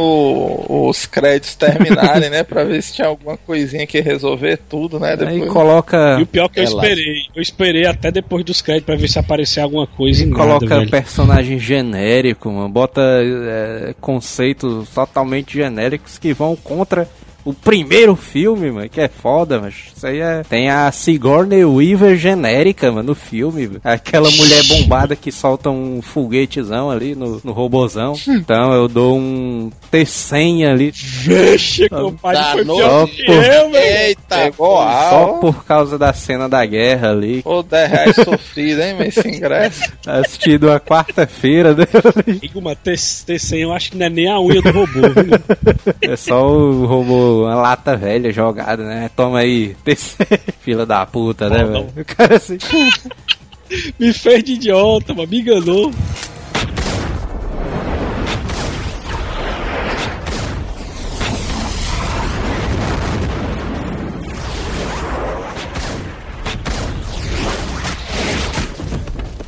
os créditos terminarem, né? Pra ver se tinha alguma coisinha que ia resolver tudo, né? Aí Depois... coloca. E o pior é que eu É esperei. Eu esperei até depois dos créditos pra ver se aparecer alguma coisa e nada, Coloca velho. personagem genérico, mano. Bota é, conceitos totalmente genéricos que vão contra o primeiro filme, mano. Que é foda, mas isso aí é. Tem a Sigourney Weaver genérica, mano, no filme. mano. Aquela mulher bombada que solta um foguetezão ali no, no robozão. Então eu dou um T100 ali. Vixe, compadre, foi Danou. pior que eu, velho. Eita, Pegou Só por causa da cena da guerra ali. Ô, 10 reais sofrido, hein, mas esse ingresso. Assistido a quarta-feira, né? T- T100 eu acho que não é nem a unha do robô, viu? É só o robô, uma lata velha jogada, né? Toma aí. Fila da puta, né, velho? O cara assim. Me fez de idiota, mas me enganou.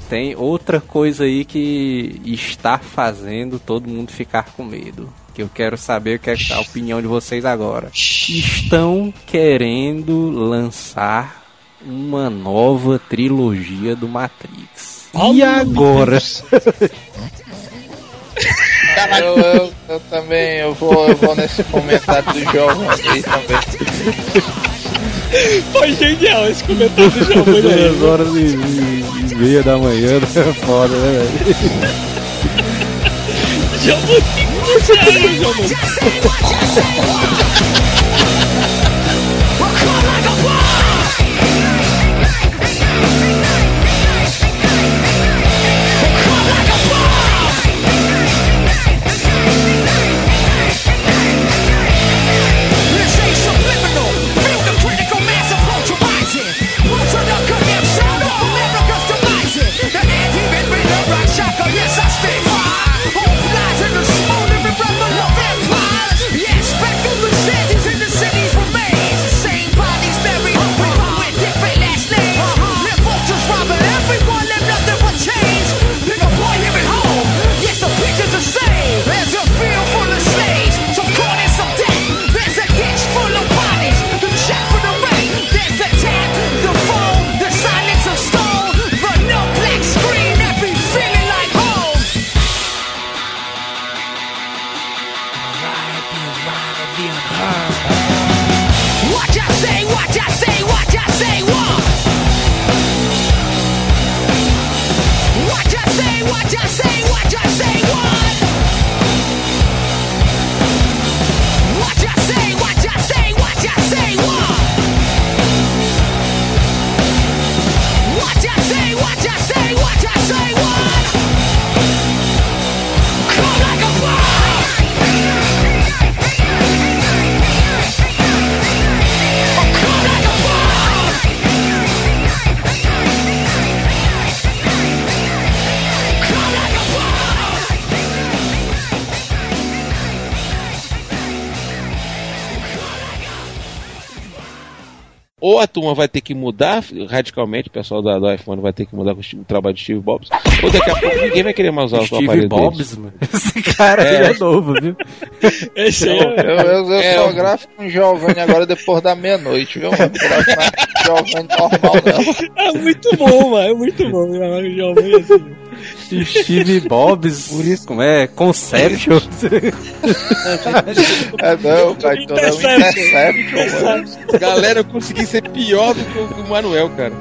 Tem outra coisa aí que está fazendo todo mundo ficar com medo. Que eu quero saber o que é a opinião de vocês agora. Estão querendo lançar uma nova trilogia do Matrix. E agora? Eu, eu, eu também, eu vou, eu vou nesse comentário do Giovanni aí também. Foi genial esse comentário do aí. Duas horas e, e- e meia da manhã, né? Foda, né, velho? Giovanni Ou a turma vai ter que mudar radicalmente, o pessoal da, do iPhone vai ter que mudar com o o trabalho de Steve Bobs, ou daqui a pouco ninguém vai querer mais usar o Steve aparelho Bobs, deles. mano. Esse cara É. é novo, viu? Esse aí é... eu, eu, eu É, só gravo com Giovanni agora depois da meia-noite, viu? Com Giovanni normal, não. É muito bom, mano. É muito bom. O jovem assim. Steve Bobs. Por isso. Como é? Conception. É não, cara, então é um Interception, mano. Galera, eu consegui ser pior do que o, Manuel, cara.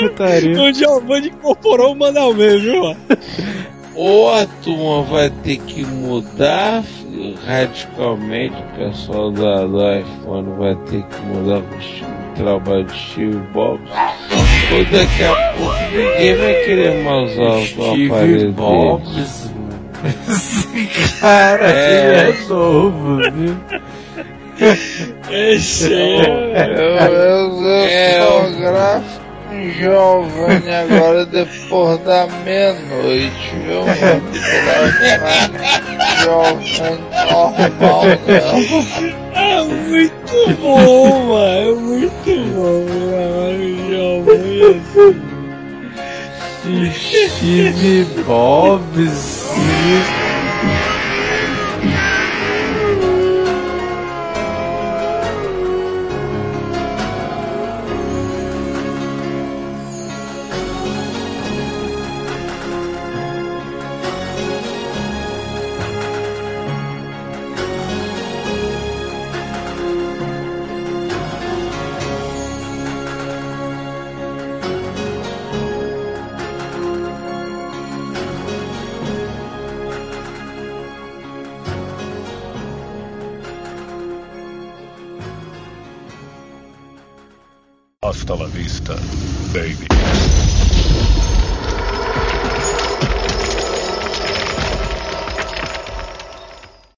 Putaria. O Giovanni incorporou o Manuel mesmo, viu? Ou a turma vai ter que mudar radicalmente, o pessoal da, do iPhone vai ter que mudar o trabalho Bobs. Ou daqui a pouco ninguém vai querer mais usar o aparelho. Bobs. Esse cara É. ele é novo, viu? Esse é... Eu, eu, eu É, só eu- gravo com Giovanni agora depois da meia-noite, viu? Giovanni normal, não. É muito bom, mano. É muito bom, mano. Giovanni assim. Steve Bobs.